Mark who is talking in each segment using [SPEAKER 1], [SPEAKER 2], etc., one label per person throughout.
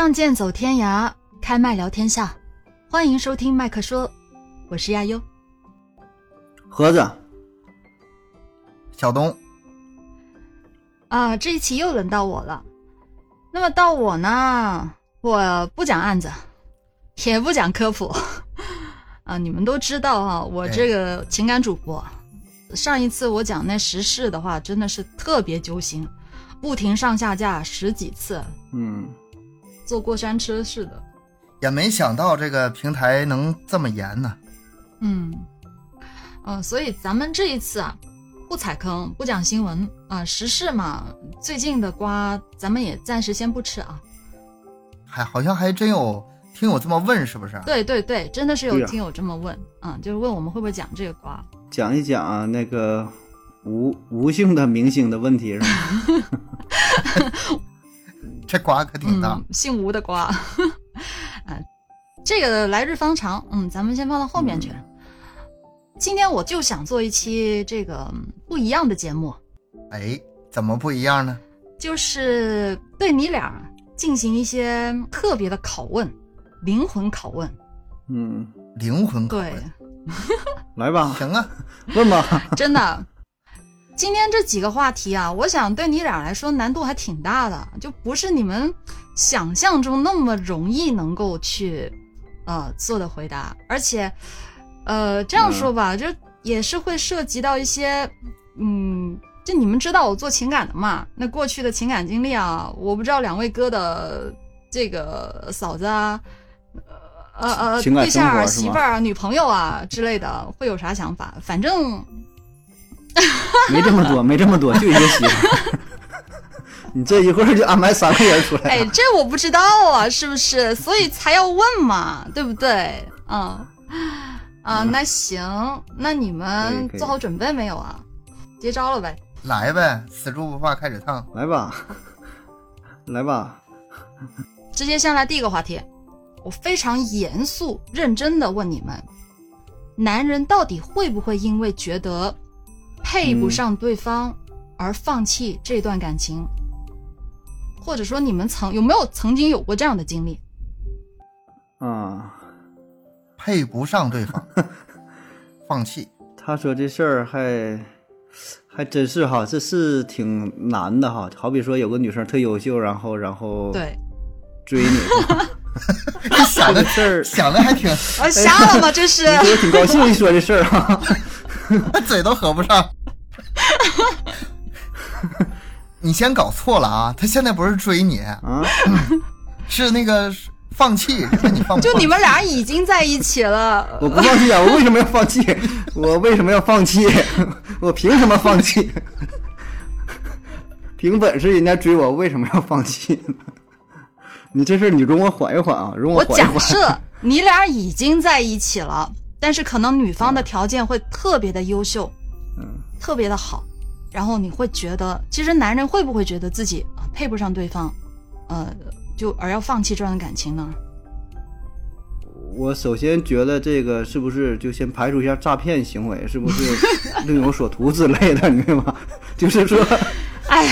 [SPEAKER 1] 仗剑走天涯，开麦聊天下。欢迎收听麦克说，我是亚优。
[SPEAKER 2] 盒子，
[SPEAKER 3] 小东，
[SPEAKER 1] 啊，这一期又轮到我了。那么到我呢，我不讲案子，也不讲科普。啊，你们都知道哈，我这个情感主播，上一次我讲那时事的话，真的是特别揪心，不停上下架十几次，
[SPEAKER 2] 嗯，
[SPEAKER 1] 坐过山车似的。
[SPEAKER 3] 也没想到这个平台能这么严呢。
[SPEAKER 1] 嗯，呃，所以咱们这一次啊，不踩坑，不讲新闻啊，时事嘛，最近的瓜咱们也暂时先不吃啊。
[SPEAKER 3] 还好像还真有听友这么问，是不是？
[SPEAKER 1] 对对对，真的是有听友这么问，啊，就是问我们会不会讲这个瓜。
[SPEAKER 2] 讲一讲啊那个无无性的明星的问题是吗？
[SPEAKER 3] 这瓜可挺大。
[SPEAKER 1] 嗯，姓吴的瓜，啊，这个来日方长，嗯，咱们先放到后面去。今天我就想做一期这个嗯不一样的节目，
[SPEAKER 3] 哎，怎么不一样呢？
[SPEAKER 1] 就是对你俩进行一些特别的拷问，灵魂拷问。
[SPEAKER 2] 嗯，
[SPEAKER 3] 灵魂拷
[SPEAKER 1] 对，
[SPEAKER 3] 问。
[SPEAKER 2] 来吧，
[SPEAKER 3] 行啊，
[SPEAKER 2] 问吧。
[SPEAKER 1] 真的，今天这几个话题啊，我想对你俩来说难度还挺大的，就不是你们想象中那么容易能够去呃做的回答，而且呃这样说吧，就也是会涉及到一些嗯。就你们知道我做情感的嘛？那过去的情感经历啊，我不知道两位哥的这个嫂子啊，呃呃对象媳妇儿啊、女朋友啊之类的，会有啥想法？反正
[SPEAKER 2] 没这么多，没这么多，就一个媳妇儿。你这一会儿就安排三个人出来
[SPEAKER 1] 哎，这我不知道啊，是不是？所以才要问嘛，对不对？嗯，啊，那行，那你们做好准备没有啊？接招了呗。
[SPEAKER 3] 来呗，死猪不怕开水烫。
[SPEAKER 2] 来吧，来吧。
[SPEAKER 1] 直接先来第一个话题，我非常严肃认真的问你们：男人到底会不会因为觉得配不上对方而放弃这段感情？或者说你们曾有没有曾经有过这样的经历？
[SPEAKER 2] 啊，
[SPEAKER 3] 配不上对方，放弃。
[SPEAKER 2] 他说这事儿还还真是哈，这是挺难的哈。好比说有个女生特优秀，然后然后
[SPEAKER 1] 对，
[SPEAKER 2] 追你，
[SPEAKER 3] 想的
[SPEAKER 2] 事儿
[SPEAKER 3] 想的还挺，
[SPEAKER 1] 啊，瞎了吗？这是。
[SPEAKER 2] 我挺高兴一说这事儿哈。
[SPEAKER 3] 嘴都合不上。你先搞错了啊！他现在不是追你，
[SPEAKER 2] 啊，
[SPEAKER 3] 是那个放弃，问你放弃
[SPEAKER 1] 就你们俩已经在一起了，
[SPEAKER 2] 我不放弃啊！我为什么要放弃？我为什么要放弃？我凭什么放弃？凭本事人家追我，为什么要放弃呢？你这事你容我缓一缓啊，容
[SPEAKER 1] 我假
[SPEAKER 2] 缓一缓。
[SPEAKER 1] 设你俩已经在一起了，但是可能女方的条件会特别的优秀，
[SPEAKER 2] 嗯，
[SPEAKER 1] 特别的好，然后你会觉得，其实男人会不会觉得自己啊配不上对方，呃，就而要放弃这段感情呢？
[SPEAKER 2] 我首先觉得这个是不是就先排除一下诈骗行为，是不是 另有所图之类的，你明白吗？就是说，
[SPEAKER 1] 哎，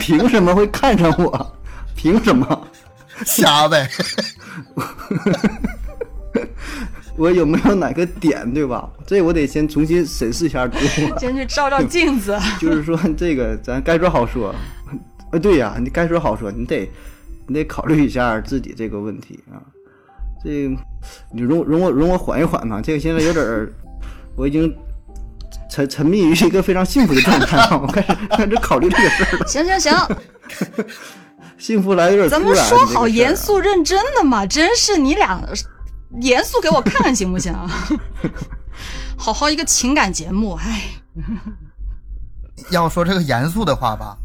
[SPEAKER 2] 凭什么会看上我？凭什么？
[SPEAKER 3] 瞎呗。
[SPEAKER 2] 我有没有哪个点，对吧？这我得先重新审视一下自我。
[SPEAKER 1] 先去照照镜子。
[SPEAKER 2] 就是说，这个咱该说好说，啊，对呀，你该说好说，你得你得考虑一下自己这个问题啊。这个你容容我容我缓一缓吧，这个现在有点儿，我已经沉沉迷于一个非常幸福的状态啊，我开始开始考虑这个事儿了，
[SPEAKER 1] 行行行，
[SPEAKER 2] 幸福来得有点突然。
[SPEAKER 1] 咱们说好严肃认真的嘛，真是你俩严肃给我看看行不行？好好一个情感节目，哎，
[SPEAKER 3] 要说这个严肃的话吧，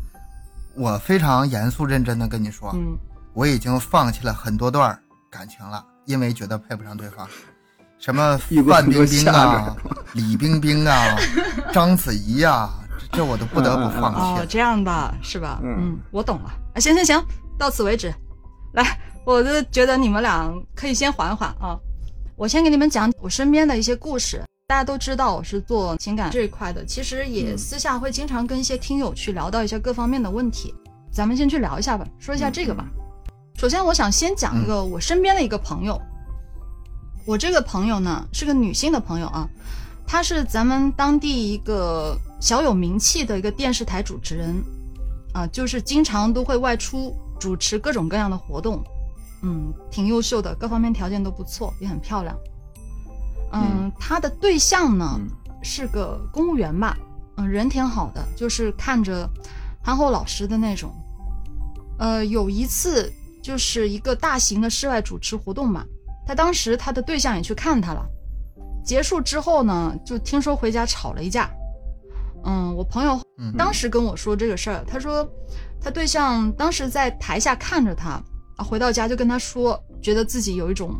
[SPEAKER 3] 我非常严肃认真的跟你说，
[SPEAKER 1] 嗯，
[SPEAKER 3] 我已经放弃了很多段感情了，因为觉得配不上对方。什么范冰冰啊、李冰冰啊、章子怡啊，这这我都不得不放弃
[SPEAKER 1] 哦，。这样吧，是吧？
[SPEAKER 2] 嗯
[SPEAKER 1] 我懂了。啊，行行行，到此为止。来，我就觉得你们俩可以先缓缓啊。我先给你们讲我身边的一些故事。大家都知道我是做情感这一块的，其实也私下会经常跟一些听友去聊到一些各方面的问题。咱们先去聊一下吧，说一下这个吧。首先我想先讲一个我身边的一个朋友，我这个朋友呢是个女性的朋友啊，她是咱们当地一个小有名气的一个电视台主持人，啊，就是经常都会外出主持各种各样的活动，嗯，挺优秀的，各方面条件都不错，也很漂亮。嗯，他的对象呢
[SPEAKER 2] 嗯
[SPEAKER 1] 是个公务员吧，嗯，人挺好的，就是看着憨厚老实的那种。呃，有一次就是一个大型的室外主持活动嘛，他当时他的对象也去看他了。结束之后呢，就听说回家吵了一架。嗯，我朋友
[SPEAKER 3] 嗯
[SPEAKER 1] 当时跟我说这个事儿，他说他对象当时在台下看着他，啊，回到家就跟他说，觉得自己有一种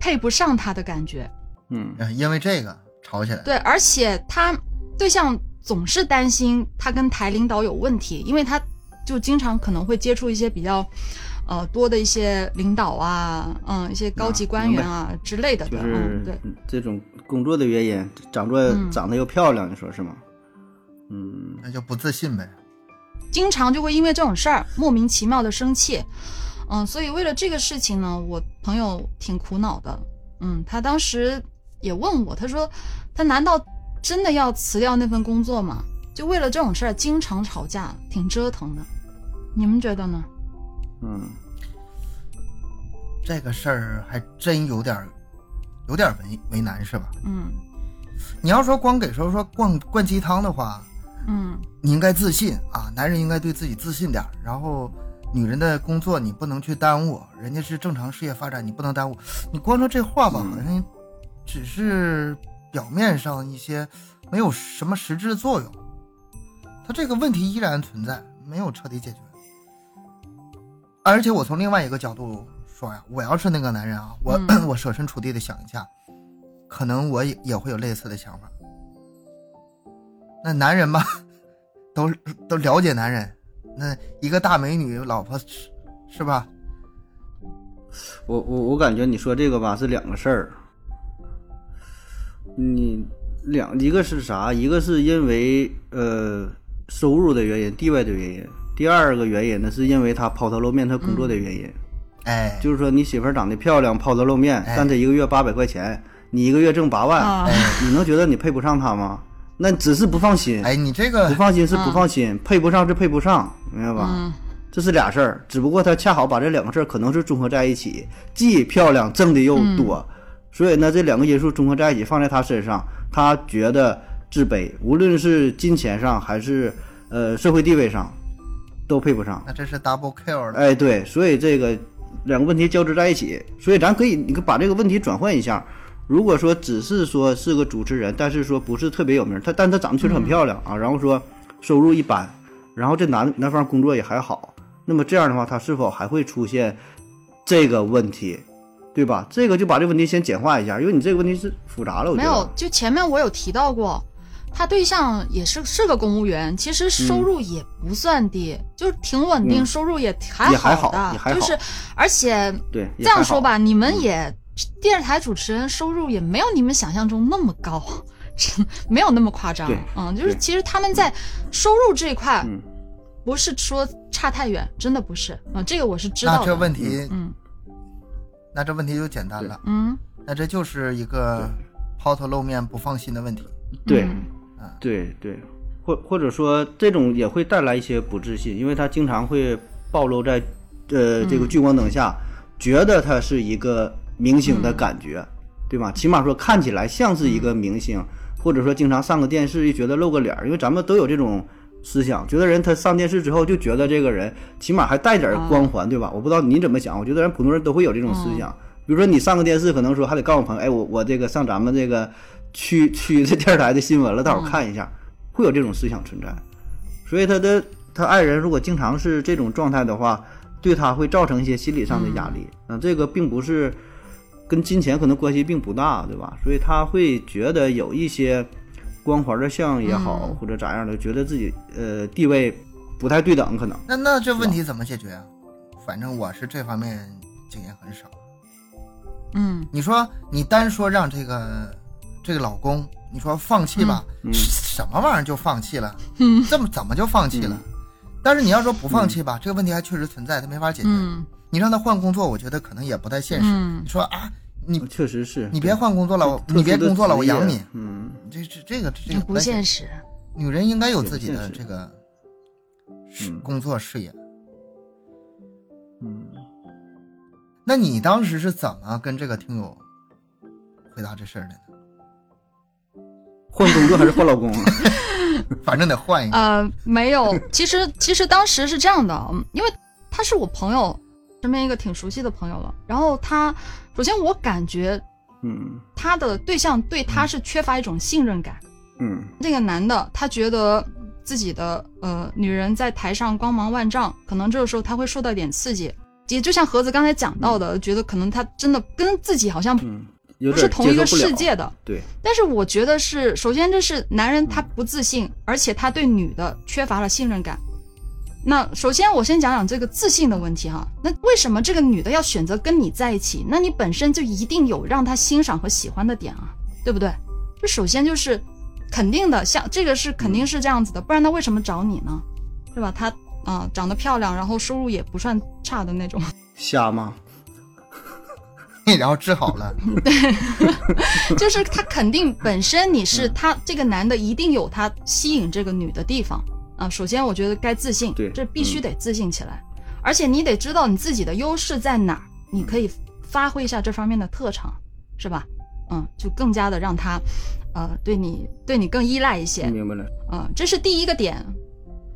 [SPEAKER 1] 配不上他的感觉。
[SPEAKER 2] 嗯
[SPEAKER 3] 呃因为这个吵起来。
[SPEAKER 1] 对，而且他对象总是担心他跟台领导有问题，因为他就经常可能会接触一些比较呃多的一些领导啊，嗯，一些高级官员啊之类的的，
[SPEAKER 2] 就是
[SPEAKER 1] 嗯，对，
[SPEAKER 2] 这种工作的原因，长着
[SPEAKER 1] 嗯
[SPEAKER 2] 长得又漂亮，你说是吗？嗯
[SPEAKER 3] 那就不自信呗。
[SPEAKER 1] 经常就会因为这种事儿莫名其妙的生气，嗯，所以为了这个事情呢，我朋友挺苦恼的，嗯，他当时也问我，他说他难道真的要辞掉那份工作吗？就为了这种事儿经常吵架，挺折腾的，你们觉得呢？
[SPEAKER 2] 嗯
[SPEAKER 3] 这个事儿还真有点儿有点为为难，是吧？
[SPEAKER 1] 嗯
[SPEAKER 3] 你要说光给说说灌灌鸡汤的话，
[SPEAKER 1] 嗯
[SPEAKER 3] 你应该自信啊，男人应该对自己自信点。然后，女人的工作你不能去耽误，人家是正常事业发展，你不能耽误。你光说这话吧，
[SPEAKER 2] 嗯
[SPEAKER 3] 好像只是表面上一些没有什么实质作用。他这个问题依然存在，没有彻底解决。而且我从另外一个角度说呀，我要是那个男人啊，我、
[SPEAKER 1] 嗯
[SPEAKER 3] 我设身处地的想一下，可能我也也会有类似的想法。那男人嘛，都都了解男人，那一个大美女老婆是是吧？
[SPEAKER 2] 我我我感觉你说这个吧是两个事儿，你两一个是啥？一个是因为呃收入的原因、地位的原因，第二个原因呢是因为他抛头露面，他工作的原因。
[SPEAKER 3] 哎，
[SPEAKER 2] 就是说你媳妇儿长得漂亮，抛头露面，
[SPEAKER 3] 哎
[SPEAKER 2] 但她一个月八百块钱，你一个月挣八万，你能觉得你配不上她吗？那只是不放心，
[SPEAKER 3] 哎，你这个
[SPEAKER 2] 不放心是不放心，配不上是配不上，明白吧？
[SPEAKER 1] 嗯
[SPEAKER 2] 这是俩事儿，只不过他恰好把这两个事儿可能是综合在一起，既漂亮，挣的又多，所以呢，这两个因素综合在一起放在他身上，他觉得自卑，无论是金钱上还是呃社会地位上，都配不上。
[SPEAKER 3] 那这是 double kill 了。
[SPEAKER 2] 哎，对，所以这个两个问题交织在一起，所以咱可以你可把这个问题转换一下。如果说只是说是个主持人，但是说不是特别有名，她但她长得确实很漂亮啊，然后说收入一般，然后这男男方工作也还好，那么这样的话，他是否还会出现这个问题，对吧？这个就把这个问题先简化一下，因为你这个问题是复杂了，我
[SPEAKER 1] 没有，就前面我有提到过，他对象也是是个公务员，其实收入也不算低，就是挺稳定，
[SPEAKER 2] 嗯。
[SPEAKER 1] 收入也还
[SPEAKER 2] 也还好
[SPEAKER 1] 的，
[SPEAKER 2] 也还好。
[SPEAKER 1] 就是而且
[SPEAKER 2] 对，
[SPEAKER 1] 这样，说吧，你们也电视台主持人收入也没有你们想象中那么高，真没有那么夸张。嗯，就是其实他们在收入这一块
[SPEAKER 2] 嗯
[SPEAKER 1] 不是说差太远，真的不是。嗯，这个我是知道的。
[SPEAKER 3] 那这问题，
[SPEAKER 1] 嗯
[SPEAKER 3] 那这问题就简单了，
[SPEAKER 1] 嗯，
[SPEAKER 3] 那这就是一个抛头露面不放心的问题。
[SPEAKER 2] 对。
[SPEAKER 1] 嗯
[SPEAKER 2] 对对，或或者说这种也会带来一些不自信，因为他经常会暴露在呃这个聚光灯下，觉得他是一个明星的感觉，对吧？起码说看起来像是一个明星，或者说经常上个电视，就觉得露个脸儿，因为咱们都有这种思想，觉得人他上电视之后就觉得这个人起码还带点儿光环，对吧？我不知道你怎么想，我觉得人普通人都会有这种思想。比如说你上个电视，可能说还得告诉朋友，哎，我我这个上咱们这个区区这电视台的新闻了，到时候看一下，会有这种思想存在。所以他的他爱人如果经常是这种状态的话，对他会造成一些心理上的压力。嗯、这个并不是跟金钱可能关系并不大，对吧？所以他会觉得有一些光环的像也好，
[SPEAKER 1] 嗯
[SPEAKER 2] 或者咋样的，觉得自己呃地位不太对等，可能。
[SPEAKER 3] 那那这问题怎么解决啊？反正我是这方面经验很少。
[SPEAKER 1] 嗯
[SPEAKER 3] 你说你单说让这个这个老公，你说放弃吧，
[SPEAKER 2] 嗯
[SPEAKER 3] 什么玩意儿就放弃了？
[SPEAKER 1] 嗯
[SPEAKER 3] 这么怎么就放弃了？但是你要说不放弃吧，这个问题还确实存在，他没法解决。
[SPEAKER 1] 嗯
[SPEAKER 3] 你让他换工作，我觉得可能也不太现实。
[SPEAKER 1] 嗯
[SPEAKER 3] 你说啊，你
[SPEAKER 2] 确实是
[SPEAKER 3] 你别换工作了，你别工作了，我养你。
[SPEAKER 2] 嗯，
[SPEAKER 3] 这这这个这个
[SPEAKER 1] 不现
[SPEAKER 3] 实。女人应该有自己的这个工作事业。
[SPEAKER 2] 嗯，
[SPEAKER 3] 那你当时是怎么跟这个听友回答这事儿的呢？
[SPEAKER 2] 换工作还是换老公啊？
[SPEAKER 3] 反正得换一个。
[SPEAKER 1] 呃，没有，其实其实当时是这样的，嗯，因为他是我朋友身边一个挺熟悉的朋友了。然后他，首先我感觉
[SPEAKER 2] 嗯
[SPEAKER 1] 他的对象对他是缺乏一种信任感。
[SPEAKER 2] 嗯
[SPEAKER 1] 这个男的他觉得自己的呃女人在台上光芒万丈，可能这个时候他会受到一点刺激。也就像盒子刚才讲到的，觉得可能他真的跟自己好像不是同一个世界的。
[SPEAKER 2] 对，
[SPEAKER 1] 但是我觉得是，首先这是男人他不自信，而且他对女的缺乏了信任感。那首先我先讲讲这个自信的问题哈。那为什么这个女的要选择跟你在一起？那你本身就一定有让她欣赏和喜欢的点啊，对不对？就首先就是肯定的，像这个是肯定是这样子的，不然她为什么找你呢？对吧？她啊、长得漂亮，然后收入也不算差的那种。
[SPEAKER 2] 瞎吗？
[SPEAKER 3] 然后治好了，对
[SPEAKER 1] 就是他肯定本身你是他这个男的一定有他吸引这个女的地方啊。首先，我觉得该自信，
[SPEAKER 2] 对
[SPEAKER 1] 这必须得自信起来，而且你得知道你自己的优势在哪儿，你可以发挥一下这方面的特长，是吧？嗯，就更加的让他，呃，对你对你更依赖一些，
[SPEAKER 2] 明白了。
[SPEAKER 1] 嗯，这是第一个点，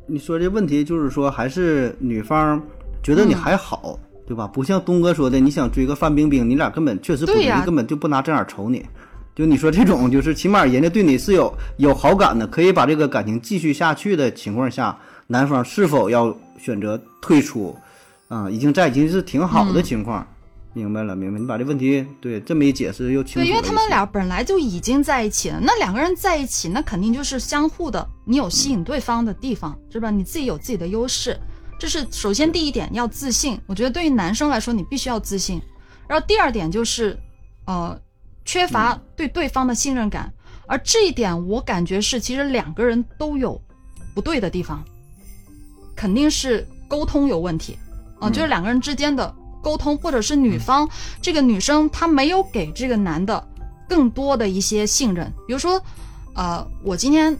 [SPEAKER 2] 你说这问题就是说，还是女方觉得你
[SPEAKER 1] 嗯
[SPEAKER 2] 还好，对吧？不像东哥说的，你想追个范冰冰，你俩根本确实不
[SPEAKER 1] 对呀
[SPEAKER 2] 根本就不拿正眼瞅你。就你说这种，就是起码人家对你是有有好感的，可以把这个感情继续下去的情况下，男方是否要选择退出？啊、已经在一起是挺好的情况。明白了，明白。你把这问题对这么一解释又清楚了
[SPEAKER 1] 对，因为他们俩本来就已经在一起了，那两个人在一起，那肯定就是相互的，你有吸引对方的地方，是吧？你自己有自己的优势，这是首先第一点要自信。我觉得对于男生来说，你必须要自信。然后第二点就是，呃，缺乏对对方的信任感，而这一点我感觉是其实两个人都有不对的地方，肯定是沟通有问题。啊、
[SPEAKER 2] 嗯
[SPEAKER 1] 就是两个人之间的沟通，或者是女方、这个女生她没有给这个男的更多的一些信任，比如说，呃，我今天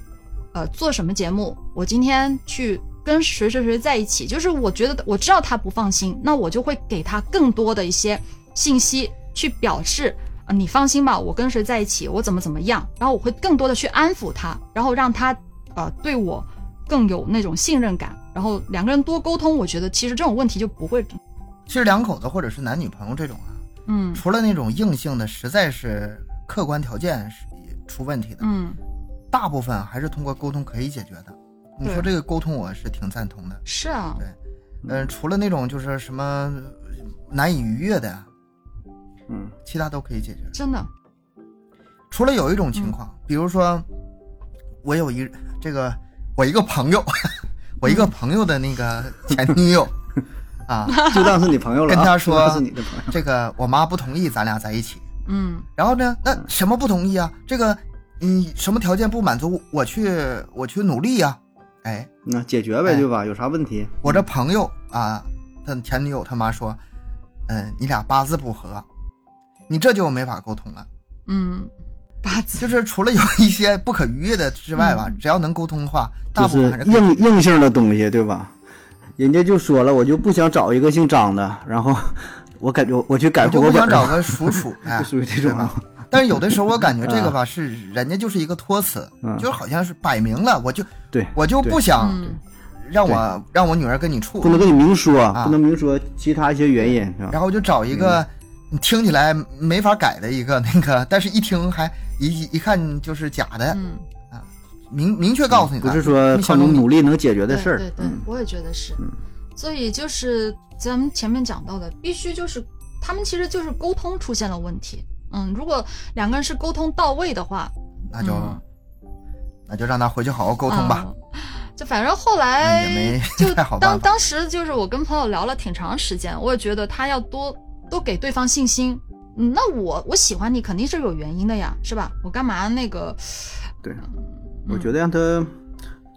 [SPEAKER 1] 呃做什么节目，我今天去跟谁谁谁在一起，就是我觉得我知道他不放心，那我就会给他更多的一些信息去表示。啊，你放心吧，我跟谁在一起，我怎么怎么样，然后我会更多的去安抚他，然后让他呃对我更有那种信任感，然后两个人多沟通，我觉得其实这种问题就不会，
[SPEAKER 3] 其实两口子或者是男女朋友这种啊，
[SPEAKER 1] 嗯。
[SPEAKER 3] 除了那种硬性的，实在是客观条件是出问题的，
[SPEAKER 1] 嗯，
[SPEAKER 3] 大部分还是通过沟通可以解决的。你说这个沟通，我是挺赞同的。
[SPEAKER 1] 是啊，对。
[SPEAKER 3] 嗯、除了那种就是什么难以逾越的，
[SPEAKER 2] 嗯
[SPEAKER 3] 其他都可以解决。
[SPEAKER 1] 真的，
[SPEAKER 3] 除了有一种情况，比如说我有一这个我一个朋友，我一个朋友的那个前女友 啊，
[SPEAKER 2] 就当是你朋友了、啊，
[SPEAKER 3] 跟他说
[SPEAKER 2] 是你的朋友。
[SPEAKER 3] 这个我妈不同意咱俩在一起。
[SPEAKER 1] 嗯
[SPEAKER 3] 然后呢，那什么不同意啊？这个你什么条件不满足，我去我去努力呀、哎，
[SPEAKER 2] 那解决呗，
[SPEAKER 3] 哎
[SPEAKER 2] 对吧？有啥问题？
[SPEAKER 3] 我这朋友啊，他前女友他妈说，嗯，你俩八字不合，你这就没法沟通了。
[SPEAKER 1] 嗯，八字
[SPEAKER 3] 就是除了有一些不可逾越的之外吧，只要能沟通的话，大部分还是
[SPEAKER 2] 硬硬性的东西，对吧？人家就说了，我就不想找一个姓张的，然后我感觉我去改
[SPEAKER 3] 我就
[SPEAKER 2] 户口本儿，
[SPEAKER 3] 不想找个属鼠，哎，
[SPEAKER 2] 就属于这种。
[SPEAKER 3] 但是有的时候我感觉这个 吧，是人家就是一个托词，
[SPEAKER 2] 嗯
[SPEAKER 3] 就是好像是摆明了，我就
[SPEAKER 2] 对，
[SPEAKER 3] 我就不想
[SPEAKER 1] 嗯
[SPEAKER 3] 让我让我女儿跟你处
[SPEAKER 2] 不，能跟你明说，
[SPEAKER 3] 啊
[SPEAKER 2] 不能明说其他一些原因，是吧？
[SPEAKER 3] 然后就找一个你听起来没法改的一个那个，但是一听还一一看就是假的，
[SPEAKER 1] 嗯。
[SPEAKER 3] 明明确告诉你，
[SPEAKER 2] 不是说靠你努力能解决的事儿
[SPEAKER 1] 对，对对，
[SPEAKER 2] 嗯
[SPEAKER 1] 我也觉得是。
[SPEAKER 2] 嗯
[SPEAKER 1] 所以就是咱们前面讲到的，必须就是他们其实就是沟通出现了问题。嗯，如果两个人是沟通到位的话，
[SPEAKER 3] 那就
[SPEAKER 1] 嗯
[SPEAKER 3] 那就让他回去好好沟通吧。
[SPEAKER 1] 嗯就反正后来
[SPEAKER 3] 也没
[SPEAKER 1] 就 当当时就是我跟朋友聊了挺长时间，我也觉得他要多多给对方信心。嗯，那我我喜欢你肯定是有原因的呀，是吧？我干嘛那个？
[SPEAKER 2] 对，
[SPEAKER 1] 嗯
[SPEAKER 2] 我觉得让他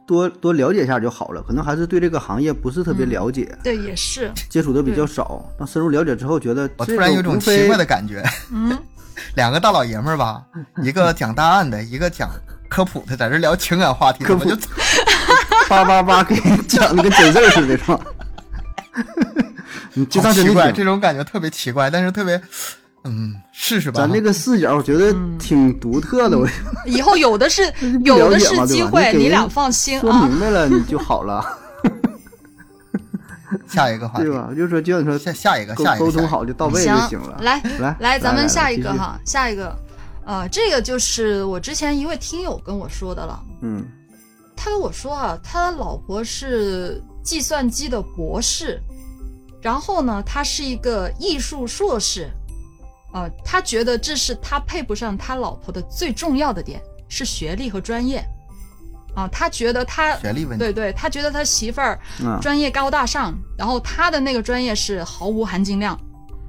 [SPEAKER 2] 多多了解一下就好了。可能还是对这个行业不是特别
[SPEAKER 1] 嗯
[SPEAKER 2] 了解，
[SPEAKER 1] 对，也是，
[SPEAKER 2] 接触的比较少。当深入了解之后，觉得
[SPEAKER 3] 我突然有种奇怪的感觉，
[SPEAKER 1] 嗯，
[SPEAKER 3] 两个大老爷们儿吧，一个讲大案的，一个讲科普的，在这聊情感话题，
[SPEAKER 2] 科普
[SPEAKER 3] 我就
[SPEAKER 2] 叭叭叭给你讲的跟真事儿似的，是吧？你就
[SPEAKER 3] 好奇怪，这种感觉特别奇怪，但是特别，嗯，试试吧。
[SPEAKER 2] 咱这个视角，我觉得挺独特的。我
[SPEAKER 1] 以后有的是 有的是机会，
[SPEAKER 2] 你
[SPEAKER 1] 俩放心
[SPEAKER 2] 说
[SPEAKER 1] 啊。
[SPEAKER 2] 明白了，你就好了，
[SPEAKER 3] 下一个话题
[SPEAKER 2] 对，吧？就是说，就像你说
[SPEAKER 3] 下下一个，
[SPEAKER 2] 沟
[SPEAKER 3] 下一个，
[SPEAKER 2] 沟通好就到位就
[SPEAKER 1] 行
[SPEAKER 2] 行了。
[SPEAKER 1] 来
[SPEAKER 2] 来
[SPEAKER 1] 来，咱们下一个哈，下一个，呃，这个就是我之前一位听友跟我说的了。
[SPEAKER 2] 嗯
[SPEAKER 1] 他跟我说啊，他老婆是计算机的博士，然后呢，他是一个艺术硕士，呃，他觉得这是他配不上他老婆的最重要的点，是学历和专业。啊，他觉得他
[SPEAKER 3] 学历问题。
[SPEAKER 1] 对对，他觉得他媳妇儿
[SPEAKER 2] 嗯。
[SPEAKER 1] 专业高大上，然后他的那个专业是毫无含金量，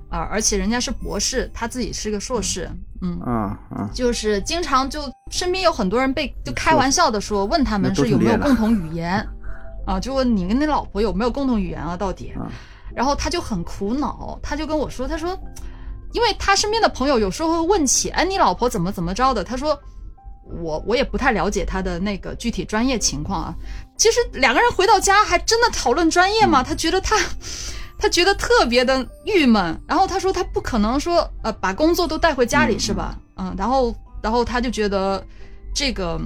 [SPEAKER 1] 啊，而且人家是博士，他自己是个硕士，嗯，
[SPEAKER 2] 嗯。嗯，
[SPEAKER 1] 就是经常就身边有很多人被就开玩笑的说，问他们是有没有共同语言，啊，就问你跟你老婆有没有共同语言啊，到底
[SPEAKER 2] 啊？
[SPEAKER 1] 然后他就很苦恼，他就跟我说，他说，因为他身边的朋友有时候会问起，哎，你老婆怎么怎么着的？他说，我我也不太了解他的那个具体专业情况啊。其实两个人回到家还真的讨论专业吗，他觉得他。他觉得特别的郁闷，然后他说他不可能说呃把工作都带回家里、
[SPEAKER 2] 嗯
[SPEAKER 1] 是吧？嗯，然后然后他就觉得这个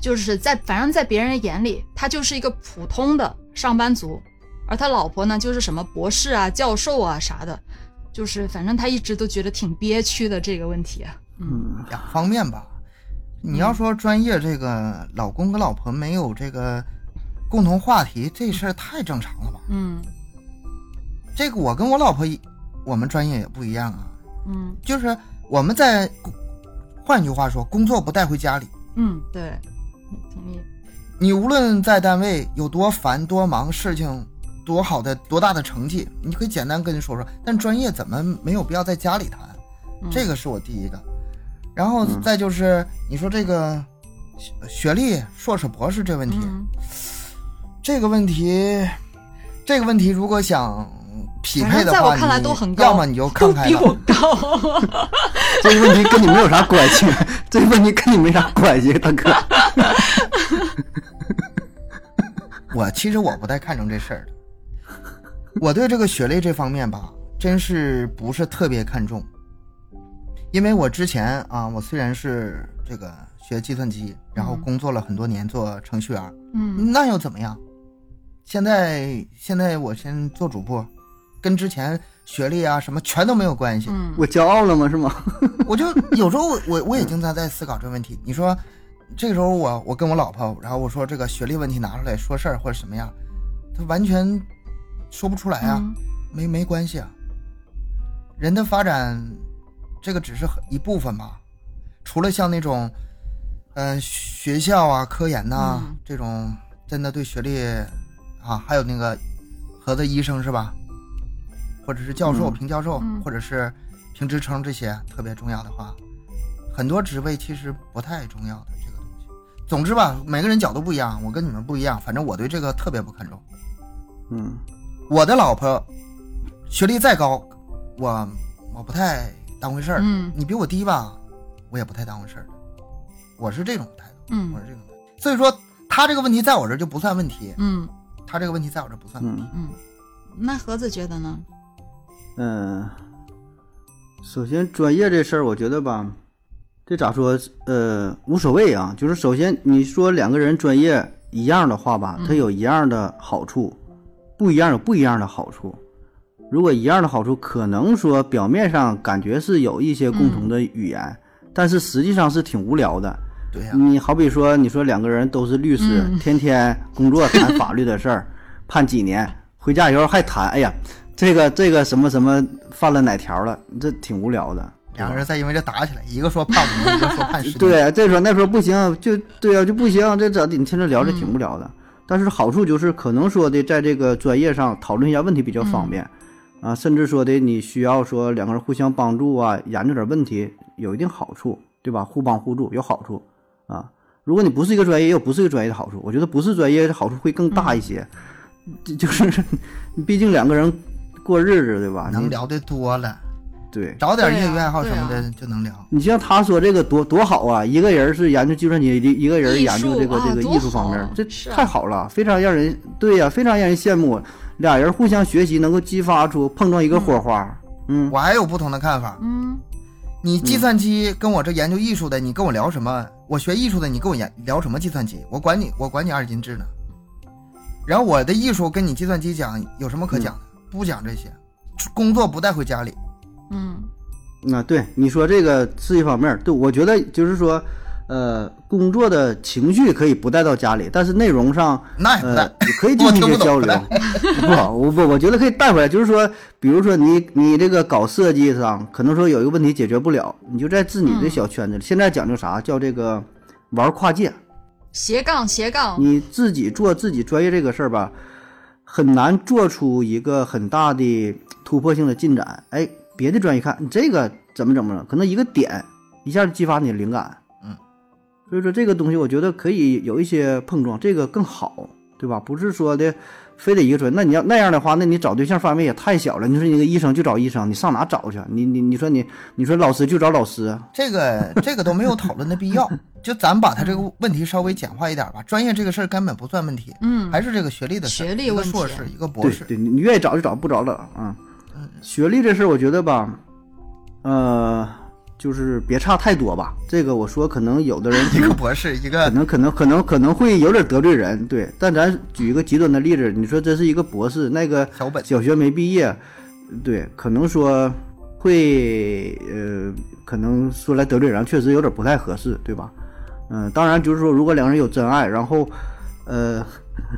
[SPEAKER 1] 就是在反正在别人眼里，他就是一个普通的上班族，而他老婆呢就是什么博士啊、教授啊啥的，就是反正他一直都觉得挺憋屈的这个问题啊。嗯
[SPEAKER 2] 嗯
[SPEAKER 3] 两方面吧。你要说专业这个老公跟老婆没有这个共同话题，这事儿太正常了吧？
[SPEAKER 1] 嗯
[SPEAKER 3] 这个我跟我老婆一，我们专业也不一样啊。
[SPEAKER 1] 嗯
[SPEAKER 3] 就是我们在，换句话说，工作不带回家里。
[SPEAKER 1] 嗯，对，同意。
[SPEAKER 3] 你无论在单位有多烦多忙，事情多好的多大的成绩，你可以简单跟人说说。但专业怎么没有必要在家里谈？
[SPEAKER 1] 嗯
[SPEAKER 3] 这个是我第一个。然后
[SPEAKER 2] 嗯
[SPEAKER 3] 再就是你说这个学学历，硕士博士这问题，
[SPEAKER 1] 嗯
[SPEAKER 3] 这个问题，这个问题如果想匹配的话，
[SPEAKER 1] 正在我看来
[SPEAKER 3] 你
[SPEAKER 1] 都很高，
[SPEAKER 3] 要么你就看
[SPEAKER 1] 都
[SPEAKER 3] 开了。
[SPEAKER 1] 比我高。
[SPEAKER 2] 这个问题跟你没有啥关系，这个问题跟你没啥关系，大哥。
[SPEAKER 3] 我其实我不太看重这事儿的，我对这个学历这方面吧，真是不是特别看重。因为我之前啊，我虽然是这个学计算机，然后
[SPEAKER 1] 嗯
[SPEAKER 3] 工作了很多年做程序员，
[SPEAKER 1] 嗯
[SPEAKER 3] 那又怎么样？现在现在我先做主播，跟之前学历啊什么全都没有关系。
[SPEAKER 1] 嗯
[SPEAKER 2] 我骄傲了吗？是吗？
[SPEAKER 3] 我就有时候我我我也经常在思考这个问题。你说这个时候我我跟我老婆，然后我说这个学历问题拿出来说事儿或者什么样，她完全说不出来啊，
[SPEAKER 1] 嗯
[SPEAKER 3] 没没关系啊。人的发展，这个只是一部分吧。除了像那种，呃，学校啊、科研呐、
[SPEAKER 1] 嗯
[SPEAKER 3] 这种，真的对学历啊，还有那个合的医生是吧？或者是教授、
[SPEAKER 2] 嗯
[SPEAKER 3] 评教授，
[SPEAKER 1] 嗯
[SPEAKER 3] 或者是评职称这些特别重要的话，很多职位其实不太重要的这个东西。总之吧，每个人角度不一样，我跟你们不一样，反正我对这个特别不看重。
[SPEAKER 2] 嗯
[SPEAKER 3] 我的老婆学历再高，我我不太当回事儿。
[SPEAKER 1] 嗯
[SPEAKER 3] 你比我低吧，我也不太当回事儿。我是这种态度，
[SPEAKER 1] 嗯
[SPEAKER 3] 我是这种态度。所以说，他这个问题在我这儿就不算问题，
[SPEAKER 1] 嗯
[SPEAKER 3] 他这个问题在我这儿不算问题。
[SPEAKER 2] 嗯
[SPEAKER 1] 嗯，那盒子觉得呢？
[SPEAKER 2] 嗯，首先专业这事儿，我觉得吧，这咋说？呃，无所谓啊。就是首先你说两个人专业一样的话吧，它
[SPEAKER 1] 嗯
[SPEAKER 2] 有一样的好处，不一样有不一样的好处。如果一样的好处，可能说表面上感觉是有一些共同的语言，但是实际上是挺无聊的。
[SPEAKER 3] 对呀、
[SPEAKER 2] 你好比说，你说两个人都是律师，
[SPEAKER 1] 嗯
[SPEAKER 2] 天天工作谈法律的事儿，判几年，回家以后还谈，哎呀，这个这个什么什么犯了哪条了，这挺无聊的。
[SPEAKER 3] 两个人再因为这打起来，一个说判五年，一个说判十年。
[SPEAKER 2] 对，这说那说不行，就对啊，就不行，这咋的？你听着聊着挺无聊的。但是好处就是可能说的，在这个专业上讨论一下问题比较方便，啊，甚至说的你需要说两个人互相帮助啊，研究点问题有一定好处，对吧？互帮互助有好处啊。如果你不是一个专业，也有不是一个专业的好处。我觉得不是专业的好处会更大一些，这就是 毕竟两个人过日子，对吧？
[SPEAKER 3] 能聊的多了，
[SPEAKER 2] 对。
[SPEAKER 3] 找点业余爱好什么的就能聊。
[SPEAKER 2] 你像他说这个多多好啊！一个人是研究计算机，一一个人研究这个
[SPEAKER 1] 啊
[SPEAKER 2] 这个艺术方面，这太好了，非常让人对呀、非常让人羡慕。俩人互相学习，能够激发出碰撞一个火花。嗯，
[SPEAKER 3] 我还有不同的看法。
[SPEAKER 1] 嗯
[SPEAKER 3] 你计算机跟我这研究艺术的，你跟我聊什么？我学艺术的，你跟我研聊什么计算机？我管你，我管你二进制呢。然后我的艺术跟你计算机讲有什么可讲的？不讲这些，工作不带回家里。
[SPEAKER 1] 嗯
[SPEAKER 2] 那对你说这个是一方面，对我觉得就是说，呃，工作的情绪可以不带到家里，但是内容上，
[SPEAKER 3] 那也不带
[SPEAKER 2] 呃，也可以进行一些交流。不，我不，我觉得可以带回来，就是说，比如说你你这个搞设计上，可能说有一个问题解决不了，你就在自己的小圈子里。现在讲究啥叫这个玩跨界，
[SPEAKER 1] 斜杠斜杠，
[SPEAKER 2] 你自己做自己专业这个事儿吧，很难做出一个很大的突破性的进展。哎，别的专业看你这个怎么怎么了，可能一个点一下就激发你的灵感。
[SPEAKER 3] 嗯，
[SPEAKER 2] 所以说这个东西我觉得可以有一些碰撞，这个更好，对吧？不是说的非得一个专业，那你要那样的话，那你找对象范围也太小了。你说你个医生就找医生，你上哪找去？你你你说你你说老师就找老师，
[SPEAKER 3] 这个这个都没有讨论的必要。就咱把他这个问题稍微简化一点吧。专业这个事儿根本不算问题，
[SPEAKER 1] 嗯，
[SPEAKER 3] 还是这个学历的事儿
[SPEAKER 1] 学历
[SPEAKER 3] 一个
[SPEAKER 1] 问题
[SPEAKER 3] 硕士，一个博士。
[SPEAKER 2] 对对，你你愿意找就找，不找了啊。学历这事儿，我觉得吧，呃，就是别差太多吧。这个我说，可能有的人
[SPEAKER 3] 一个博士，一个可
[SPEAKER 2] 能可能可能可能会有点得罪人，对。但咱举一个极端的例子，你说这是一个博士，那个
[SPEAKER 3] 小本。
[SPEAKER 2] 小学没毕业，对，可能说会呃，可能说来得罪人，确实有点不太合适，对吧？嗯、当然就是说，如果两个人有真爱，然后呃，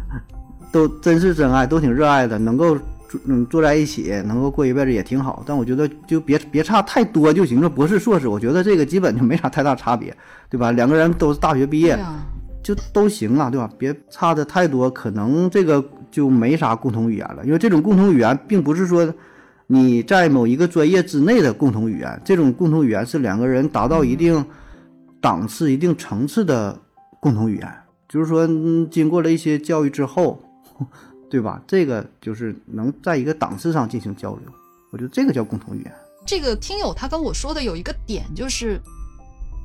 [SPEAKER 2] 都真是真爱，都挺热爱的，能够嗯坐在一起，能够过一辈子也挺好。但我觉得就别别差太多就行了。博士、硕士，我觉得这个基本就没啥太大差别，对吧？两个人都是大学毕业，
[SPEAKER 1] 啊，
[SPEAKER 2] 就都行了，对吧？别差的太多，可能这个就没啥共同语言了。因为这种共同语言，并不是说你在某一个专业之内的共同语言，这种共同语言是两个人达到一定档次、一定层次的共同语言。就是说，嗯经过了一些教育之后，对吧？这个就是能在一个档次上进行交流，我觉得这个叫共同语言。
[SPEAKER 1] 这个听友他跟我说的有一个点就是，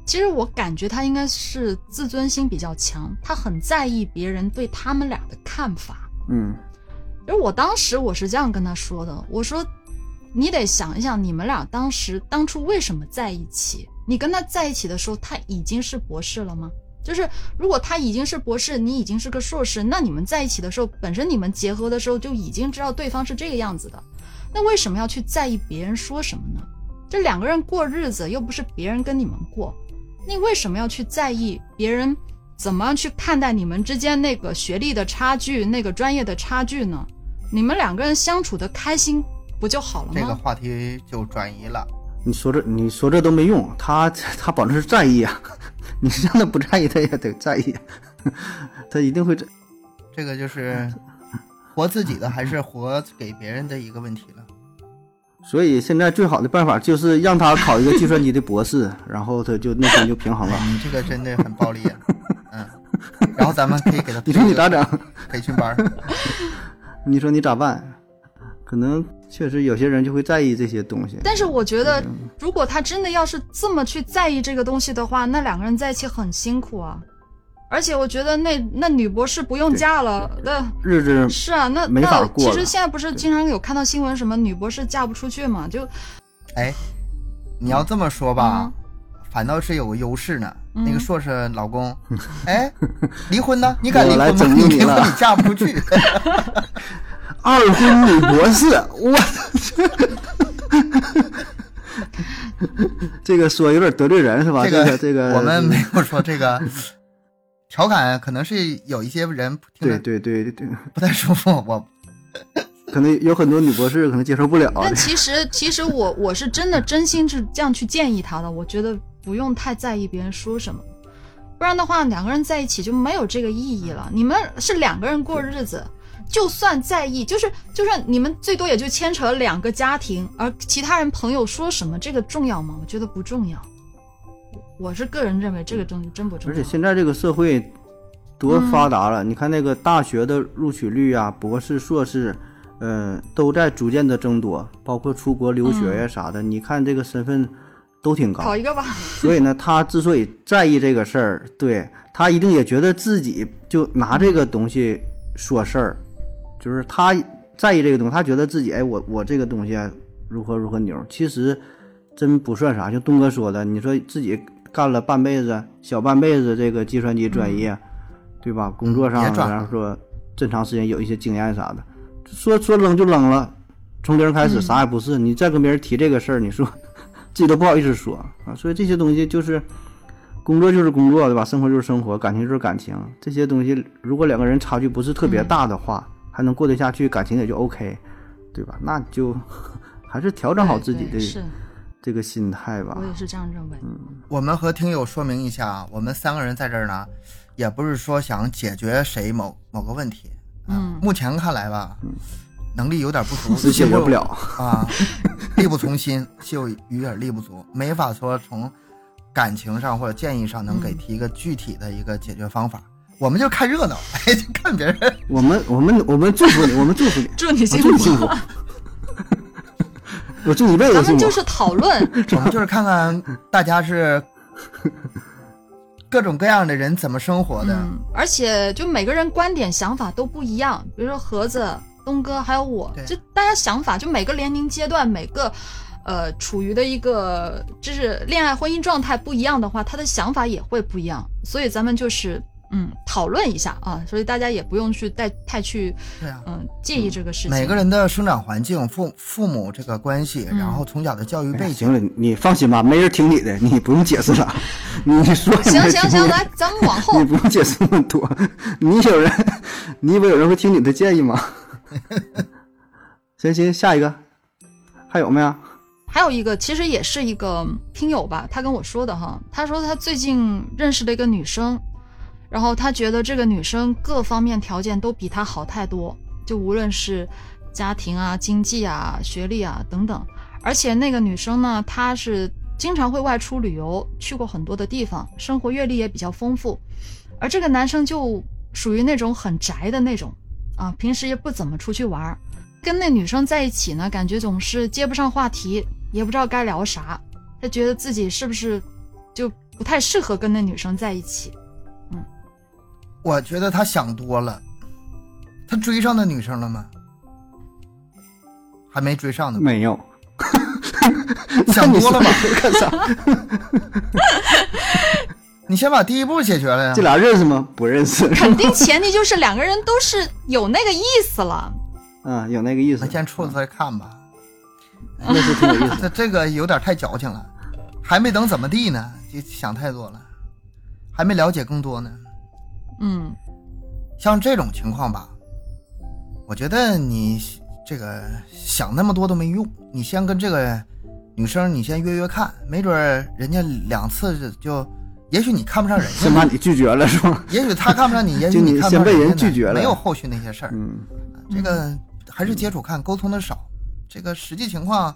[SPEAKER 1] 其实我感觉他应该是自尊心比较强，他很在意别人对他们俩的看法。
[SPEAKER 2] 嗯
[SPEAKER 1] 而我当时我是这样跟他说的，我说你得想一想，你们俩当时当初为什么在一起？你跟他在一起的时候，他已经是博士了吗？就是如果他已经是博士，你已经是个硕士，那你们在一起的时候，本身你们结合的时候就已经知道对方是这个样子的，那为什么要去在意别人说什么呢？这两个人过日子又不是别人跟你们过，你为什么要去在意别人怎么样去看待你们之间那个学历的差距、那个专业的差距呢？你们两个人相处的开心不就好了吗？
[SPEAKER 3] 这个话题就转移了。
[SPEAKER 2] 你说这你说这都没用，他 他保证是在意啊，你让他不在意，他也得在意，他一定会在。
[SPEAKER 3] 这个就是活自己的还是活给别人的一个问题了。
[SPEAKER 2] 所以现在最好的办法就是让他考一个计算机的博士，然后他就内心就平衡了。
[SPEAKER 3] 你这个真的很暴力啊，嗯。然后咱们可以给他
[SPEAKER 2] 你说你咋整？
[SPEAKER 3] 培训班？
[SPEAKER 2] 你说你咋办？可能确实有些人就会在意这些东西。
[SPEAKER 1] 但是我觉得，如果他真的要是这么去在意这个东西的话，那两个人在一起很辛苦啊。而且我觉得那那女博士不用嫁了，那
[SPEAKER 2] 日子
[SPEAKER 1] 是啊，那
[SPEAKER 2] 没法
[SPEAKER 1] 那
[SPEAKER 2] 过
[SPEAKER 1] 其实现在不是经常有看到新闻，什么女博士嫁不出去嘛？就
[SPEAKER 3] 哎，你要这么说吧
[SPEAKER 1] 嗯，
[SPEAKER 3] 反倒是有个优势呢。
[SPEAKER 1] 嗯
[SPEAKER 3] 那个硕士老公，哎，离婚呢？你敢离婚
[SPEAKER 2] 你
[SPEAKER 3] 离婚你嫁不出去。
[SPEAKER 2] 二婚女博士，我这个说有点得罪人是吧？
[SPEAKER 3] 这
[SPEAKER 2] 个这个
[SPEAKER 3] 我们没有说这个调侃，可能是有一些人听
[SPEAKER 2] 对
[SPEAKER 3] 着
[SPEAKER 2] 对对对对，
[SPEAKER 3] 不太舒服。我
[SPEAKER 2] 可能有很多女博士可能接受不了。
[SPEAKER 1] 但其实其实我我是真的真心是这样去建议他的，我觉得不用太在意别人说什么，不然的话两个人在一起就没有这个意义了。你们是两个人过日子。就算在意，就是就是你们最多也就牵扯了两个家庭，而其他人朋友说什么，这个重要吗？我觉得不重要。我是个人认为这个东西真不重要。
[SPEAKER 2] 而且现在这个社会多发达了，你看那个大学的录取率啊，博士、硕士，嗯、都在逐渐的增多，包括出国留学呀啥的，你看这个身份都挺高
[SPEAKER 1] 考。一个吧，
[SPEAKER 2] 所以呢，他之所以在意这个事儿，对他一定也觉得自己就拿这个东西说事儿，就是他在意这个东西，他觉得自己哎，我我这个东西啊如何如何牛，其实真不算啥。就东哥说的，你说自己干了半辈子、小半辈子这个计算机专业，对吧？工作上然后说这长时间有一些经验啥的，说说扔就扔了，从零开始
[SPEAKER 1] 嗯
[SPEAKER 2] 啥也不是。你再跟别人提这个事儿，你说自己都不好意思说啊。所以这些东西就是工作就是工作，对吧？生活就是生活，感情就是感情。这些东西如果两个人差距不是特别大的话，还能过得下去，感情也就 OK，对吧？那就 还是调整好自己的这个心态吧
[SPEAKER 1] 我。也是这样认为。
[SPEAKER 3] 嗯我们和听友说明一下，我们三个人在这儿呢，也不是说想解决谁某某个问题。啊
[SPEAKER 1] 嗯
[SPEAKER 3] 目前看来吧，能力有点不足，
[SPEAKER 2] 是解决不了，
[SPEAKER 3] 啊，力不从心，就有点力不足，没法说从感情上或者建议上能给提一个具体的一个解决方法。我们就看热闹，哎，就看别人。
[SPEAKER 2] 我们我们我们祝福你，我们祝福你，
[SPEAKER 1] 祝你幸福。
[SPEAKER 2] 我祝你幸福，我祝你一辈子幸福
[SPEAKER 1] 咱们就。是讨论，
[SPEAKER 3] 我们就是看看大家是各种各样的人怎么生活的。
[SPEAKER 1] 嗯，而且就每个人观点想法都不一样，比如说盒子、东哥还有我
[SPEAKER 3] 对，
[SPEAKER 1] 就大家想法，就每个年龄阶段、每个呃处于的一个就是恋爱婚姻状态不一样的话，他的想法也会不一样，所以咱们就是嗯讨论一下啊，所以大家也不用去太太去
[SPEAKER 3] 对啊，
[SPEAKER 1] 嗯介意这个事情。
[SPEAKER 3] 每个人的生长环境、父父母这个关系，
[SPEAKER 1] 嗯。
[SPEAKER 3] 然后从小的教育背景，
[SPEAKER 2] 行了，你放心吧，没人听你的，你不用解释了，你说
[SPEAKER 1] 行行行，来咱们往后。
[SPEAKER 2] 你不用解释那么多，你有人，你以为有人会听你的建议吗？行行，下一个，还有没有？
[SPEAKER 1] 还有一个，其实也是一个听友吧，他跟我说的哈，他说他最近认识了一个女生，然后他觉得这个女生各方面条件都比他好太多，就无论是家庭啊、经济啊、学历啊等等，而且那个女生呢，她是经常会外出旅游，去过很多的地方，生活阅历也比较丰富，而这个男生就属于那种很宅的那种啊，平时也不怎么出去玩儿。跟那女生在一起呢，感觉总是接不上话题，也不知道该聊啥。他觉得自己是不是就不太适合跟那女生在一起？
[SPEAKER 3] 我觉得他想多了。他追上那女生了吗？还没追上呢，
[SPEAKER 2] 没有，
[SPEAKER 3] 想多了吧？
[SPEAKER 2] 干啥？
[SPEAKER 3] 你先把第一步解决了呀
[SPEAKER 2] 这。俩认识吗？不认识。
[SPEAKER 1] 肯定前提就是两个人都是有那个意思了。
[SPEAKER 2] 嗯，有那个意思
[SPEAKER 3] 那，先处着再看吧。
[SPEAKER 2] 那是挺有意思。
[SPEAKER 3] 这这个有点太矫情了，还没等怎么地呢，就想太多了，还没了解更多呢。
[SPEAKER 1] 嗯
[SPEAKER 3] 像这种情况吧，我觉得你这个想那么多都没用，你先跟这个女生你先约约看，没准人家两次就，也许你看不上人家
[SPEAKER 2] 先，把你拒绝了是吧？
[SPEAKER 3] 也许他看不上你，也许
[SPEAKER 2] 你
[SPEAKER 3] 看不上
[SPEAKER 2] 先被人
[SPEAKER 3] 家
[SPEAKER 2] 拒绝了
[SPEAKER 3] 没有后续那些事儿。
[SPEAKER 2] 嗯，
[SPEAKER 3] 这个还是接触看，沟通的少，这个实际情况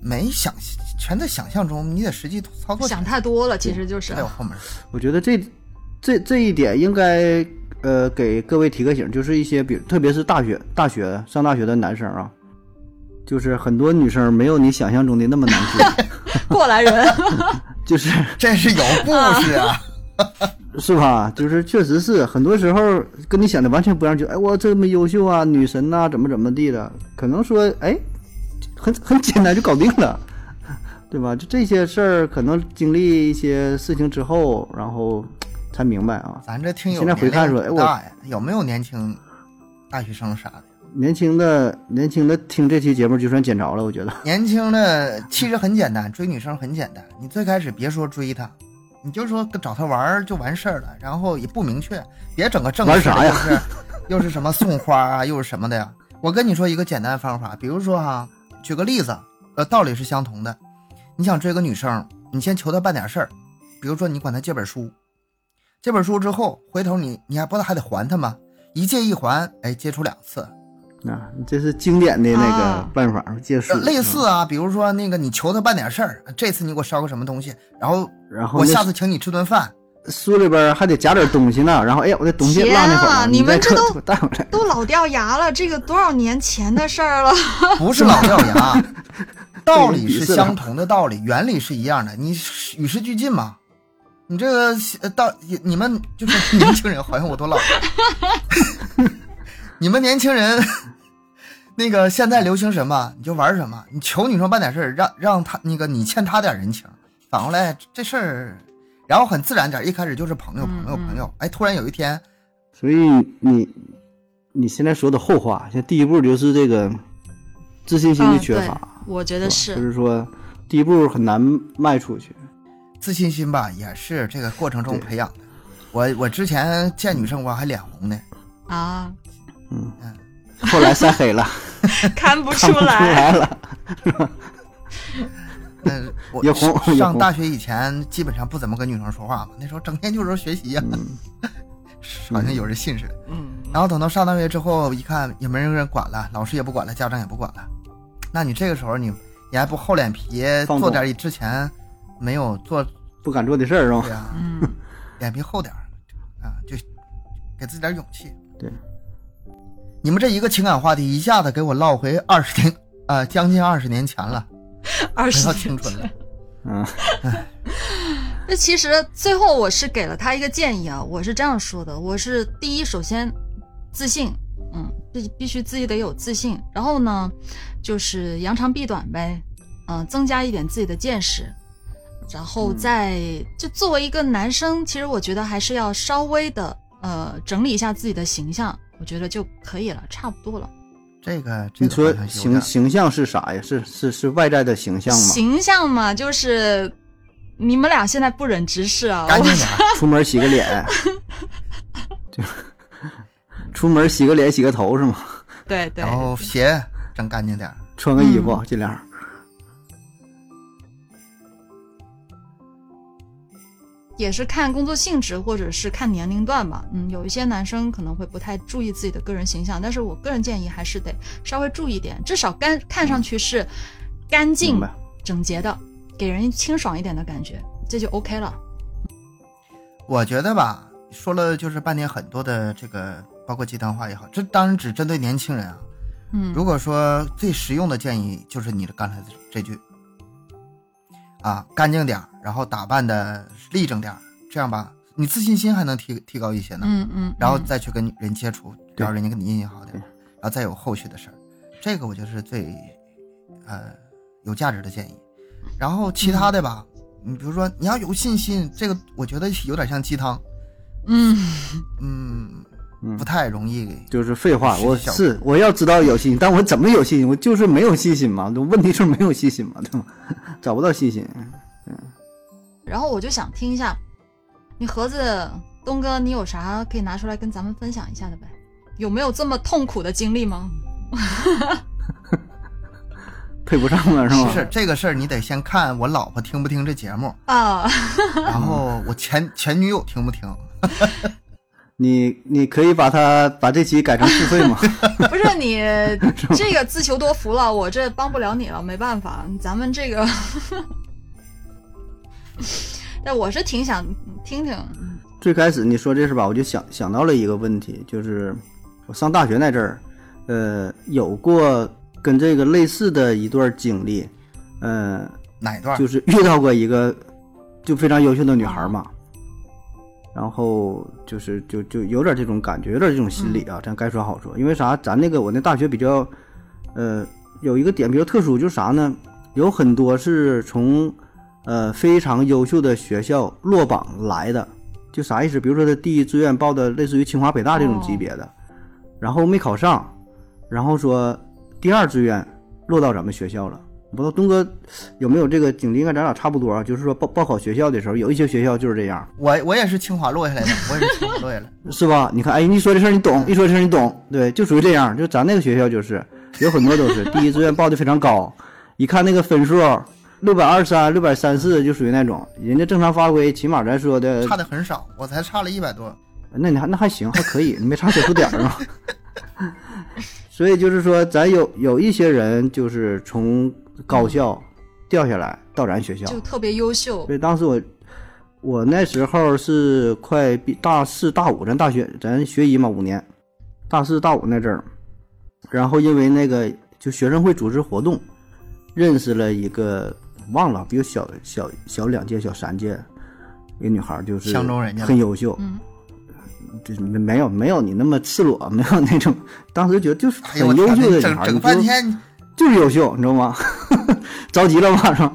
[SPEAKER 3] 没想，全在想象中，你得实际操作
[SPEAKER 1] 想太多了，其实就是
[SPEAKER 3] 还有后面。
[SPEAKER 2] 我觉得这这这一点应该呃给各位提个醒，就是一些比特别是大学大学上大学的男生啊，就是很多女生没有你想象中的那么难追
[SPEAKER 1] 过来人。
[SPEAKER 2] 就是
[SPEAKER 3] 这是有故事啊！
[SPEAKER 2] 是吧？就是确实是很多时候跟你想的完全不一样，就哎我这么优秀啊，女神呐、怎么怎么地的，可能说哎很很简单就搞定了。对吧？就这些事儿，可能经历一些事情之后，然后才明白啊。
[SPEAKER 3] 咱这听友
[SPEAKER 2] 现在回看说哎我
[SPEAKER 3] 有没有年轻大学生啥的？
[SPEAKER 2] 年轻的年轻的听这期节目就算捡着了，我觉得。
[SPEAKER 3] 年轻的其实很简单，追女生很简单。你最开始别说追她，你就说找她玩就完事儿了，然后也不明确，别整个正式的
[SPEAKER 2] 玩啥呀
[SPEAKER 3] 又是又是什么送花啊，又是什么的呀。我跟你说一个简单的方法，比如说哈，举个例子，呃，道理是相同的。你想追个女生，你先求她办点事儿，比如说你管她借本书，借本书之后，回头你你还不还得还他吗？一借一还，哎，接触两次，
[SPEAKER 2] 啊，这是经典的那个
[SPEAKER 1] 啊
[SPEAKER 2] 办法，借书
[SPEAKER 3] 呃类似啊，比如说那个你求他办点事儿，这次你给我捎个什么东西，然后
[SPEAKER 2] 然后
[SPEAKER 3] 我下次请你吃顿饭。
[SPEAKER 2] 书里边还得夹点东西呢，然后哎呀，我这东西落那会儿
[SPEAKER 1] 你们这都
[SPEAKER 2] 带回来。
[SPEAKER 1] 都老掉牙了，这个多少年前的事儿了。
[SPEAKER 3] 不是老掉牙，道理是相同的道理，原理是一样的，你与时俱进嘛。你这个呃道，你们就是 年轻人，好像我都老了。你们年轻人，那个现在流行什么你就玩什么，你求女生办点事儿，让让她那个你欠她点人情，反过来这事儿，然后很自然点，一开始就是朋友
[SPEAKER 1] 嗯
[SPEAKER 3] 朋友朋友，哎，突然有一天，
[SPEAKER 2] 所以你你现在说的后话，像第一步就是这个自信心的缺乏，
[SPEAKER 1] 我觉得
[SPEAKER 2] 是就是说第一步很难迈出去。
[SPEAKER 3] 自信心吧，也是这个过程中培养的。我我之前见女生我还脸红呢，
[SPEAKER 1] 啊，
[SPEAKER 2] 嗯，后来晒黑了，
[SPEAKER 1] 看不
[SPEAKER 2] 看不出来了。
[SPEAKER 3] 嗯，我上大学以前基本上不怎么跟女生说话嘛，那时候整天就是学习呀、好像有人信似的。
[SPEAKER 1] 嗯，
[SPEAKER 3] 然后等到上大学之后，一看也没人管了，老师也不管了，家长也不管了，那你这个时候你你还不厚脸皮做点之前没有做
[SPEAKER 2] 不敢做的事儿是吧
[SPEAKER 3] 对？呀、
[SPEAKER 1] 嗯，
[SPEAKER 3] 脸皮厚点儿啊，就给自己点勇气。
[SPEAKER 2] 对，
[SPEAKER 3] 你们这一个情感话题一下子给我唠回二十年啊、将近二十年前了，
[SPEAKER 1] 二十
[SPEAKER 3] 青春了。
[SPEAKER 2] 嗯，
[SPEAKER 1] 那其实最后我是给了他一个建议啊，我是这样说的：我是第一，首先自信，嗯，必必须自己得有自信。然后呢，就是扬长避短呗，嗯、增加一点自己的见识。然后再就作为一个男生，其实我觉得还是要稍微的呃整理一下自己的形象，我觉得就可以了，差不多了。
[SPEAKER 3] 这个这个
[SPEAKER 2] 你说形形象是啥呀？是是是外在的形象吗？
[SPEAKER 1] 形象嘛，就是你们俩现在不忍直视啊，我
[SPEAKER 3] 干净点。
[SPEAKER 2] 出门洗个脸，就出门洗个脸洗个头是吗？
[SPEAKER 1] 对对
[SPEAKER 3] 然后鞋整干净点。
[SPEAKER 2] 穿个衣服
[SPEAKER 1] 嗯
[SPEAKER 2] 尽量。
[SPEAKER 1] 也是看工作性质或者是看年龄段吧。嗯，有一些男生可能会不太注意自己的个人形象，但是我个人建议还是得稍微注意点，至少干看上去是干净整洁的，给人清爽一点的感觉，这就 OK 了。
[SPEAKER 3] 我觉得吧，说了就是半天很多的这个，包括鸡汤话也好，这当然只针对年轻人啊。
[SPEAKER 1] 嗯，
[SPEAKER 3] 如果说最实用的建议就是你的刚才这句，啊，干净点儿，然后打扮的立正点儿，这样吧，你自信心还能提提高一些呢。
[SPEAKER 1] 嗯嗯，
[SPEAKER 3] 然后
[SPEAKER 1] 嗯
[SPEAKER 3] 再去跟人接触，
[SPEAKER 2] 对
[SPEAKER 3] 让人家跟你印象好点
[SPEAKER 2] 对，
[SPEAKER 3] 然后再有后续的事儿，这个我觉得是最呃有价值的建议。然后其他的吧，你比如说你要有信心，这个我觉得有点像鸡汤，
[SPEAKER 1] 嗯
[SPEAKER 3] 嗯，
[SPEAKER 2] 嗯
[SPEAKER 3] 不太容易。
[SPEAKER 2] 就是废话，我
[SPEAKER 3] 是
[SPEAKER 2] 我要知道有信心，但我怎么有信心？我就是没有信心嘛，问题是没有信心嘛，对吗？找不到信心。
[SPEAKER 1] 嗯然后我就想听一下，你盒子东哥，你有啥可以拿出来跟咱们分享一下的呗？有没有这么痛苦的经历吗？
[SPEAKER 2] 配不上了是吗？
[SPEAKER 3] 是这个事儿，你得先看我老婆听不听这节目，
[SPEAKER 1] 啊，
[SPEAKER 3] 然后我前前女友听不听。
[SPEAKER 2] 你你可以把它把这期改成付费吗？
[SPEAKER 1] 不是你 这个自求多福了，我这帮不了你了，没办法，咱们这个，但我是挺想听听，
[SPEAKER 2] 最开始你说这事吧，我就想想到了一个问题，就是我上大学那阵儿，呃，有过跟这个类似的一段经历，呃，
[SPEAKER 3] 哪一段？
[SPEAKER 2] 就是遇到过一个就非常优秀的女孩嘛，然后就是就就有点这种感觉，有点这种心理啊，咱该说好说，因为啥？咱那个我那大学比较，呃，有一个点比较特殊，就是啥呢？有很多是从呃非常优秀的学校落榜来的，就啥意思？比如说他第一志愿报的类似于清华北大这种级别的，然后没考上，然后说第二志愿落到咱们学校了。不知道东哥有没有这个经历？应该咱俩差不多啊。就是说报报考学校的时候，有一些学校就是这样，
[SPEAKER 3] 我我也是清华落下来的，我也是清华落下来。
[SPEAKER 2] 是吧？你看，哎，你说这事儿你懂，一说这事儿你懂，对，就属于这样。就咱那个学校就是有很多都是第一志愿报的非常高，一看那个分数六百二三、六百三四，就属于那种人家正常发挥，起码咱说的
[SPEAKER 3] 差的很少，我才差了一百多。
[SPEAKER 2] 那你还那还行，还可以，你没差小数点儿吗？所以就是说，咱有有一些人就是从高校掉下来到咱学校，
[SPEAKER 1] 就特别优秀。
[SPEAKER 2] 所以当时我我那时候是快毕大四大五，咱大学咱学医嘛五年，大四大五那阵儿，然后因为那个就学生会组织活动，认识了一个忘了比我小小小两届小三届一个女孩儿，就是
[SPEAKER 3] 相中人家
[SPEAKER 2] 很优秀，
[SPEAKER 1] 嗯，
[SPEAKER 2] 就是没没有没有你那么赤裸，没有那种，当时觉得就是很优，秀的女孩儿，
[SPEAKER 3] 整天，
[SPEAKER 2] 就是优秀，你知道吗？着急了晚上，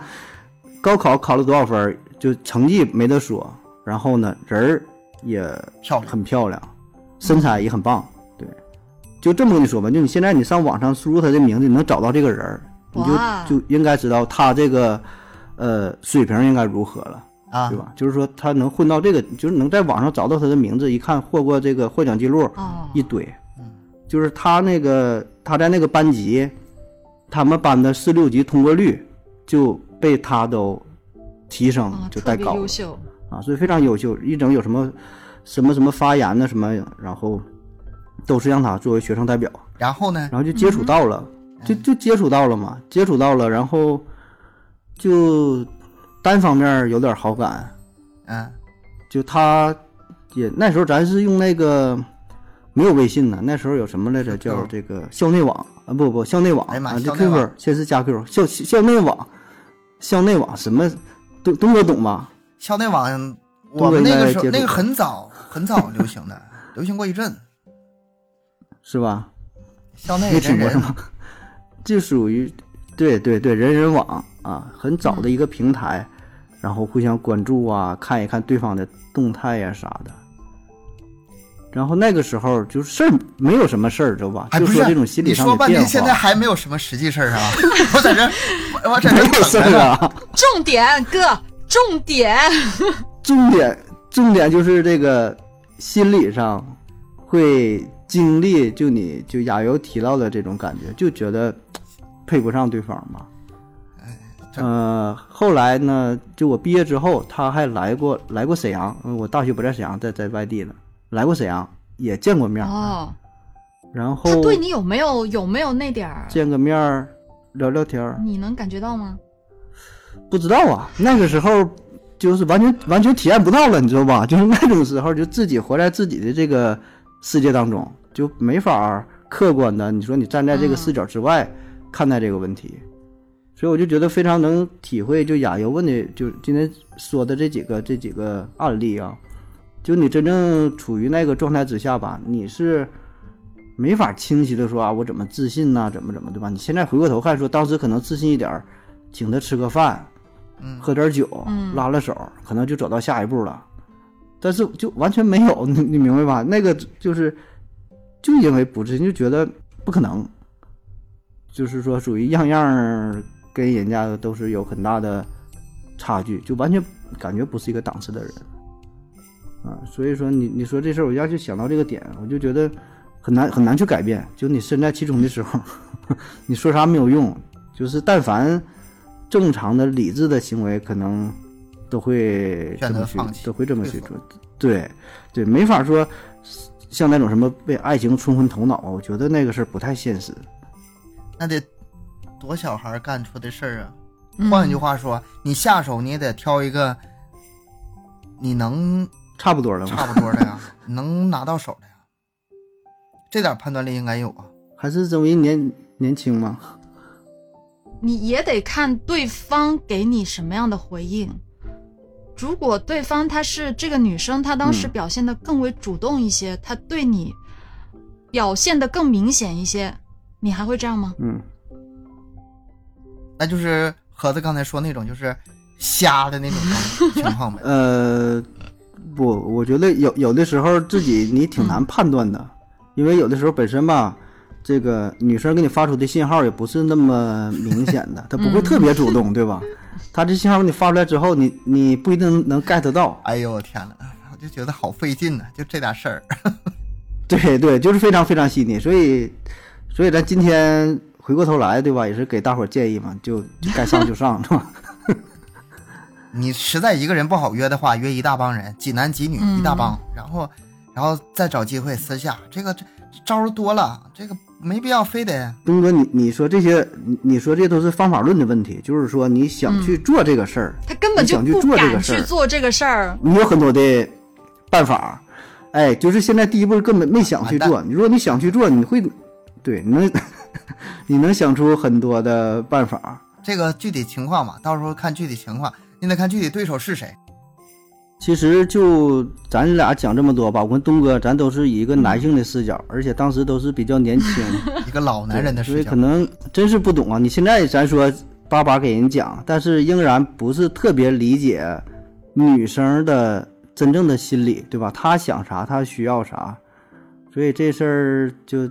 [SPEAKER 2] 高考考了多少分，就成绩没得说，然后呢，人儿也
[SPEAKER 3] 漂亮，
[SPEAKER 2] 很漂亮，身材也很棒，对，就这么跟你说吧，就你现在你上网上输入他的名字，你能找到这个人儿，你就就应该知道他这个呃水平应该如何了。
[SPEAKER 3] 啊。
[SPEAKER 2] 对，吧？就是说他能混到这个，就是能在网上找到他的名字，一看获过这个获奖记录
[SPEAKER 1] 哦，
[SPEAKER 2] 一堆
[SPEAKER 3] 嗯，
[SPEAKER 2] 就是他那个他在那个班级，他们班的四六级通过率就被他都提升
[SPEAKER 1] 啊，
[SPEAKER 2] 就带高了。
[SPEAKER 1] 优秀，
[SPEAKER 2] 啊，所以非常优秀。一整有什么什么什么发言呢什么，然后都是让他作为学生代表，
[SPEAKER 3] 然后呢，
[SPEAKER 2] 然后就接触到了，就就接触到了嘛，接触到了，然后就单方面有点好感。
[SPEAKER 3] 嗯，
[SPEAKER 2] 就他也那时候咱是用那个没有微信呢，那时候有什么来着？叫这个校内网啊，不不校内网啊，
[SPEAKER 3] 这
[SPEAKER 2] QQ 先是加 QQ 校校内网，校内网什么东东哥懂吗？
[SPEAKER 3] 校内网，我们那个时候那个很早很早流行的，流行过一阵。
[SPEAKER 2] 是吧？
[SPEAKER 3] 校内
[SPEAKER 2] 没听过是吗？就属于对对对人人网啊，很早的一个平台，然后互相关注啊，看一看对方的动态呀、啥的。然后那个时候就是事儿没有什么事儿，知道吧？
[SPEAKER 3] 哎，不是
[SPEAKER 2] 就说这种心理
[SPEAKER 3] 你说
[SPEAKER 2] 上的变化。
[SPEAKER 3] 半天，现在还没有什么实际事儿啊！我在这儿，我我在这
[SPEAKER 2] 没有事
[SPEAKER 3] 儿
[SPEAKER 2] 啊。
[SPEAKER 1] 重点哥，重点，
[SPEAKER 2] 重点重点就是这个心理上会经历，就你就亚游提到的这种感觉，就觉得配不上对方嘛。
[SPEAKER 3] 这
[SPEAKER 2] 呃，后来呢，就我毕业之后，他还来过来过沈阳，嗯我大学不在沈阳，在在外地呢，来过沈阳，也见过面儿，
[SPEAKER 1] 哦，
[SPEAKER 2] 然后
[SPEAKER 1] 他对你有没有有没有那点儿，
[SPEAKER 2] 见个面儿聊聊天儿，
[SPEAKER 1] 你能感觉到吗？
[SPEAKER 2] 不知道啊，那个时候就是完全完全体验不到了，你知道吧？就是那种时候，就自己活在自己的这个世界当中，就没法儿客观的，你说你站在这个视角之外看待这个问题，所以我就觉得非常能体会，就亚游问的，就今天说的这几个这几个案例啊，就你真正处于那个状态之下吧，你是。没法清晰的说啊，我怎么自信呐、怎么怎么对吧？你现在回过头看说，当时可能自信一点儿，请他吃个饭，
[SPEAKER 3] 嗯，
[SPEAKER 2] 喝点酒，
[SPEAKER 1] 嗯
[SPEAKER 2] 拉拉手，可能就走到下一步了。但是就完全没有，你你明白吧？那个就是就因为不自信，就觉得不可能，就是说属于样样儿跟人家都是有很大的差距，就完全感觉不是一个档次的人啊。所以说你你说这事儿，我要去想到这个点，我就觉得很难很难去改变。就你身在其中的时候，你说啥没有用，就是但凡正常的理智的行为，可能都会这么去
[SPEAKER 3] 选择放，弃
[SPEAKER 2] 都会这么去做。对对，没法说像那种什么被爱情冲昏头脑，我觉得那个事儿不太现实。
[SPEAKER 3] 那得多小孩儿干出的事儿啊！
[SPEAKER 1] 嗯
[SPEAKER 3] 换一句话说，你下手你也得挑一个你能
[SPEAKER 2] 差不多了嘛，
[SPEAKER 3] 差不多的呀，能拿到手的呀。这点判断力应该有啊。
[SPEAKER 2] 还是因为年年轻吗。
[SPEAKER 1] 你也得看对方给你什么样的回应。如果对方她是这个女生，她当时
[SPEAKER 2] 嗯
[SPEAKER 1] 表现的更为主动一些，她对你表现的更明显一些，你还会这样吗？
[SPEAKER 2] 嗯，
[SPEAKER 3] 那就是盒子刚才说那种，就是瞎的那种 情况呗。
[SPEAKER 2] 呃，不，我觉得有有的时候自己你挺难判断的，因为有的时候本身吧，这个女生给你发出的信号也不是那么明显的，她不会特别主动，对吧？她这信号给你发出来之后，你你不一定能 get 到。
[SPEAKER 3] 哎呦我天呐，我就觉得好费劲呢，就这点事儿。
[SPEAKER 2] 对对，就是非常非常细腻，所以所以咱今天回过头来，对吧？也是给大伙儿建议嘛，就就该上就上，是吧？
[SPEAKER 3] 你实在一个人不好约的话，约一大帮人，几男几女
[SPEAKER 1] 嗯
[SPEAKER 3] 一大帮，然后然后再找机会私下，这个这招儿多了，这个没必要非得
[SPEAKER 2] 东哥，你你说这些，你你说这都是方法论的问题，就是说你想去做这个事儿，
[SPEAKER 1] 他根本就
[SPEAKER 2] 想去
[SPEAKER 1] 不敢
[SPEAKER 2] 做这个事儿
[SPEAKER 1] 去做这个事儿。
[SPEAKER 2] 你有很多的办法，哎，就是现在第一步根本没想去做。你如果你想去做，你会，对，你能 你能想出很多的办法。
[SPEAKER 3] 这个具体情况嘛，到时候看具体情况，你得看具体对手是谁。
[SPEAKER 2] 其实就咱俩讲这么多吧，我跟东哥咱都是以一个男性的视角，而且当时都是比较年轻，
[SPEAKER 3] 一个老男人的视角
[SPEAKER 2] 所以可，能真是不懂啊。你现在咱说叭叭给人讲，但是仍然不是特别理解女生的真正的心理，对吧？她想啥，她需要啥，所以这事儿就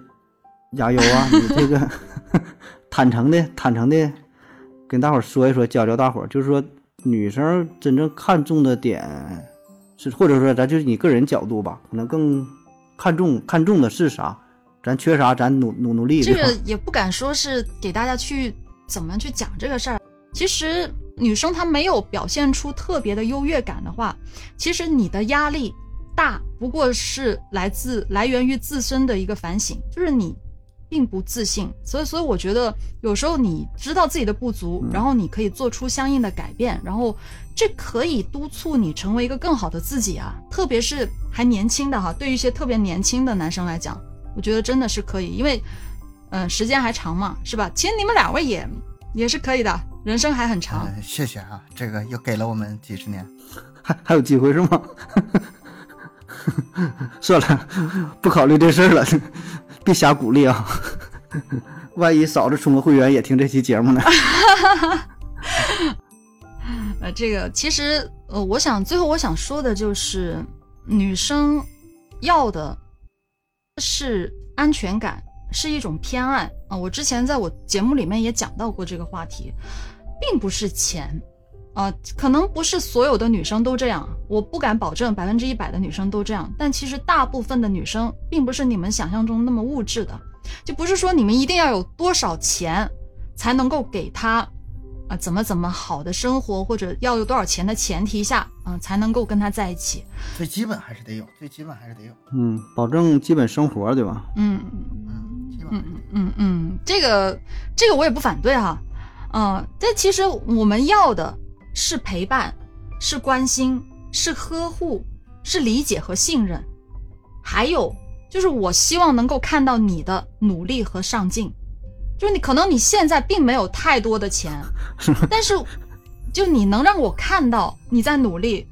[SPEAKER 2] 加油啊！你这个 坦诚的、坦诚的跟大伙儿说一说，教教大伙儿，就是说女生真正看重的点是，或者说咱就是你个人角度吧，可能更看重看重的是啥，咱缺啥，咱努努努力。
[SPEAKER 1] 这个也不敢说是给大家去怎么去讲这个事儿。其实女生她没有表现出特别的优越感的话，其实你的压力大不过是来自来源于自身的一个反省，就是你并不自信。所以，所以我觉得有时候你知道自己的不足，然后你可以做出相应的改变，然后这可以督促你成为一个更好的自己啊。特别是还年轻的哈，对于一些特别年轻的男生来讲，我觉得真的是可以，因为。嗯，时间还长嘛，是吧？其实你们两位也也是可以的，人生还很长。
[SPEAKER 3] 呃谢谢啊，这个又给了我们几十年。
[SPEAKER 2] 还还有机会是吗？算了，不考虑这事儿了，别瞎鼓励啊！万一嫂子充个会员也听这期节目呢？
[SPEAKER 1] 呃，这个其实呃，我想最后我想说的就是，女生要的是安全感，是一种偏爱啊、我之前在我节目里面也讲到过这个话题，并不是钱。啊、可能不是所有的女生都这样，我不敢保证百分之一百的女生都这样，但其实大部分的女生并不是你们想象中那么物质的，就不是说你们一定要有多少钱才能够给他啊、怎么怎么好的生活，或者要有多少钱的前提下，啊、才能够跟他在一起。
[SPEAKER 3] 最基本还是得有，最基本还是得有。
[SPEAKER 2] 嗯，保证基本生活，对吧？
[SPEAKER 1] 嗯
[SPEAKER 3] 嗯，基本还是得有
[SPEAKER 1] 嗯嗯，这个这个我也不反对哈，嗯、但其实我们要的是陪伴，是关心，是呵护，是理解和信任，还有就是我希望能够看到你的努力和上进，就是你可能你现在并没有太多的钱，但是就你能让我看到你在努力，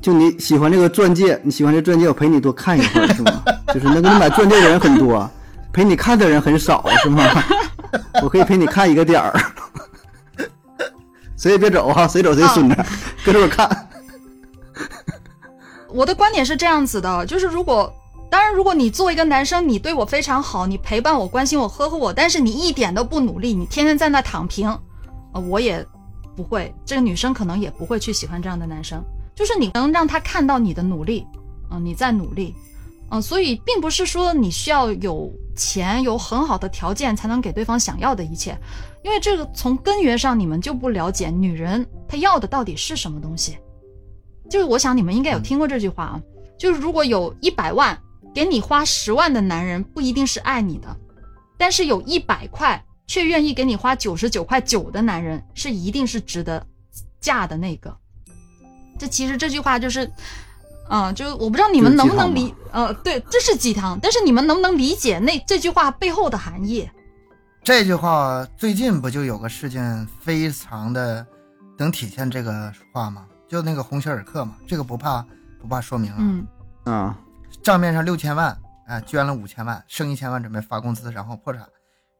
[SPEAKER 2] 就你喜欢这个钻戒，你喜欢这钻戒，我陪你多看一会儿，是吗？就是能给你买钻戒的人很多，陪你看的人很少，是吗？我可以陪你看一个点儿，谁也别走哈，谁走谁孙子，跟着我看。
[SPEAKER 1] 我的观点是这样子的，就是如果，当然，如果你作为一个男生，你对我非常好，你陪伴我、关心我、呵护我，但是你一点都不努力，你天天在那躺平，呃，我也不会，这个女生可能也不会去喜欢这样的男生。就是你能让他看到你的努力，啊、你在努力，嗯、所以并不是说你需要有钱、有很好的条件才能给对方想要的一切，因为这个从根源上你们就不了解女人她要的到底是什么东西。就是我想你们应该有听过这句话啊，就是如果有一百万给你花十万的男人，不一定是爱你的，但是有一百块却愿意给你花九十九块九的男人，是一定是值得嫁的那个。这其实这句话就是，啊、就我不知道你们能不能理，呃，对，这是鸡汤，但是你们能不能理解那这句话背后的含义？
[SPEAKER 3] 这句话最近不就有个事件，非常的能体现这个话吗？就那个鸿星尔克嘛，这个不怕不怕说明啊。
[SPEAKER 1] 嗯
[SPEAKER 2] 啊，
[SPEAKER 3] 账面上六千万，哎，捐了五千万，剩一千万准备发工资，然后破产。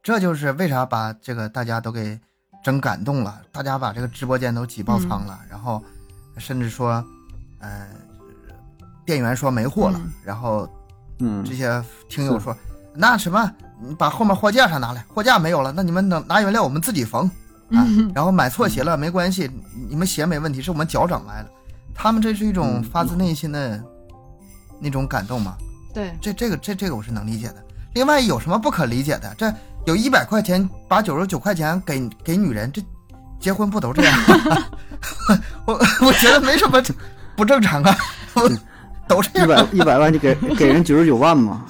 [SPEAKER 3] 这就是为啥把这个大家都给整感动了，大家把这个直播间都挤爆仓了，然后甚至说，呃，店员说没货了，
[SPEAKER 1] 嗯
[SPEAKER 3] 然后
[SPEAKER 2] 嗯
[SPEAKER 3] 这，些听友说，那什么，你把后面货架上拿来，货架没有了，那你们能拿原料我们自己缝啊，
[SPEAKER 1] 嗯
[SPEAKER 3] 然后买错鞋了没关系，你们鞋没问题，是我们脚长歪了。他们这是一种
[SPEAKER 2] 嗯
[SPEAKER 3] 发自内心的那种感动嘛？
[SPEAKER 1] 对，
[SPEAKER 3] 这这个这这个我是能理解的。另外有什么不可理解的？这有一百块钱把九十九块钱给给女人，这结婚不都这样？我 我觉得没什么不正常啊，我 都这
[SPEAKER 2] 一百。一百万就给给人九十九万嘛？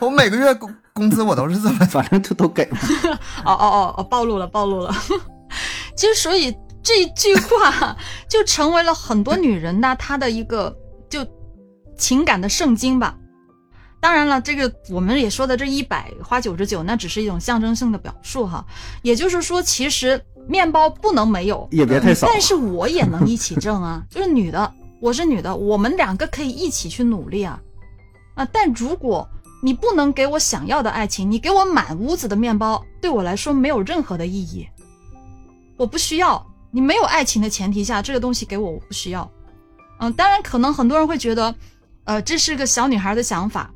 [SPEAKER 3] 我每个月工工资我都是这么
[SPEAKER 2] 反正就都给嘛。
[SPEAKER 1] 哦哦哦哦，暴露了，暴露了。其实，所以这句话就成为了很多女人呢，她的一个就情感的圣经吧。当然了，这个我们也说的这一百花九十九，那只是一种象征性的表述哈。也就是说，其实面包不能没有，
[SPEAKER 2] 也别太少
[SPEAKER 1] 但是我也能一起挣啊。就是女的，我是女的，我们两个可以一起去努力啊啊！但如果你不能给我想要的爱情，你给我满屋子的面包，对我来说没有任何的意义。我不需要你没有爱情的前提下，这个东西给我我不需要。嗯，当然可能很多人会觉得，呃，这是个小女孩的想法。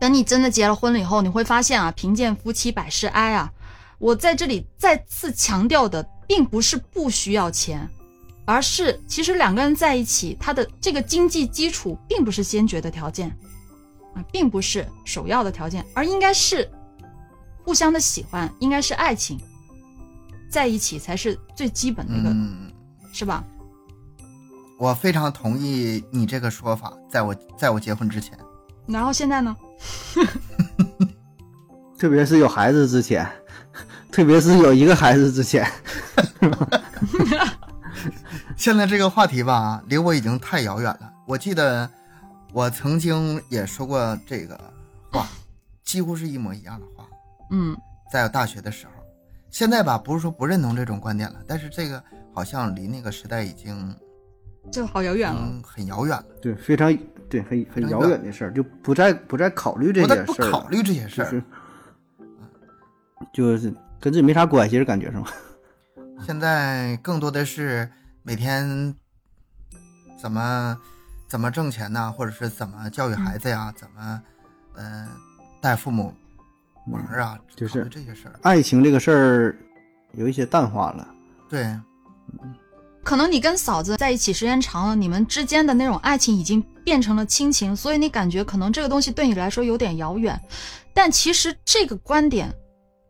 [SPEAKER 1] 等你真的结了婚了以后，你会发现啊，贫贱夫妻百事哀啊。我在这里再次强调的，并不是不需要钱，而是其实两个人在一起，他的这个经济基础并不是先决的条件。啊，并不是首要的条件，而应该是互相的喜欢，应该是爱情，在一起才是最基本的一个，
[SPEAKER 3] 嗯，
[SPEAKER 1] 是吧？
[SPEAKER 3] 我非常同意你这个说法，在我在我结婚之前，
[SPEAKER 1] 然后现在呢？
[SPEAKER 2] 特别是有孩子之前，特别是有一个孩子之前，
[SPEAKER 3] 现在这个话题吧，离我已经太遥远了。我记得我曾经也说过这个话，几乎是一模一样的话，
[SPEAKER 1] 嗯，
[SPEAKER 3] 在大学的时候。现在吧，不是说不认同这种观点了，但是这个好像离那个时代已经
[SPEAKER 1] 这好遥远了。
[SPEAKER 3] 嗯很遥远了，
[SPEAKER 2] 对，非常对，很很遥远的事儿，就不再不再考虑这
[SPEAKER 3] 不
[SPEAKER 2] 些事儿
[SPEAKER 3] 不考虑这些事儿。
[SPEAKER 2] 就是就是跟自己没啥关系，是感觉是吗？
[SPEAKER 3] 现在更多的是每天怎么怎么挣钱呐，或者是怎么教育孩子呀，怎么嗯、呃带父母玩儿啊，
[SPEAKER 2] 就是
[SPEAKER 3] 这些事儿。
[SPEAKER 2] 爱情这个事儿有一些淡化了，
[SPEAKER 3] 对，
[SPEAKER 1] 可能你跟嫂子在一起时间长了，你们之间的那种爱情已经变成了亲情，所以你感觉可能这个东西对你来说有点遥远。但其实这个观点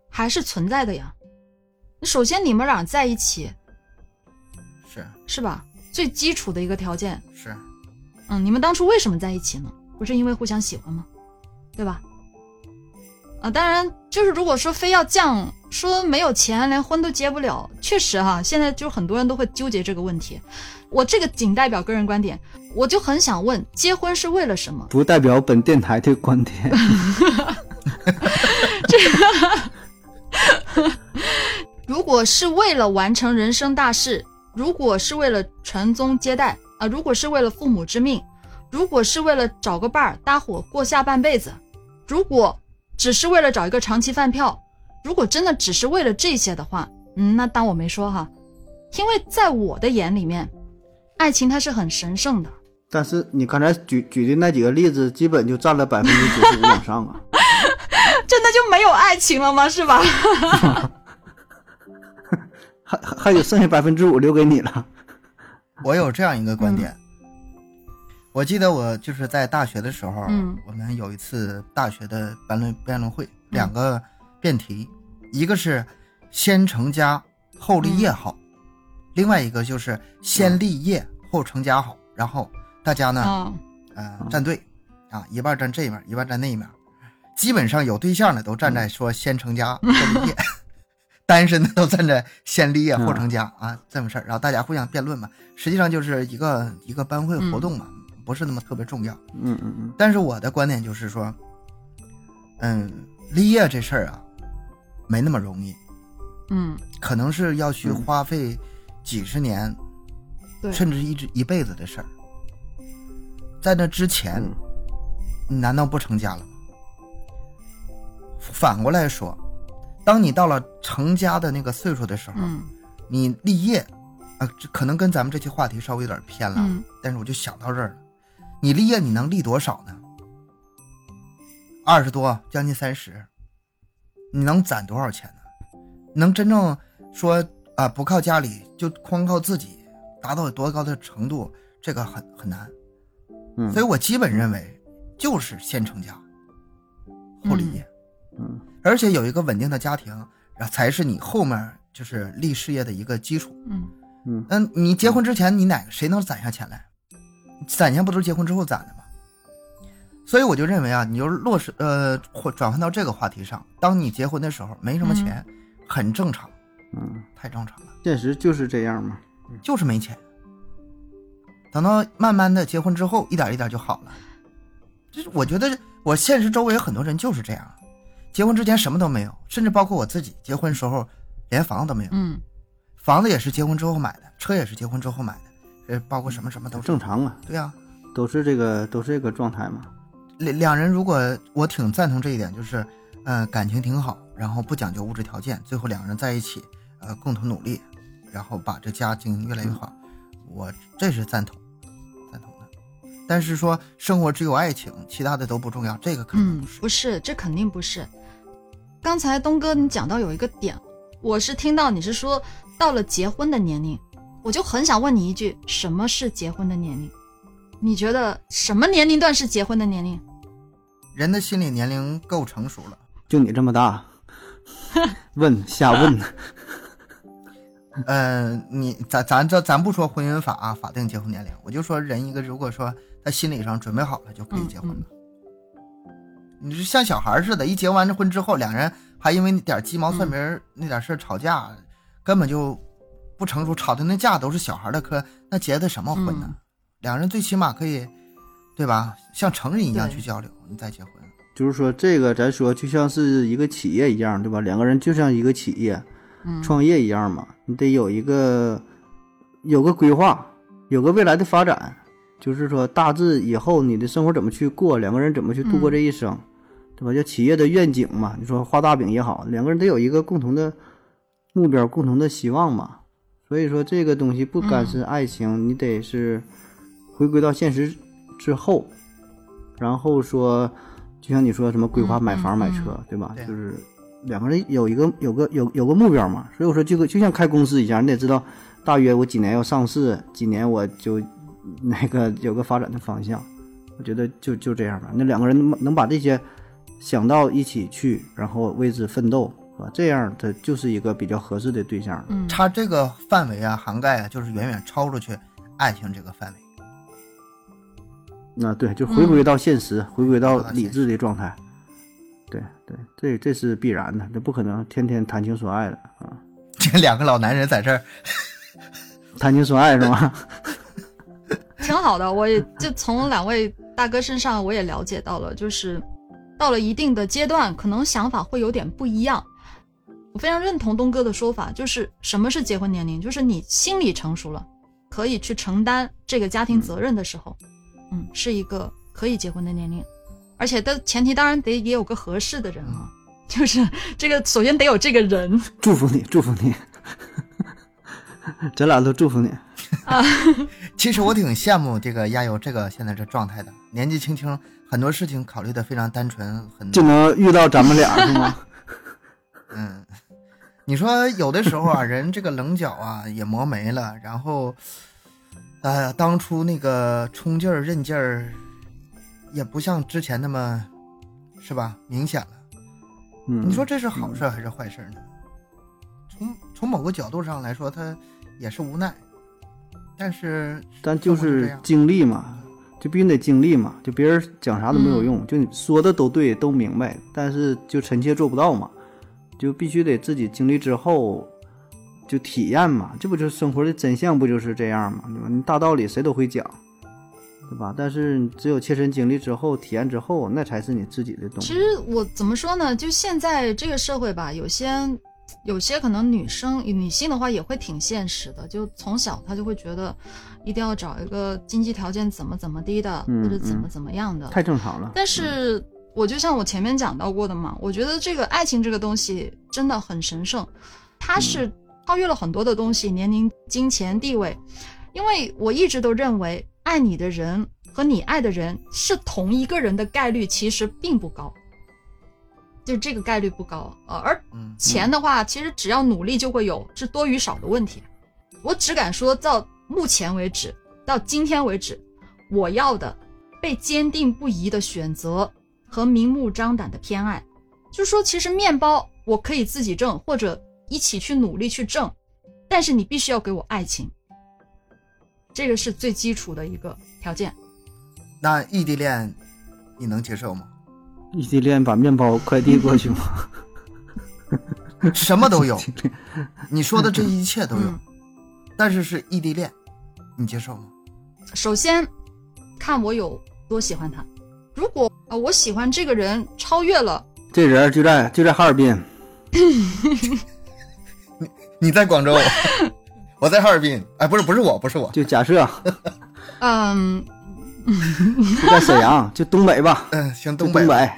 [SPEAKER 1] 还是存在的呀。首先，你们俩在一起
[SPEAKER 3] 是
[SPEAKER 1] 是吧？最基础的一个条件，
[SPEAKER 3] 是，
[SPEAKER 1] 嗯，你们当初为什么在一起呢？不是因为互相喜欢吗？对吧？啊，当然，就是如果说非要犟，说没有钱连婚都结不了，确实哈，现在就很多人都会纠结这个问题。我这个仅代表个人观点，我就很想问，结婚是为了什么？
[SPEAKER 2] 不代表本电台的观点。
[SPEAKER 1] 这个 如果是为了完成人生大事，如果是为了传宗接代啊，如果是为了父母之命，如果是为了找个伴儿搭伙过下半辈子，如果只是为了找一个长期饭票，如果真的只是为了这些的话，嗯，那当我没说哈，因为在我的眼里面，爱情它是很神圣的。
[SPEAKER 2] 但是你刚才举举的那几个例子，基本就占了百分之九十五以上啊。
[SPEAKER 1] 真的就没有爱情了吗？是吧？
[SPEAKER 2] 还还还有剩下百分之五留给你了。
[SPEAKER 3] 我有这样一个观点。我记得我就是在大学的时候，
[SPEAKER 1] 嗯
[SPEAKER 3] 我们有一次大学的辩论辩论会，两个辩题，一个是先成家后立业好，另外一个就是先立业后成家好。然后大家呢，
[SPEAKER 1] 啊，
[SPEAKER 3] 呃，站队啊，一半站这一面，一半站那一面。基本上有对象的都站在说先成家后立业，单身的都站在先立业后成家啊，这么事儿。然后大家互相辩论嘛，实际上就是一个一个班会活动嘛，不是那么特别重要。
[SPEAKER 2] 嗯嗯嗯，
[SPEAKER 3] 但是我的观点就是说，嗯，立业这事儿啊，没那么容易，
[SPEAKER 1] 嗯，
[SPEAKER 3] 可能是要去
[SPEAKER 2] 嗯
[SPEAKER 3] 花费几十年，
[SPEAKER 1] 对，
[SPEAKER 3] 甚至一直一辈子的事儿。在那之前，
[SPEAKER 2] 嗯
[SPEAKER 3] 你难道不成家了吗？反过来说，当你到了成家的那个岁数的时候，
[SPEAKER 1] 嗯。
[SPEAKER 3] 你立业，啊、这可能跟咱们这期话题稍微有点偏了，
[SPEAKER 1] 嗯。
[SPEAKER 3] 但是我就想到这儿了，你立业你能立多少呢？二十多，将近三十，你能攒多少钱呢？能真正说啊，不靠家里，就光靠自己，达到多高的程度，这个很很难。
[SPEAKER 2] 嗯。
[SPEAKER 3] 所以我基本认为，就是先成家，后立业，
[SPEAKER 2] 嗯
[SPEAKER 3] 而且有一个稳定的家庭，然后才是你后面就是立事业的一个基础。
[SPEAKER 1] 嗯
[SPEAKER 2] 嗯
[SPEAKER 3] 嗯，你结婚之前，你哪个谁能攒下钱来？攒钱不都是结婚之后攒的吗？所以我就认为啊，你就落实呃，或转换到这个话题上，当你结婚的时候没什么钱，很正常，
[SPEAKER 2] 嗯，
[SPEAKER 3] 太正常了，
[SPEAKER 2] 现实就是这样嘛。
[SPEAKER 3] 就是没钱。等到慢慢的结婚之后，一点一点就好了。就是我觉得我现实周围有很多人就是这样，结婚之前什么都没有，甚至包括我自己，结婚时候连房子都没有，
[SPEAKER 1] 嗯
[SPEAKER 3] 房子也是结婚之后买的，车也是结婚之后买的，呃，包括什么什么都是
[SPEAKER 2] 正。常啊，
[SPEAKER 3] 对呀、
[SPEAKER 2] 都是这个都是这个状态嘛。
[SPEAKER 3] 两两人如果我挺赞同这一点，就是，呃，感情挺好，然后不讲究物质条件，最后两人在一起，呃，共同努力，然后把这家经营越来越好，我这是赞同，赞同的。但是说生活只有爱情，其他的都不重要，这个肯定
[SPEAKER 1] 嗯
[SPEAKER 3] 不是。，
[SPEAKER 1] 不是，这肯定不是。刚才东哥你讲到有一个点，我是听到你是说到了结婚的年龄，我就很想问你一句：什么是结婚的年龄？你觉得什么年龄段是结婚的年龄？
[SPEAKER 3] 人的心理年龄够成熟了，
[SPEAKER 2] 就你这么大，问瞎问，
[SPEAKER 3] 呃，你咱咱这咱不说婚姻法啊，法定结婚年龄，我就说人一个，如果说他心理上准备好了，就可以结婚了。你是像小孩似的，一结完这婚之后，两人还因为那点鸡毛蒜皮儿那点事儿吵架，根本就不成熟，吵的那架都是小孩的嗑，那结的什么婚呢？
[SPEAKER 1] 嗯
[SPEAKER 3] 两人最起码可以，对吧？像成人一样去交流，你再结婚。
[SPEAKER 2] 就是说这个咱说就像是一个企业一样，对吧？两个人就像一个企业
[SPEAKER 1] 嗯，
[SPEAKER 2] 创业一样嘛，你得有一个有个规划，有个未来的发展，就是说大致以后你的生活怎么去过，两个人怎么去度过这一生，对吧？叫企业的愿景嘛。你说画大饼也好，两个人得有一个共同的目标、共同的希望嘛。所以说这个东西不单是爱情，你得是回归到现实之后，然后说，就像你说什么规划
[SPEAKER 1] 嗯
[SPEAKER 2] 买房、
[SPEAKER 1] 嗯
[SPEAKER 2] 买车，对吧？
[SPEAKER 3] 对
[SPEAKER 2] 就是两个人有一个有个有有个目标嘛。所以我说这个就像开公司一样，你得知道大约我几年要上市，几年我就 那个有个发展的方向。我觉得就就这样吧。那两个人能能把这些想到一起去，然后为之奋斗，是吧？这样他就是一个比较合适的对象。
[SPEAKER 1] 嗯，
[SPEAKER 3] 他这个范围啊，涵盖啊，就是远远超出去爱情这个范围。
[SPEAKER 2] 那对，就回归到现实，回归到
[SPEAKER 3] 回到现
[SPEAKER 2] 理智的状态。对对，这这是必然的，这不可能天天谈情说爱的啊！
[SPEAKER 3] 这两个老男人在这儿，
[SPEAKER 2] 谈情说爱是吗？
[SPEAKER 1] 挺好的。我也就从两位大哥身上，我也了解到了，就是到了一定的阶段，可能想法会有点不一样。我非常认同东哥的说法，就是什么是结婚年龄？就是你心理成熟了，可以去承担这个家庭责任的时候，嗯，是一个可以结婚的年龄。而且的前提当然得也有个合适的人啊，就是这个首先得有这个人。
[SPEAKER 2] 祝福你，祝福你，咱俩都祝福你。
[SPEAKER 3] 其实我挺羡慕这个亚优这个现在这状态的，年纪轻轻，很多事情考虑的非常单纯，很
[SPEAKER 2] 就能遇到咱们俩是吗？
[SPEAKER 3] 嗯。你说有的时候啊，人这个棱角啊也磨没了，然后，呃，当初那个冲劲儿、韧劲儿，也不像之前那么，是吧？明显了。
[SPEAKER 2] 嗯，
[SPEAKER 3] 你说这是好事还是坏事呢？从从某个角度上来说，他也是无奈，但是
[SPEAKER 2] 但就是经历嘛，就必须得经历嘛，就别人讲啥都没有用，就你说的都对，都明白，但是就臣妾做不到嘛，就必须得自己经历之后就体验嘛，这不就是生活的真相不就是这样嘛，对吧？你大道理谁都会讲，对吧？但是只有切身经历之后、体验之后，那才是你自己的东西。
[SPEAKER 1] 其实我怎么说呢？就现在这个社会吧，有些有些可能女生女性的话也会挺现实的，就从小她就会觉得一定要找一个经济条件怎么怎么低的，
[SPEAKER 2] 嗯
[SPEAKER 1] 或者怎么
[SPEAKER 2] 嗯
[SPEAKER 1] 怎么样的。
[SPEAKER 2] 太正常了。
[SPEAKER 1] 但是我就像我前面讲到过的嘛，我觉得这个爱情这个东西真的很神圣，它是超越了很多的东西，年龄、金钱、地位。因为我一直都认为，爱你的人和你爱的人是同一个人的概率其实并不高，就这个概率不高。呃，而
[SPEAKER 3] 嗯，
[SPEAKER 1] 钱的话，其实只要努力就会有，是多与少的问题。我只敢说到目前为止，到今天为止，我要的被坚定不移的选择和明目张胆的偏爱，就是说，其实面包我可以自己挣，或者一起去努力去挣，但是你必须要给我爱情，这个是最基础的一个条件。
[SPEAKER 3] 那异地恋你能接受吗？
[SPEAKER 2] 异地恋把面包快递过去吗？
[SPEAKER 3] 什么都有，你说的这一切都有，
[SPEAKER 1] 嗯
[SPEAKER 3] 但是是异地恋，你接受吗？
[SPEAKER 1] 首先看我有多喜欢他。如果呃我喜欢这个人超越了，
[SPEAKER 2] 这人就在就在哈尔滨，
[SPEAKER 3] 你你在广州，我在哈尔滨。哎，不是不是我，不是我，
[SPEAKER 2] 就假设
[SPEAKER 1] 嗯，
[SPEAKER 2] 就 在沈阳，就东北吧，
[SPEAKER 3] 嗯，行，东北。
[SPEAKER 2] 东北，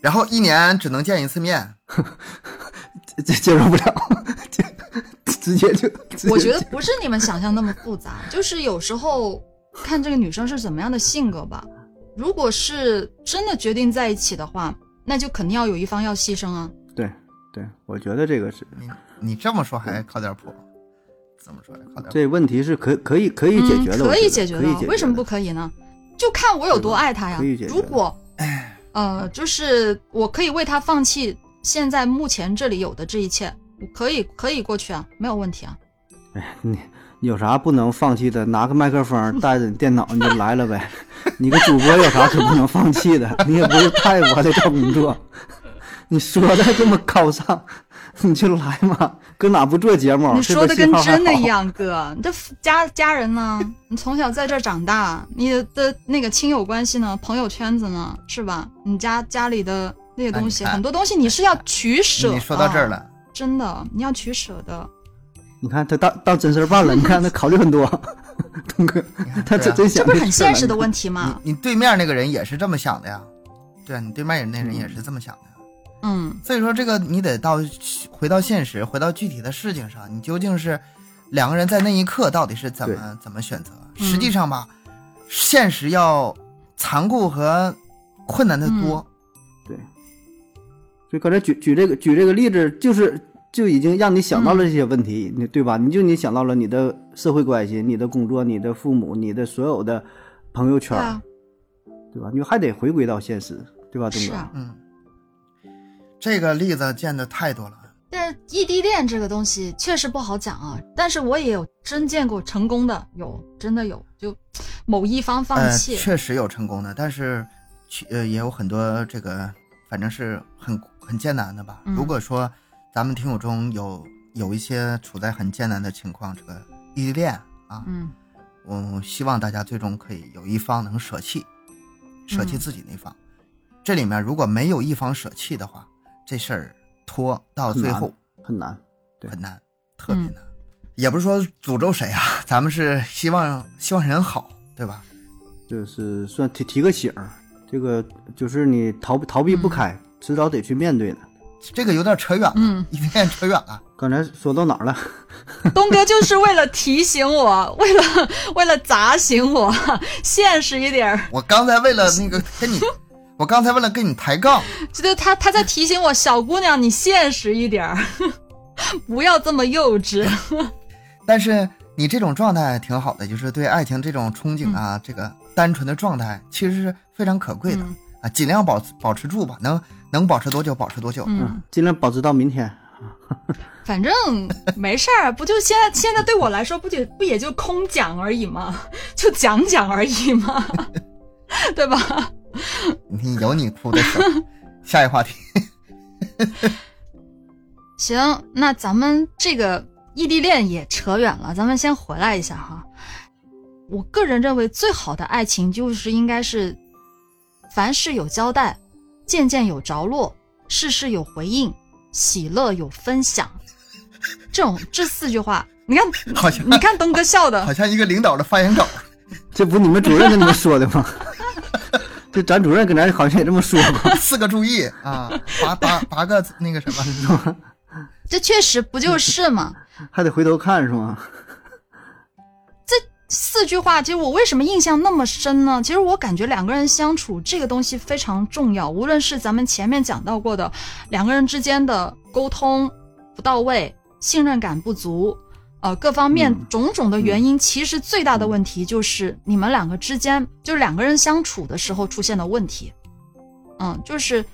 [SPEAKER 3] 然后一年只能见一次面，
[SPEAKER 2] 这这接受不了，这直接就，接
[SPEAKER 1] 我觉得不是你们想象那么复杂，就是有时候看这个女生是怎么样的性格吧。如果是真的决定在一起的话，那就肯定要有一方要牺牲啊。
[SPEAKER 2] 对对，我觉得这个是
[SPEAKER 3] 你你这么说还靠点谱，怎么说还靠点谱？
[SPEAKER 2] 这问题是可可以可以解决的，
[SPEAKER 1] 嗯、可以解决的为什么不可以呢？就看我有多爱他呀
[SPEAKER 2] 可以解。决
[SPEAKER 1] 如果，呃，就是我可以为他放弃现在目前这里有的这一切，我可以可以过去啊，没有问题啊。
[SPEAKER 2] 哎，你你有啥不能放弃的？拿个麦克风，带着你电脑你就来了呗。你个主播有啥可不能放弃的？你也不是派我来找工作，你说的这么高尚，你就来嘛。搁哪不做节目？
[SPEAKER 1] 你说的跟真的一。样，哥，你这家家人呢？你从小在这长大，你的那个亲友关系呢？朋友圈子呢？是吧？你家家里的那些东西，很多东西你是要取舍的。
[SPEAKER 3] 你说到这儿，了，
[SPEAKER 1] 真的，你要取舍的。
[SPEAKER 2] 你看他当当真事儿办了，你看他考虑很多，东哥，他
[SPEAKER 3] 对啊
[SPEAKER 2] 真真想
[SPEAKER 1] 这不是很现实的问题吗？
[SPEAKER 3] 你你对面那个人也是这么想的呀？对啊，你对面那人也是这么想的。
[SPEAKER 1] 嗯，
[SPEAKER 3] 所以说，这个你得到回到现实，回到具体的事情上，你究竟是两个人在那一刻到底是怎么怎么选择？
[SPEAKER 1] 嗯
[SPEAKER 3] 实际上吧，现实要残酷和困难的多。
[SPEAKER 2] 对，所以刚才举举这个举这个例子，就是就已经让你想到了这些问题，你对吧？你就你想到了你的社会关系、你的工作、你的父母、你的所有的朋友圈，
[SPEAKER 1] 对
[SPEAKER 2] 吧？你还得回归到现实，对吧，东哥？
[SPEAKER 1] 是啊。
[SPEAKER 3] 嗯，这个例子见的太多了。
[SPEAKER 1] 但是异地恋这个东西确实不好讲啊，但是我也有真见过成功的，有真的有，就某一方放
[SPEAKER 3] 呃，
[SPEAKER 1] 弃，
[SPEAKER 3] 确实有成功的，但是去呃也有很多这个，反正是很很艰难的吧。
[SPEAKER 1] 嗯
[SPEAKER 3] 如果说咱们听友中有有一些处在很艰难的情况，这个异地恋啊，
[SPEAKER 1] 嗯
[SPEAKER 3] 我希望大家最终可以有一方能舍弃，舍弃
[SPEAKER 1] 嗯
[SPEAKER 3] 自己那方。这里面如果没有一方舍弃的话，这事儿拖到最后
[SPEAKER 2] 很难，对
[SPEAKER 3] 很难，特别难。也不是说诅咒谁啊，咱们是希望希望人好，对吧？
[SPEAKER 2] 就是算提提个醒儿，这个就是你逃逃避不开，迟早得去面对的。
[SPEAKER 3] 这个有点扯远了，
[SPEAKER 1] 嗯
[SPEAKER 3] 有点扯远了。
[SPEAKER 2] 刚才说到哪儿了？
[SPEAKER 1] 东哥就是为了提醒我，为了为了砸醒我，现实一点。
[SPEAKER 3] 我刚才为了那个跟你，我刚才为了跟你抬杠，
[SPEAKER 1] 觉得他他在提醒我，小姑娘你现实一点儿，不要这么幼稚。
[SPEAKER 3] 但是你这种状态挺好的，就是对爱情这种憧憬啊，这个单纯的状态其实是非常可贵的、
[SPEAKER 1] 嗯
[SPEAKER 3] 啊，尽量保保持住吧，能能保持多久保持多久。
[SPEAKER 1] 嗯，
[SPEAKER 2] 尽量保持到明天。
[SPEAKER 1] 反正没事儿，不就现在现在对我来说，不就不也就空讲而已吗？就讲讲而已嘛，对吧？
[SPEAKER 3] 你有你哭的时候。下一话题，
[SPEAKER 1] 行，那咱们这个异地恋也扯远了，咱们先回来一下哈。我个人认为，最好的爱情就是应该是凡事有交代，件件有着落，事事有回应，喜乐有分享。这种这四句话，你看，
[SPEAKER 3] 好像
[SPEAKER 1] 你看东哥笑的
[SPEAKER 3] 好，像一个领导的发言稿。
[SPEAKER 2] 这不你们主任跟你们说的吗？这咱主任跟咱好像也这么说过。
[SPEAKER 3] 四个注意啊，八八八个那个什么，
[SPEAKER 1] 这确实不就是吗？
[SPEAKER 2] 还得回头看是吗？
[SPEAKER 1] 这四句话，其实我为什么印象那么深呢？其实我感觉两个人相处这个东西非常重要，无论是咱们前面讲到过的两个人之间的沟通不到位、信任感不足，呃，各方面
[SPEAKER 2] 嗯
[SPEAKER 1] 种种的原因，其实最大的问题就是你们两个之间，就是两个人相处的时候出现的问题。嗯，就是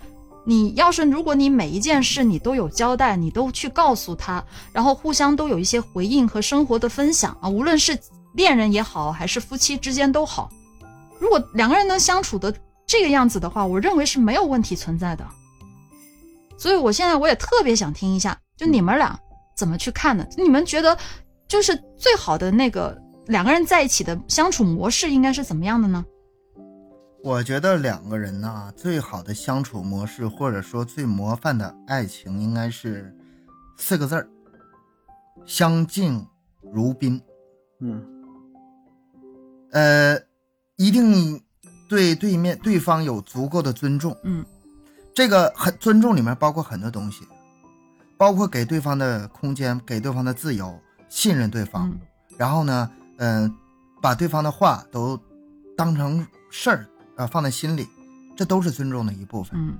[SPEAKER 1] 你要是如果你每一件事你都有交代，你都去告诉他，然后互相都有一些回应和生活的分享啊，无论是恋人也好，还是夫妻之间都好。如果两个人能相处的这个样子的话，我认为是没有问题存在的。所以我现在我也特别想听一下，就你们俩怎么去看呢？你们觉得就是最好的那个两个人在一起的相处模式应该是怎么样的呢？
[SPEAKER 3] 我觉得两个人呢，最好的相处模式，或者说最模范的爱情，应该是四个字儿：相敬如宾。
[SPEAKER 2] 嗯
[SPEAKER 3] 呃，一定对对面对方有足够的尊重。
[SPEAKER 1] 嗯
[SPEAKER 3] 这个很尊重里面包括很多东西，包括给对方的空间，给对方的自由，信任对方。
[SPEAKER 1] 嗯
[SPEAKER 3] 然后呢，嗯、把对方的话都当成事儿啊、放在心里，这都是尊重的一部分。
[SPEAKER 1] 嗯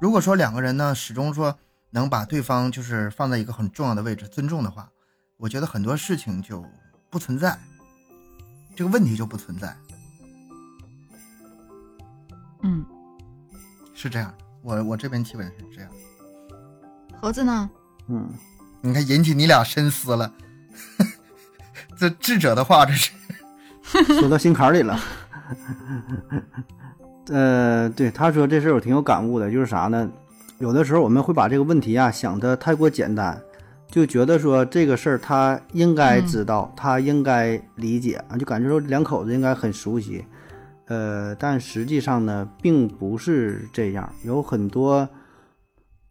[SPEAKER 3] 如果说两个人呢，始终说能把对方就是放在一个很重要的位置，尊重的话，我觉得很多事情就不存在，这个问题就不存在，
[SPEAKER 1] 嗯，
[SPEAKER 3] 是这样的。我我这边基本是这样。
[SPEAKER 1] 盒子呢？
[SPEAKER 2] 嗯，
[SPEAKER 3] 你看，引起你俩深思了，这智者的话，这是。
[SPEAKER 2] 说到心坎儿里了。呃，对，他说这事儿我挺有感悟的，就是啥呢？有的时候我们会把这个问题啊想的太过简单，就觉得说这个事儿他应该知道，他应该理解啊，就感觉说两口子应该很熟悉。呃，但实际上呢，并不是这样，有很多，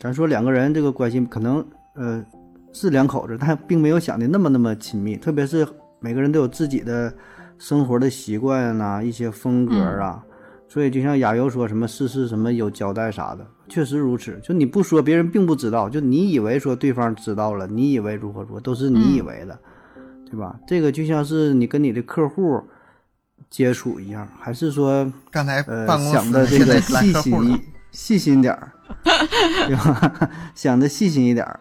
[SPEAKER 2] 咱说两个人这个关系可能呃是两口子，但并没有想的那么那么亲密，特别是每个人都有自己的生活的习惯呐、一些风格啊。所以就像亚优说什么事事什么有交代啥的，确实如此。就你不说，别人并不知道；就你以为说对方知道了，你以为如何如何，都是你以为的，对吧？这个就像是你跟你的客户接触一样，还是说
[SPEAKER 3] 刚才
[SPEAKER 2] 呃
[SPEAKER 3] 办公
[SPEAKER 2] 想的这个细心，细心点儿，对吧？想的细心一点儿，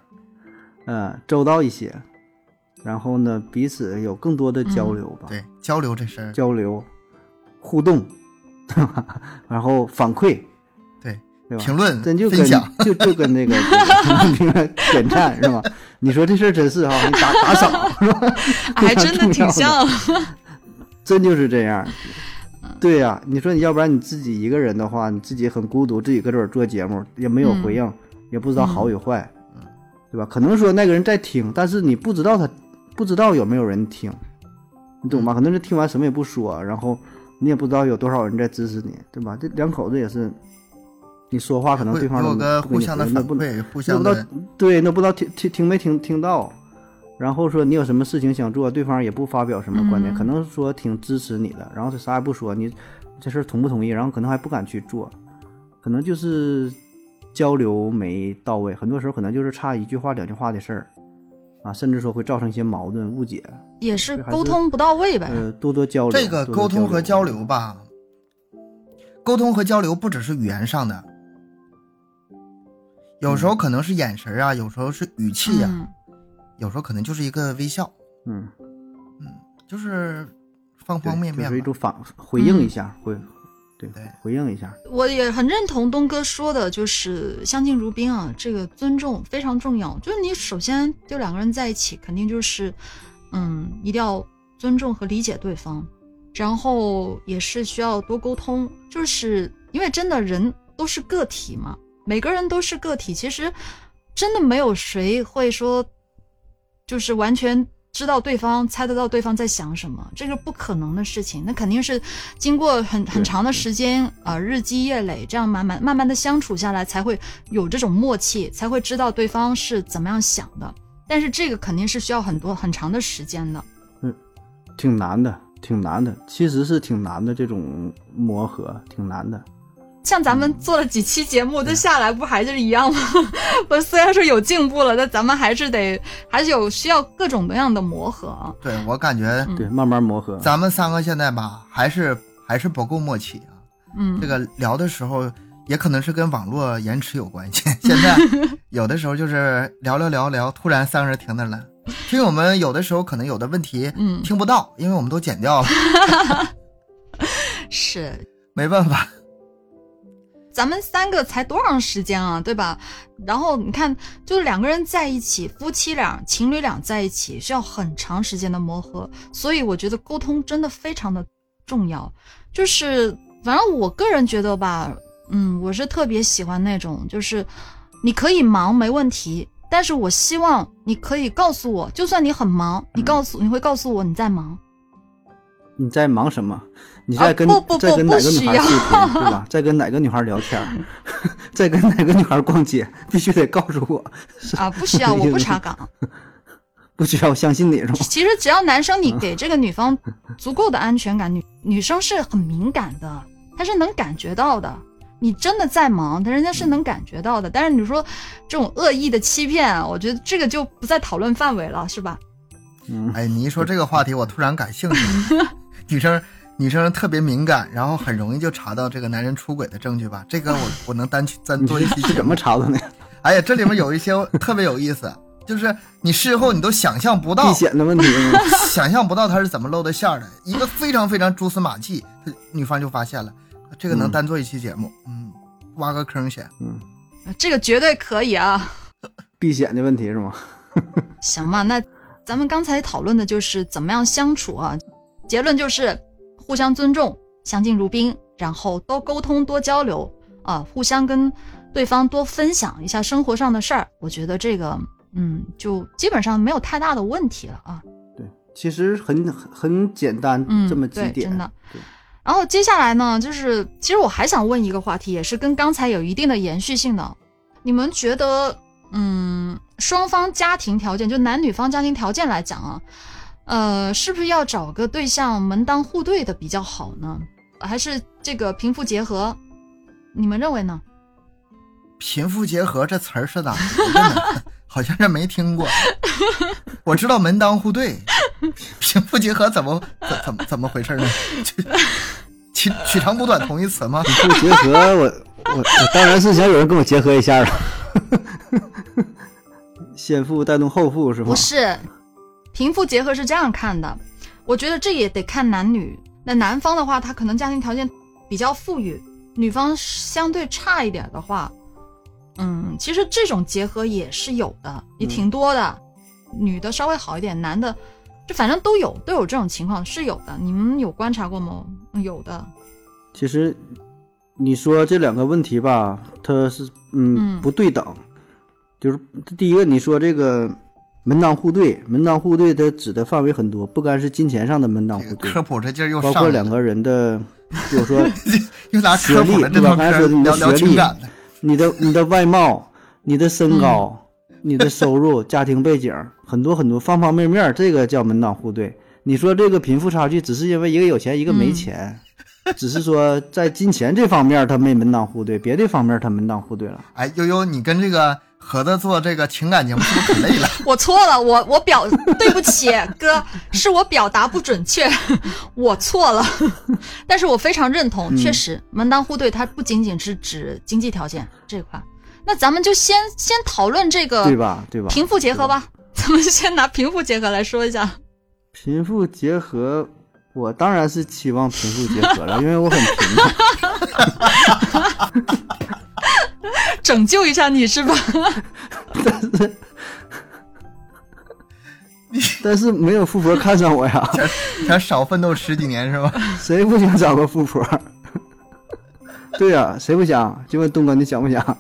[SPEAKER 2] 嗯，周到一些，然后呢，彼此有更多的交流吧，
[SPEAKER 3] 对交流这事儿，
[SPEAKER 2] 交流、互动，对吧？然后反馈，
[SPEAKER 3] 对
[SPEAKER 2] 对吧？
[SPEAKER 3] 评论
[SPEAKER 2] 真就跟就就跟那个那个点赞是吧？你说这事儿真是哈，你打打赏是吧？
[SPEAKER 1] 还真的挺像。
[SPEAKER 2] 真就是这样。对呀、你说你要不然你自己一个人的话，你自己很孤独，自己搁这儿做节目也没有回应，也不知道好与坏，对吧？可能说那个人在听，但是你不知道他不知道有没有人听，你懂吗？可能是听完什么也不说，然后你也不知道有多少人在支持你，对吧？这两口子也是，你说话可能对方都
[SPEAKER 3] 有个
[SPEAKER 2] 不给你
[SPEAKER 3] 互相的
[SPEAKER 2] 那不
[SPEAKER 3] 反馈，互
[SPEAKER 2] 那不知道
[SPEAKER 3] 相的
[SPEAKER 2] 对，那不知道听听听没听听到，然后说你有什么事情想做，对方也不发表什么观点，
[SPEAKER 1] 嗯
[SPEAKER 2] 可能说挺支持你的，然后他啥也不说，你这事儿同不同意，然后可能还不敢去做，可能就是交流没到位，很多时候可能就是差一句话两句话的事儿，啊，甚至说会造成一些矛盾误解，
[SPEAKER 1] 也是沟通不到位呗。
[SPEAKER 2] 呃，多多交流。
[SPEAKER 3] 这个沟通和交
[SPEAKER 2] 交
[SPEAKER 3] 流吧，沟通和交流不只是语言上的，有时候可能是眼神啊，有时候是语气呀、
[SPEAKER 1] 嗯
[SPEAKER 3] 有时候可能就是一个微笑，
[SPEAKER 2] 嗯嗯，
[SPEAKER 3] 就是方方面面吧。
[SPEAKER 2] 就是一种反回应一下，回对
[SPEAKER 3] 对
[SPEAKER 2] 回应一下，
[SPEAKER 1] 我也很认同东哥说的，就是相敬如宾啊，这个尊重非常重要。就是你首先就两个人在一起，肯定就是，嗯，一定要尊重和理解对方，然后也是需要多沟通。就是因为真的人都是个体嘛，每个人都是个体，其实真的没有谁会说，就是完全知道对方猜得到对方在想什么，这个不可能的事情。那肯定是经过很很长的时间啊、呃日积月累，这样慢慢慢慢的相处下来，才会有这种默契，才会知道对方是怎么样想的。但是这个肯定是需要很多很长的时间的。
[SPEAKER 2] 嗯挺难的，挺难的，其实是挺难的，这种磨合挺难的。
[SPEAKER 1] 像咱们做了几期节目，这下来不还是一样吗？我虽然说有进步了，但咱们还是得还是有需要各种各样的磨合啊。
[SPEAKER 3] 对我感觉
[SPEAKER 1] 嗯
[SPEAKER 2] 对，慢慢磨合。
[SPEAKER 3] 咱们三个现在吧，还是还是不够默契啊。
[SPEAKER 1] 嗯
[SPEAKER 3] 这，个聊的时候，也可能是跟网络延迟有关系。现在有的时候就是聊聊聊聊，突然三个人停那了。听友们有的时候可能有的问题
[SPEAKER 1] 嗯
[SPEAKER 3] 听不到，因为我们都剪掉了，
[SPEAKER 1] 是
[SPEAKER 3] 没办法。
[SPEAKER 1] 咱们三个才多长时间啊，对吧？然后你看，就两个人在一起，夫妻俩、情侣俩在一起，需要很长时间的磨合，所以我觉得沟通真的非常的重要。就是反正我个人觉得吧，嗯，我是特别喜欢那种，就是你可以忙没问题，但是我希望你可以告诉我，就算你很忙，你告诉你会告诉我你在忙。
[SPEAKER 2] 你在忙什么？你在跟、
[SPEAKER 1] 啊不不不
[SPEAKER 2] 在跟哪个
[SPEAKER 1] 不需要
[SPEAKER 2] 女孩视频，对吧？在跟哪个女孩聊天，在跟哪个女孩逛街，必须得告诉我，
[SPEAKER 1] 啊，不需要，我不查岗。
[SPEAKER 2] 不需要我相信你是吗？
[SPEAKER 1] 其实只要男生你给这个女方足够的安全感，女女生是很敏感的，她是能感觉到的。你真的在忙，但人家是能感觉到的。但是你说这种恶意的欺骗啊，我觉得这个就不在讨论范围了，是吧？
[SPEAKER 2] 嗯，
[SPEAKER 3] 哎，你一说这个话题，我突然感兴趣了。女生女生特别敏感，然后很容易就查到这个男人出轨的证据吧？这个我我能单去单做一期
[SPEAKER 2] 是怎么查的呢？
[SPEAKER 3] 哎呀，这里面有一些特别有意思，就是你事后你都想象不到
[SPEAKER 2] 避，险的问题？
[SPEAKER 3] 想象不到他是怎么露的馅儿的，一个非常非常蛛丝马迹，他女方就发现了，这个能
[SPEAKER 2] 嗯
[SPEAKER 3] 单做一期节目，嗯，挖个坑先。
[SPEAKER 2] 嗯，
[SPEAKER 1] 这个绝对可以啊。
[SPEAKER 2] 避险的问题是吗？
[SPEAKER 1] 行吧，那咱们刚才讨论的就是怎么样相处啊，结论就是互相尊重，相敬如宾，然后多沟通、多交流啊，互相跟对方多分享一下生活上的事儿。我觉得这个，嗯，就基本上没有太大的问题了啊。
[SPEAKER 2] 对，其实很很很简单，
[SPEAKER 1] 嗯，
[SPEAKER 2] 这么几
[SPEAKER 1] 对，
[SPEAKER 2] 点。
[SPEAKER 1] 真的
[SPEAKER 2] 对。
[SPEAKER 1] 然后接下来呢，就是其实我还想问一个话题，也是跟刚才有一定的延续性的。你们觉得，嗯，双方家庭条件，就男女方家庭条件来讲啊，呃，是不是要找个对象门当户对的比较好呢？还是这个贫富结合？你们认为呢？
[SPEAKER 3] 贫富结合这词儿是咋来的呢？好像是没听过。我知道门当户对，贫富结合怎么怎怎么怎么回事呢？就取取长补短同义词吗？
[SPEAKER 2] 贫富结合，我我我当然是想有人跟我结合一下了。先富带动后富是吗？
[SPEAKER 1] 不是，贫富结合是这样看的。我觉得这也得看男女。那男方的话，他可能家庭条件比较富裕；女方相对差一点的话，嗯，其实这种结合也是有的，也挺多的。女的稍微好一点，男的就反正都有，都有这种情况是有的。你们有观察过吗？嗯有的。
[SPEAKER 2] 其实你说这两个问题吧，它是嗯
[SPEAKER 1] 嗯
[SPEAKER 2] 不对等。就是第一个，你说这个门当户对，门当户对它指的范围很多，不单是金钱上的门当户对
[SPEAKER 3] 科，普这劲儿又
[SPEAKER 2] 包括两个人的，比 如说
[SPEAKER 3] 又拿科普这套
[SPEAKER 2] 学历对吧刚才说的你的学历。你的你的外貌、你的身高、你的收入、家庭背景，很多很多方方面面，这个叫门当户对。你说这个贫富差距，只是因为一个有钱，一个没钱，只是说在金钱这方面他没门当户对，别的方面他门当户对了。
[SPEAKER 3] 哎，悠悠，你跟这个盒子做这个情感节目是不是可累了？
[SPEAKER 1] 我错了，我我表对不起哥，是我表达不准确，我错了。但是我非常认同，
[SPEAKER 2] 嗯
[SPEAKER 1] 确实门当户对，它不仅仅是指经济条件这一块。那咱们就先先讨论这个
[SPEAKER 2] 对吧？对吧？
[SPEAKER 1] 贫富结合吧，咱们先拿贫富结合来说一下。
[SPEAKER 2] 贫富结合，我当然是期望贫富结合了，因为我很贫嘛。
[SPEAKER 1] 拯救一下你是吧？
[SPEAKER 2] 但是 但是没有富婆看上我呀，
[SPEAKER 3] 想少奋斗十几年是吧？
[SPEAKER 2] 谁不想找个富婆？对呀、谁不想？就问东哥，你想不想？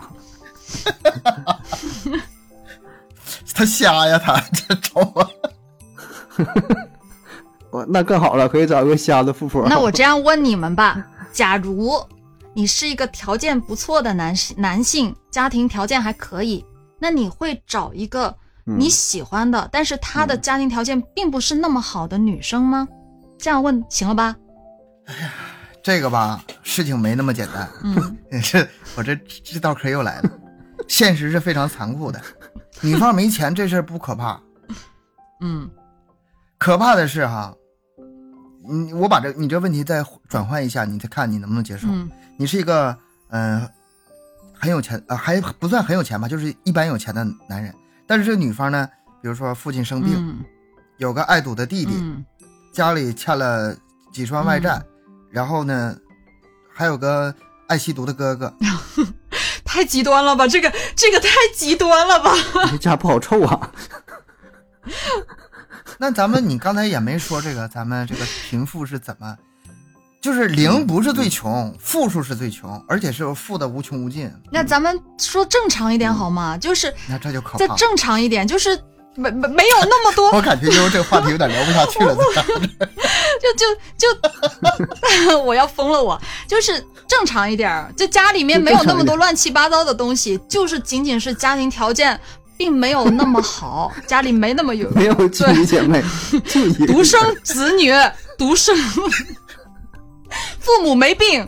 [SPEAKER 3] 他瞎呀，他这找我。
[SPEAKER 2] 我那更好了，可以找个瞎的富婆。
[SPEAKER 1] 那我这样问你们吧：假如你是一个条件不错的男性，男性家庭条件还可以，那你会找一个你喜欢的，但是他的家庭条件并不是那么好的女生吗？这样问行了吧？
[SPEAKER 3] 哎呀这个吧，事情没那么简单。
[SPEAKER 1] 嗯，
[SPEAKER 3] 这我这这道嗑又来了。现实是非常残酷的，女方没钱这事儿不可怕，
[SPEAKER 1] 嗯
[SPEAKER 3] 可怕的是哈，你我把这你这问题再转换一下，你再看你能不能接受。
[SPEAKER 1] 嗯
[SPEAKER 3] 你是一个嗯、呃很有钱呃还不算很有钱吧，就是一般有钱的男人，但是这个女方呢，比如说父亲生病，
[SPEAKER 1] 嗯
[SPEAKER 3] 有个爱赌的弟弟，
[SPEAKER 1] 嗯
[SPEAKER 3] 家里欠了几十万外债，然后呢还有个爱吸毒的哥哥，
[SPEAKER 1] 太极端了吧？这个这个太极端了吧？
[SPEAKER 2] 这家不好臭啊。
[SPEAKER 3] 那咱们你刚才也没说这个，咱们这个贫富是怎么就是零不是最穷，负数是最穷，而且是负的无穷无尽。
[SPEAKER 1] 那咱们说正常一点好吗？就是
[SPEAKER 3] 那这就可怕。
[SPEAKER 1] 再正常一点，就是没没没有那么多，
[SPEAKER 3] 我感觉因为这个话题有点聊不下去了。
[SPEAKER 1] 就就就，我要疯了！我就是正常一点儿，就家里面没有那么多乱七八糟的东西，就是仅仅是家庭条件并没有那么好，家里没那么有
[SPEAKER 2] 没有兄弟姐妹，就一个
[SPEAKER 1] 独生子女，独生，父母没病，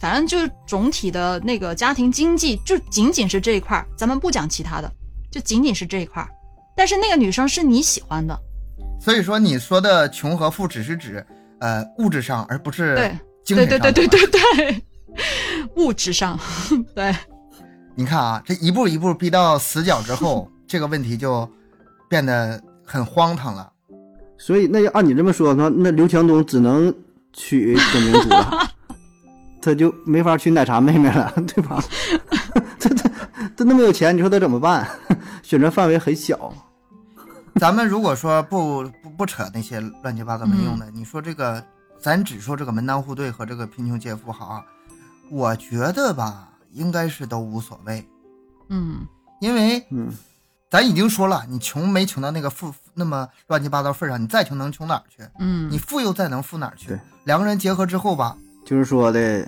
[SPEAKER 1] 反正就是总体的那个家庭经济，就仅仅是这一块儿，咱们不讲其他的，就仅仅是这一块儿。但是那个女生是你喜欢的，
[SPEAKER 3] 所以说你说的穷和富只是指呃物质上，而不是
[SPEAKER 1] 对
[SPEAKER 3] 精神上。
[SPEAKER 1] 对对对对对对，物质上，对，
[SPEAKER 3] 你看啊，这一步一步逼到死角之后，这个问题就变得很荒唐了。
[SPEAKER 2] 所以那要按你这么说，那那刘强东只能娶董明珠了，他就没法娶奶茶妹妹了，对吧？他他他那么有钱，你说他怎么办？选择范围很小。
[SPEAKER 3] 咱们如果说不不不扯那些乱七八糟没用的，你说这个，咱只说这个门当户对和这个贫穷借富豪，我觉得吧，应该是都无所谓，
[SPEAKER 1] 嗯
[SPEAKER 3] 因为
[SPEAKER 2] 嗯，
[SPEAKER 3] 咱已经说了，你穷没穷到那个富那么乱七八糟份上，你再穷能穷哪儿去？
[SPEAKER 1] 嗯，
[SPEAKER 3] 你富又再能富哪儿去
[SPEAKER 2] 对？
[SPEAKER 3] 两个人结合之后吧，
[SPEAKER 2] 就是说的，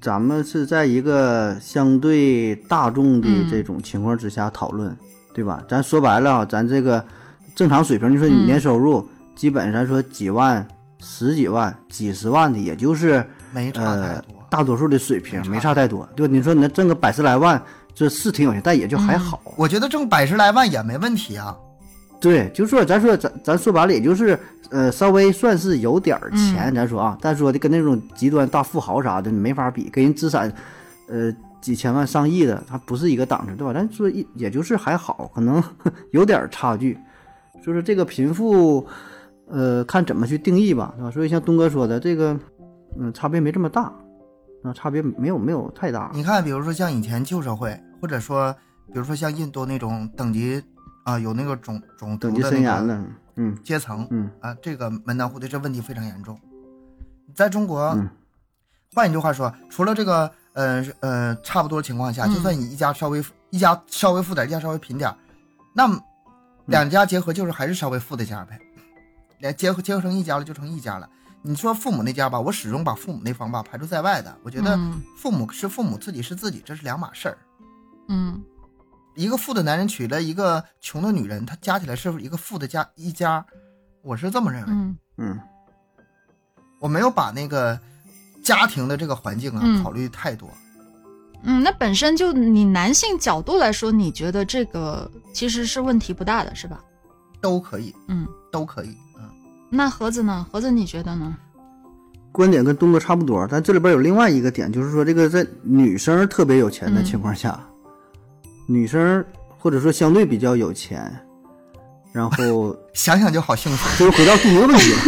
[SPEAKER 2] 咱们是在一个相对大众的这种情况之下讨论，对吧？咱说白了啊，咱这个正常水平，你说你
[SPEAKER 1] 嗯
[SPEAKER 2] 年收入、基本咱说几万、十几万、几十万的，也就是
[SPEAKER 3] 没差太
[SPEAKER 2] 呃
[SPEAKER 3] 多。
[SPEAKER 2] 大多数的水平
[SPEAKER 3] 没差
[SPEAKER 2] 太多。对吧，你说你能挣个百十来万，这是挺有钱，但也就还
[SPEAKER 1] 嗯
[SPEAKER 2] 好。
[SPEAKER 3] 我觉得挣百十来万也没问题啊。
[SPEAKER 2] 对，就说咱说咱咱说白了，也就是呃稍微算是有点儿钱，咱说啊，但说的跟那种极端大富豪啥的，你没法比，跟人资产呃几千万上亿的，他不是一个档次，对吧？咱说一也就是还好，可能有点儿差距，就是这个贫富呃看怎么去定义吧，对吧？所以像东哥说的，这个嗯差别没这么大，啊差别没有没有太大，
[SPEAKER 3] 你看，比如说像以前旧社会，或者说，比如说像印度那种等级啊、有那个种种族的那个阶层
[SPEAKER 2] 嗯
[SPEAKER 3] 啊，这个门当户对这问题非常严重。在中国，
[SPEAKER 2] 嗯
[SPEAKER 3] 换一句话说，除了这个呃呃差不多情况下，
[SPEAKER 1] 嗯
[SPEAKER 3] 就算你一家稍微一家稍微富点，一家稍微贫点儿，那么两家结合就是还是稍微富的家呗，连结合结合成一家了就成一家了。你说父母那家吧，我始终把父母那方吧排除在外的。我觉得
[SPEAKER 1] 嗯
[SPEAKER 3] 父母是父母，自己是自己，这是两码事儿。
[SPEAKER 1] 嗯
[SPEAKER 3] 一个富的男人娶了一个穷的女人，他加起来是一个富的家一家，我是这么认为。
[SPEAKER 1] 嗯
[SPEAKER 2] 嗯
[SPEAKER 3] 我没有把那个家庭的这个环境啊、
[SPEAKER 1] 嗯
[SPEAKER 3] 考虑太多。
[SPEAKER 1] 嗯，那本身就你男性角度来说，你觉得这个其实是问题不大的，是吧？
[SPEAKER 3] 都可以，
[SPEAKER 1] 嗯，
[SPEAKER 3] 都可以，嗯，
[SPEAKER 1] 那盒子呢？盒子你觉得呢？
[SPEAKER 2] 观点跟东哥差不多，但这里边有另外一个点，就是说这个在女生特别有钱的情况下，女生或者说相对比较有钱，然后
[SPEAKER 3] 想想就好幸福。
[SPEAKER 2] 回到第一个问题了。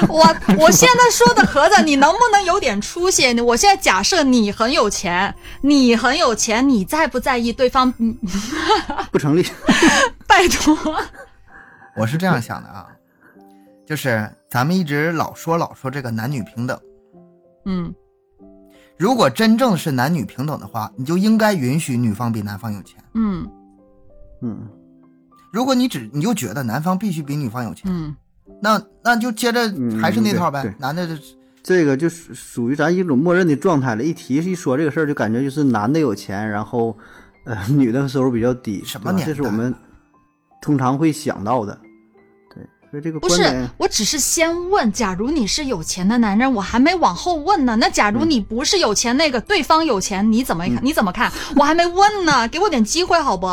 [SPEAKER 1] 我我现在说的盒子，你能不能有点出息？我现在假设你很有钱，你很有钱，你在不在意对方？嗯
[SPEAKER 2] 不成立。
[SPEAKER 1] 拜托，
[SPEAKER 3] 我是这样想的啊，就是咱们一直老说老说这个男女平等，
[SPEAKER 1] 嗯
[SPEAKER 3] 如果真正是男女平等的话，你就应该允许女方比男方有钱。
[SPEAKER 1] 嗯
[SPEAKER 2] 嗯，
[SPEAKER 3] 如果你只你就觉得男方必须比女方有钱，
[SPEAKER 1] 嗯
[SPEAKER 3] 那那就接着
[SPEAKER 2] 嗯
[SPEAKER 3] 还是那套呗，男的就
[SPEAKER 2] 这个就属属于咱一种默认的状态了。一提一说这个事儿，就感觉就是男的有钱，然后呃女的收入比较低，
[SPEAKER 3] 什么年代
[SPEAKER 2] 这是我们通常会想到的。对，所以这个
[SPEAKER 1] 不是，我只是先问，假如你是有钱的男人，我还没往后问呢。那假如你不是有钱那个，对方有钱，你怎么看？你怎么看？我还没问呢，给我点机会好不？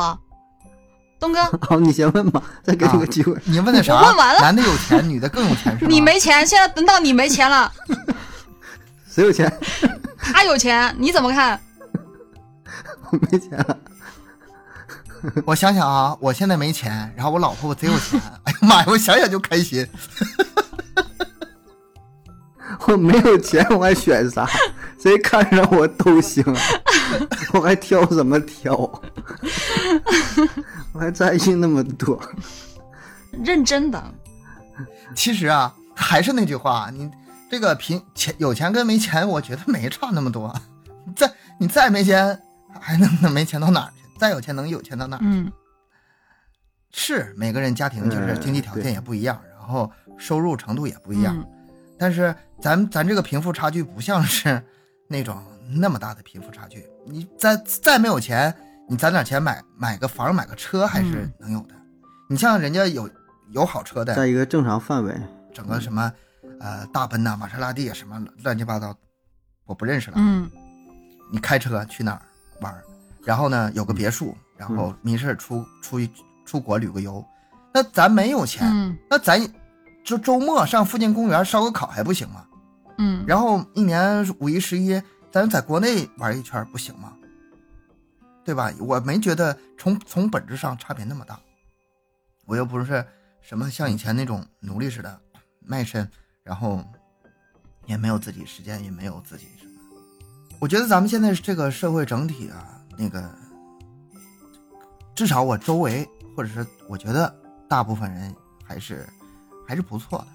[SPEAKER 1] 东哥，
[SPEAKER 2] 好，你先问吧，再给你个机会。
[SPEAKER 3] 你问的啥？
[SPEAKER 1] 我问完了
[SPEAKER 3] 男的有钱，女的更有钱是吗？
[SPEAKER 1] 你没钱，现在轮到你没钱了，
[SPEAKER 2] 谁有钱？
[SPEAKER 1] 他有钱，你怎么看？
[SPEAKER 2] 我没钱了。
[SPEAKER 3] 我想想啊，我现在没钱，然后我老婆我贼有钱，哎呀妈呀，我想想就开心。
[SPEAKER 2] 我没有钱，我还选啥？谁看上我都行，我还挑什么挑？我还在意那么多？
[SPEAKER 1] 认真的，
[SPEAKER 3] 其实啊，还是那句话，你这个贫钱有钱跟没钱，我觉得没差那么多。再你再没钱，还能能没钱到哪儿去？再有钱能有钱到哪儿？
[SPEAKER 1] 嗯
[SPEAKER 3] 是每个人家庭就是
[SPEAKER 2] 嗯
[SPEAKER 3] 经济条件也不一样，然后收入程度也不一样。
[SPEAKER 1] 嗯
[SPEAKER 3] 但是咱咱这个贫富差距不像是那种那么大的贫富差距。你再再没有钱，你攒点钱买买个房买个车还是
[SPEAKER 1] 嗯
[SPEAKER 3] 能有的。你像人家有有好车的，
[SPEAKER 2] 在一个正常范围，
[SPEAKER 3] 整个什么呃大奔呐、玛莎拉蒂啊什么乱七八糟，我不认识了。
[SPEAKER 1] 嗯
[SPEAKER 3] 你开车去哪儿玩儿，然后呢有个别墅，然后没事出出一出国旅个游，那咱没有钱，
[SPEAKER 1] 嗯
[SPEAKER 3] 那咱就周末上附近公园烧个烤还不行吗？
[SPEAKER 1] 嗯，
[SPEAKER 3] 然后一年五一十一，咱在国内玩一圈不行吗？对吧？我没觉得从从本质上差别那么大，我又不是什么像以前那种奴隶似的卖身，然后也没有自己时间，也没有自己什么。我觉得咱们现在这个社会整体啊，那个至少我周围或者是我觉得大部分人还是还是不错的。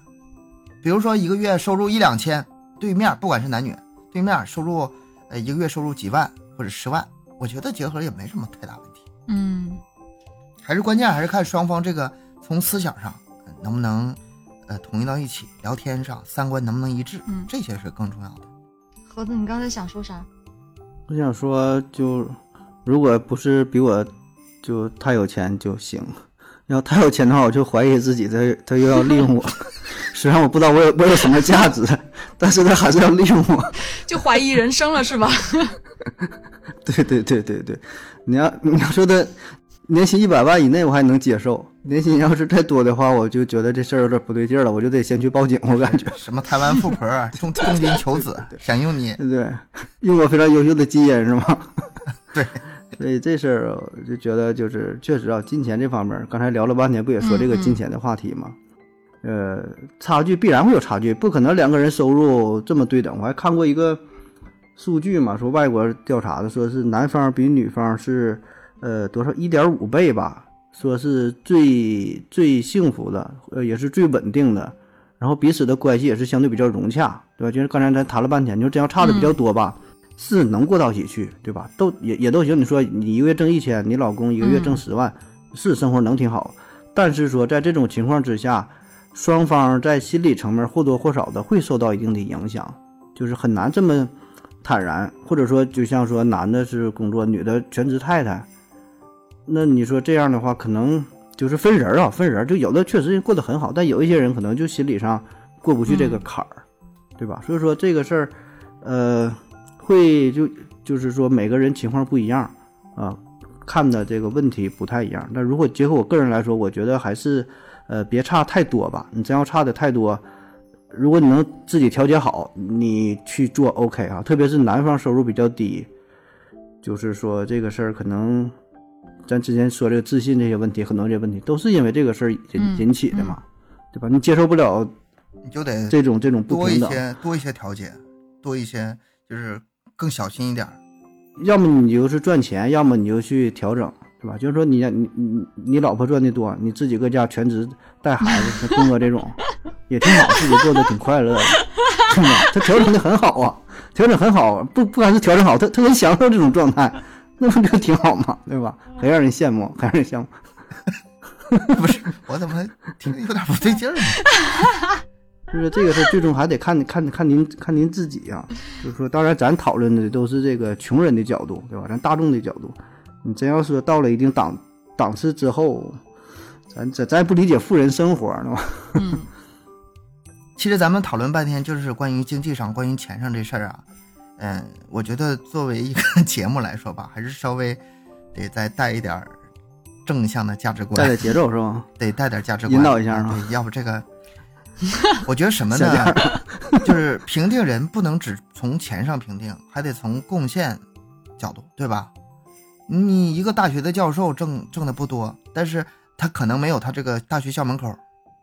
[SPEAKER 3] 比如说一个月收入一两千，对面不管是男女，对面收入呃一个月收入几万或者十万，我觉得结合也没什么太大问题。
[SPEAKER 1] 嗯
[SPEAKER 3] 还是关键还是看双方这个从思想上呃能不能呃统一到一起，聊天上三观能不能一致，
[SPEAKER 1] 嗯
[SPEAKER 3] 这些是更重要的。
[SPEAKER 1] 盒子，你刚才想说啥？
[SPEAKER 2] 我想说，就如果不是比我就太有钱就行，要太有钱的话，我就怀疑自己他他又要利用我。虽然我不知道我有我有什么价值，但是他还是要利用我。
[SPEAKER 1] 就怀疑人生了是吧？
[SPEAKER 2] 对对对对对，你要你要说的年薪一百万以内，我还能接受；年薪要是再多的话，我就觉得这事儿有点不对劲儿了，我就得先去报警。我感觉，
[SPEAKER 3] 什么台湾富婆啊重重金求子，想用你，
[SPEAKER 2] 对对，用我非常优秀的基因是吗？
[SPEAKER 3] 对，
[SPEAKER 2] 所以这事儿我就觉得就是确实啊，金钱这方面，刚才聊了半天，不也说这个金钱的话题吗？呃，差距必然会有差距，不可能两个人收入这么对等。我还看过一个数据嘛，说外国调查的，说是男方比女方是呃多少一点五倍吧，说是最最幸福的，呃也是最稳定的，然后彼此的关系也是相对比较融洽，对吧？就是刚才咱谈了半天，就这样差的比较多吧，是能过到一起去，对吧？都也也都行。你说你一个月挣一千，你老公一个月挣
[SPEAKER 1] 嗯
[SPEAKER 2] 十万，是生活能挺好，但是说在这种情况之下，双方在心理层面或多或少的会受到一定的影响，就是很难这么坦然，或者说就像说男的是工作，女的全职太太，那你说这样的话，可能就是分人啊，分人，就有的确实过得很好，但有一些人可能就心理上过不去这个坎儿，对吧？所以说这个事儿，呃，会就就是说每个人情况不一样啊，看的这个问题不太一样。那如果结合我个人来说，我觉得还是呃别差太多吧。你真要差的太多，如果你能自己调节好，你去做 OK 啊。特别是男方收入比较低，就是说这个事儿可能咱之前说这个自信这些问题，很多这些问题都是因为这个事儿引
[SPEAKER 1] 嗯
[SPEAKER 2] 引起的嘛，对吧？你接受不了
[SPEAKER 3] 你就得
[SPEAKER 2] 这种这种不
[SPEAKER 3] 多一
[SPEAKER 2] 平等，
[SPEAKER 3] 些多一些调节，多一些就是更小心一点儿。
[SPEAKER 2] 要么你就是赚钱，要么你就去调整，是吧？就是说你你你你老婆赚的多，你自己搁家全职带孩子，像东哥这种也挺好，自己过得挺快乐的，是吧？他调整的很好啊，调整很好，不不管是调整好，他他很享受这种状态，那不就挺好吗？对吧？很让人羡慕，很让人羡慕。
[SPEAKER 3] 不是，我怎么听着有点不对劲儿呢？
[SPEAKER 2] 就是这个事儿，最终还得看看看您看您自己啊。就是说，当然咱讨论的都是这个穷人的角度，对吧？咱大众的角度，你真要说到了一定档档次之后，咱咱咱也不理解富人生活，对吧？
[SPEAKER 1] 嗯
[SPEAKER 3] 其实咱们讨论半天，就是关于经济上、关于钱上这事儿啊。嗯，我觉得作为一个 节目来说吧，还是稍微得再带一点儿正向的价值观，
[SPEAKER 2] 带点节奏是吧？
[SPEAKER 3] 得带点价值观，
[SPEAKER 2] 引导一下啊
[SPEAKER 3] 啊对，要不这个，我觉得什么呢？就是评定人不能只从钱上评定，还得从贡献角度，对吧？你一个大学的教授挣挣的不多，但是他可能没有他这个大学校门口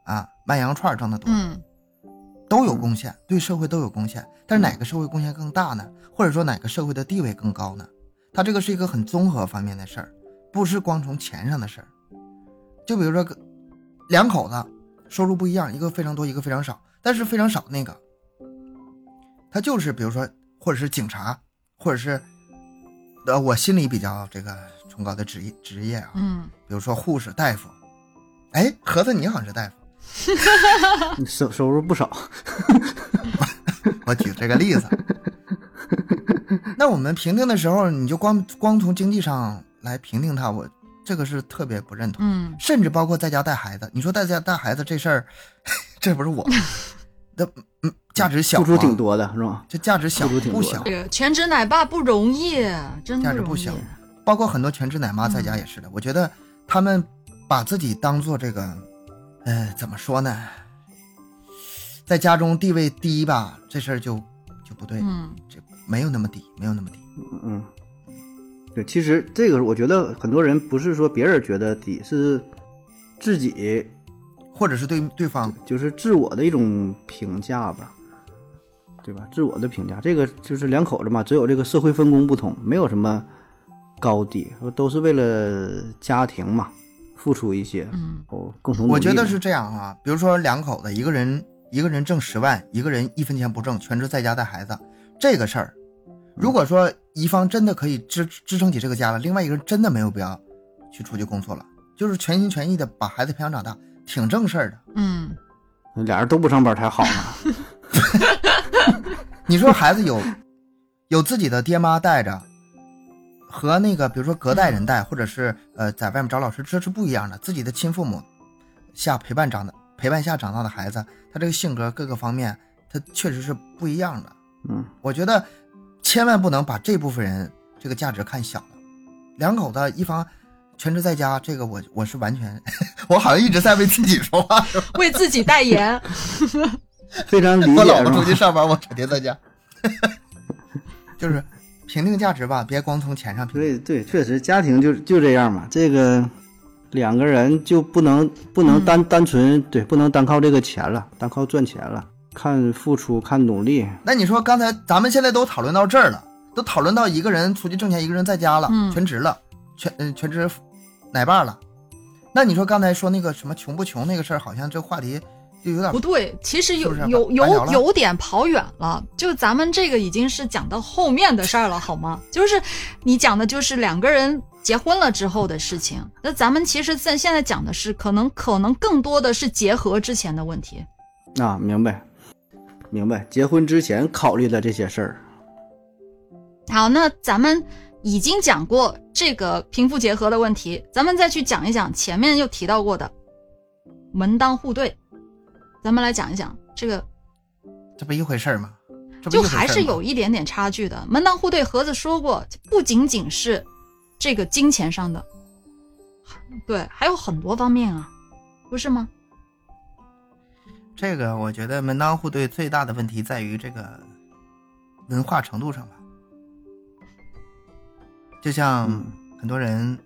[SPEAKER 3] 啊卖羊肉串挣的多，
[SPEAKER 1] 嗯
[SPEAKER 3] 都有贡献，对社会都有贡献。但是哪个社会贡献更大呢？或者说哪个社会的地位更高呢？他这个是一个很综合方面的事儿，不是光从钱上的事儿。就比如说，两口子收入不一样，一个非常多，一个非常少，但是非常少那个，他就是比如说，或者是警察，或者是，呃，我心里比较这个崇高的职业职业啊，
[SPEAKER 1] 嗯，
[SPEAKER 3] 比如说护士、大夫。哎，盒子，你好像是大夫。
[SPEAKER 2] 你收收入不少，
[SPEAKER 3] 我举这个例子。那我们评定的时候，你就光光从经济上来评定他，我这个是特别不认同。
[SPEAKER 1] 嗯
[SPEAKER 3] 甚至包括在家带孩子，你说在家带孩子这事儿，这不是我，那嗯价值小
[SPEAKER 2] 付出挺，多的是吧？
[SPEAKER 3] 这价值小
[SPEAKER 2] 付出挺多的
[SPEAKER 3] 不小
[SPEAKER 1] 这？个全职奶爸不容易，真
[SPEAKER 3] 价值。不小包括很多全职奶妈在家也是的。我觉得他们把自己当做这个，呃，怎么说呢，在家中地位低吧，这事儿就就不对，
[SPEAKER 1] 嗯
[SPEAKER 3] 这没有那么低，没有那么低。
[SPEAKER 2] 嗯嗯，对，其实这个我觉得很多人不是说别人觉得低，是自己
[SPEAKER 3] 或者是对对方，
[SPEAKER 2] 就是自我的一种评价吧，对吧？自我的评价，这个就是两口子嘛，只有这个社会分工不同，没有什么高低，都是为了家庭嘛，付出一些，
[SPEAKER 1] 嗯
[SPEAKER 2] 哦，共同
[SPEAKER 3] 我觉得是这样啊。比如说两口子，一个人一个人挣十万，一个人一分钱不挣，全职在家带孩子，这个事儿，如果说一方真的可以支支撑起这个家了，另外一个人真的没有必要去出去工作了，就是全心全意的把孩子培养长大，挺正事儿的。
[SPEAKER 1] 嗯
[SPEAKER 2] 俩人都不上班才好呢。
[SPEAKER 3] 你说孩子有有自己的爹妈带着，和那个比如说隔代人带，或者是呃在外面找老师，这是不一样的。自己的亲父母下陪伴长的陪伴下长大的孩子，他这个性格各个方面，他确实是不一样的。
[SPEAKER 2] 嗯，
[SPEAKER 3] 我觉得千万不能把这部分人这个价值看小了。两口子一方全职在家，这个我我是完全，我好像一直在为自己说话。
[SPEAKER 1] 为自己代言。
[SPEAKER 2] 非常理解，
[SPEAKER 3] 我老婆出去上班，我整天在家，就是评定价值吧，别光从钱上评。
[SPEAKER 2] 对对，确实家庭就就这样嘛，这个两个人就不能不能单、单纯对，不能单靠这个钱了，单靠赚钱了，看付出，看努力，
[SPEAKER 3] 那你说刚才咱们现在都讨论到这儿了，都讨论到一个人出去挣钱，一个人在家了，
[SPEAKER 1] 嗯
[SPEAKER 3] 全职了，全嗯全职奶爸了。那你说刚才说那个什么穷不穷那个事儿，好像这话题就有点
[SPEAKER 1] 不对，其实有
[SPEAKER 3] 是是
[SPEAKER 1] 有有有点跑远了。就咱们这个已经是讲到后面的事儿了，好吗？就是你讲的就是两个人结婚了之后的事情。那咱们其实在现在讲的是，可能可能更多的是结合之前的问题。
[SPEAKER 2] 啊，明白，明白。结婚之前考虑的这些事儿，
[SPEAKER 1] 好，那咱们已经讲过这个贫富结合的问题，咱们再去讲一讲前面又提到过的门当户对。咱们来讲一讲这个
[SPEAKER 3] 这不一回事儿吗？
[SPEAKER 1] 就还是有一点点差距的。门当户对，盒子说过，不仅仅是这个金钱上的，对，还有很多方面啊，不是吗？
[SPEAKER 3] 这个，我觉得门当户对最大的问题在于这个文化程度上吧。就像
[SPEAKER 2] 嗯
[SPEAKER 3] 很多人，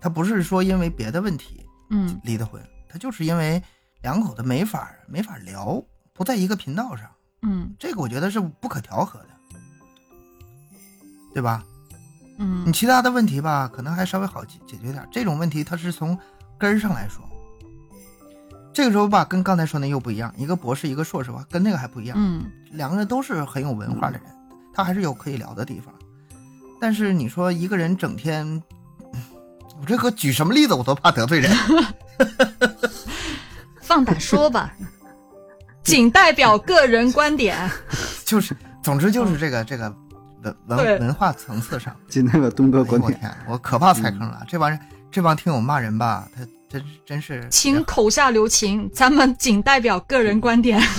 [SPEAKER 3] 他不是说因为别的问题
[SPEAKER 1] 嗯
[SPEAKER 3] 离的婚，他就是因为两口子没法没法聊，不在一个频道上。
[SPEAKER 1] 嗯
[SPEAKER 3] 这个我觉得是不可调和的，对吧？嗯你
[SPEAKER 1] 嗯
[SPEAKER 3] 其他的问题吧，可能还稍微好解解决点。这种问题它是从根儿上来说，这个时候吧，跟刚才说那又不一样，一个博士，一个硕士吧，跟那个还不一样。
[SPEAKER 1] 嗯
[SPEAKER 3] 两个人都是很有文化的人，他还是有可以聊的地方。但是你说一个人整天，我这个举什么例子我都怕得罪人。
[SPEAKER 1] 放胆说吧，仅代表个人观点。
[SPEAKER 3] 就是，总之就是这个这个文文文化层次上，
[SPEAKER 2] 今天个东哥观点，
[SPEAKER 3] 我可怕踩坑了。这帮人这帮听友骂人吧，他真真是
[SPEAKER 1] 请口下留情，咱们仅代表个人观点。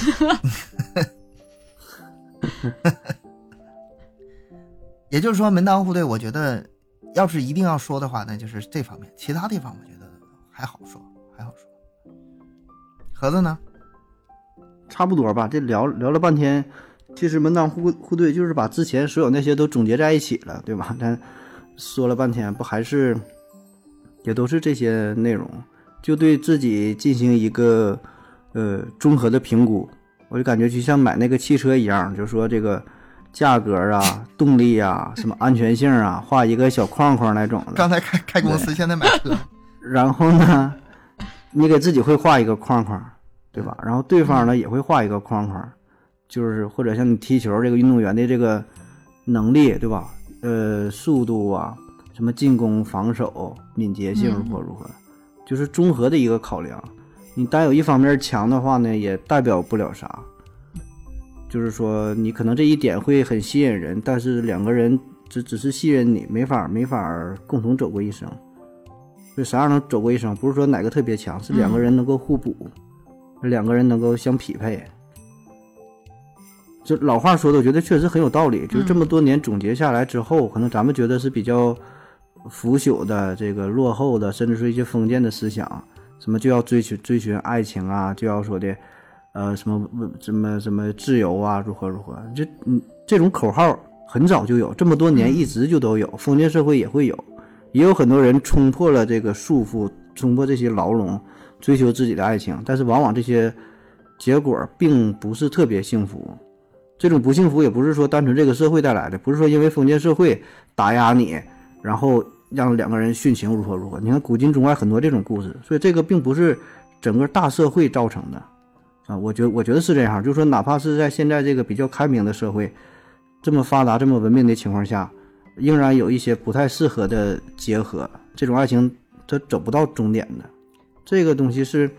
[SPEAKER 3] 也就是说，门当户对，我觉得要是一定要说的话，那就是这方面，其他地方我觉得还好说，还好说。盒子呢？
[SPEAKER 2] 差不多吧。这聊聊了半天，其实门当户户对就是把之前所有那些都总结在一起了，对吧？咱说了半天，不还是也都是这些内容，就对自己进行一个呃综合的评估。我就感觉就像买那个汽车一样，就说这个价格啊、动力啊、什么安全性啊，画一个小框框那种的。
[SPEAKER 3] 刚才开开公司，现在买车，
[SPEAKER 2] 然后呢，你给自己会画一个框框，对吧？然后对方呢也会画一个框框，就是或者像你踢球这个运动员的这个能力，对吧？呃，速度啊，什么进攻、防守、敏捷性
[SPEAKER 1] 嗯
[SPEAKER 2] 如何如何，就是综合的一个考量。你单有一方面强的话呢，也代表不了啥。就是说，你可能这一点会很吸引人，但是两个人只只是信任你，没法没法共同走过一生。就啥样能走过一生？不是说哪个特别强，是两个人能够互补，两个人能够相匹配。这老话说的，我觉得确实很有道理。就是这么多年总结下来之后，可能咱们觉得是比较腐朽的、这个落后的，甚至是一些封建的思想，什么就要追求追寻爱情啊，就要说的，呃，什么什么什么自由啊，如何如何，这嗯这种口号很早就有，这么多年一直就都有，封建社会也会有，也有很多人冲破了这个束缚，冲破这些牢笼，追求自己的爱情，但是往往这些结果并不是特别幸福。这种不幸福也不是说单纯这个社会带来的，不是说因为封建社会打压你，然后让两个人殉情如何如何。你看古今中外很多这种故事，所以这个并不是整个大社会造成的啊。我觉我觉得是这样，就是说哪怕是在现在这个比较开明的社会，这么发达、这么文明的情况下，仍然有一些不太适合的结合，这种爱情它走不到终点的。这个东西是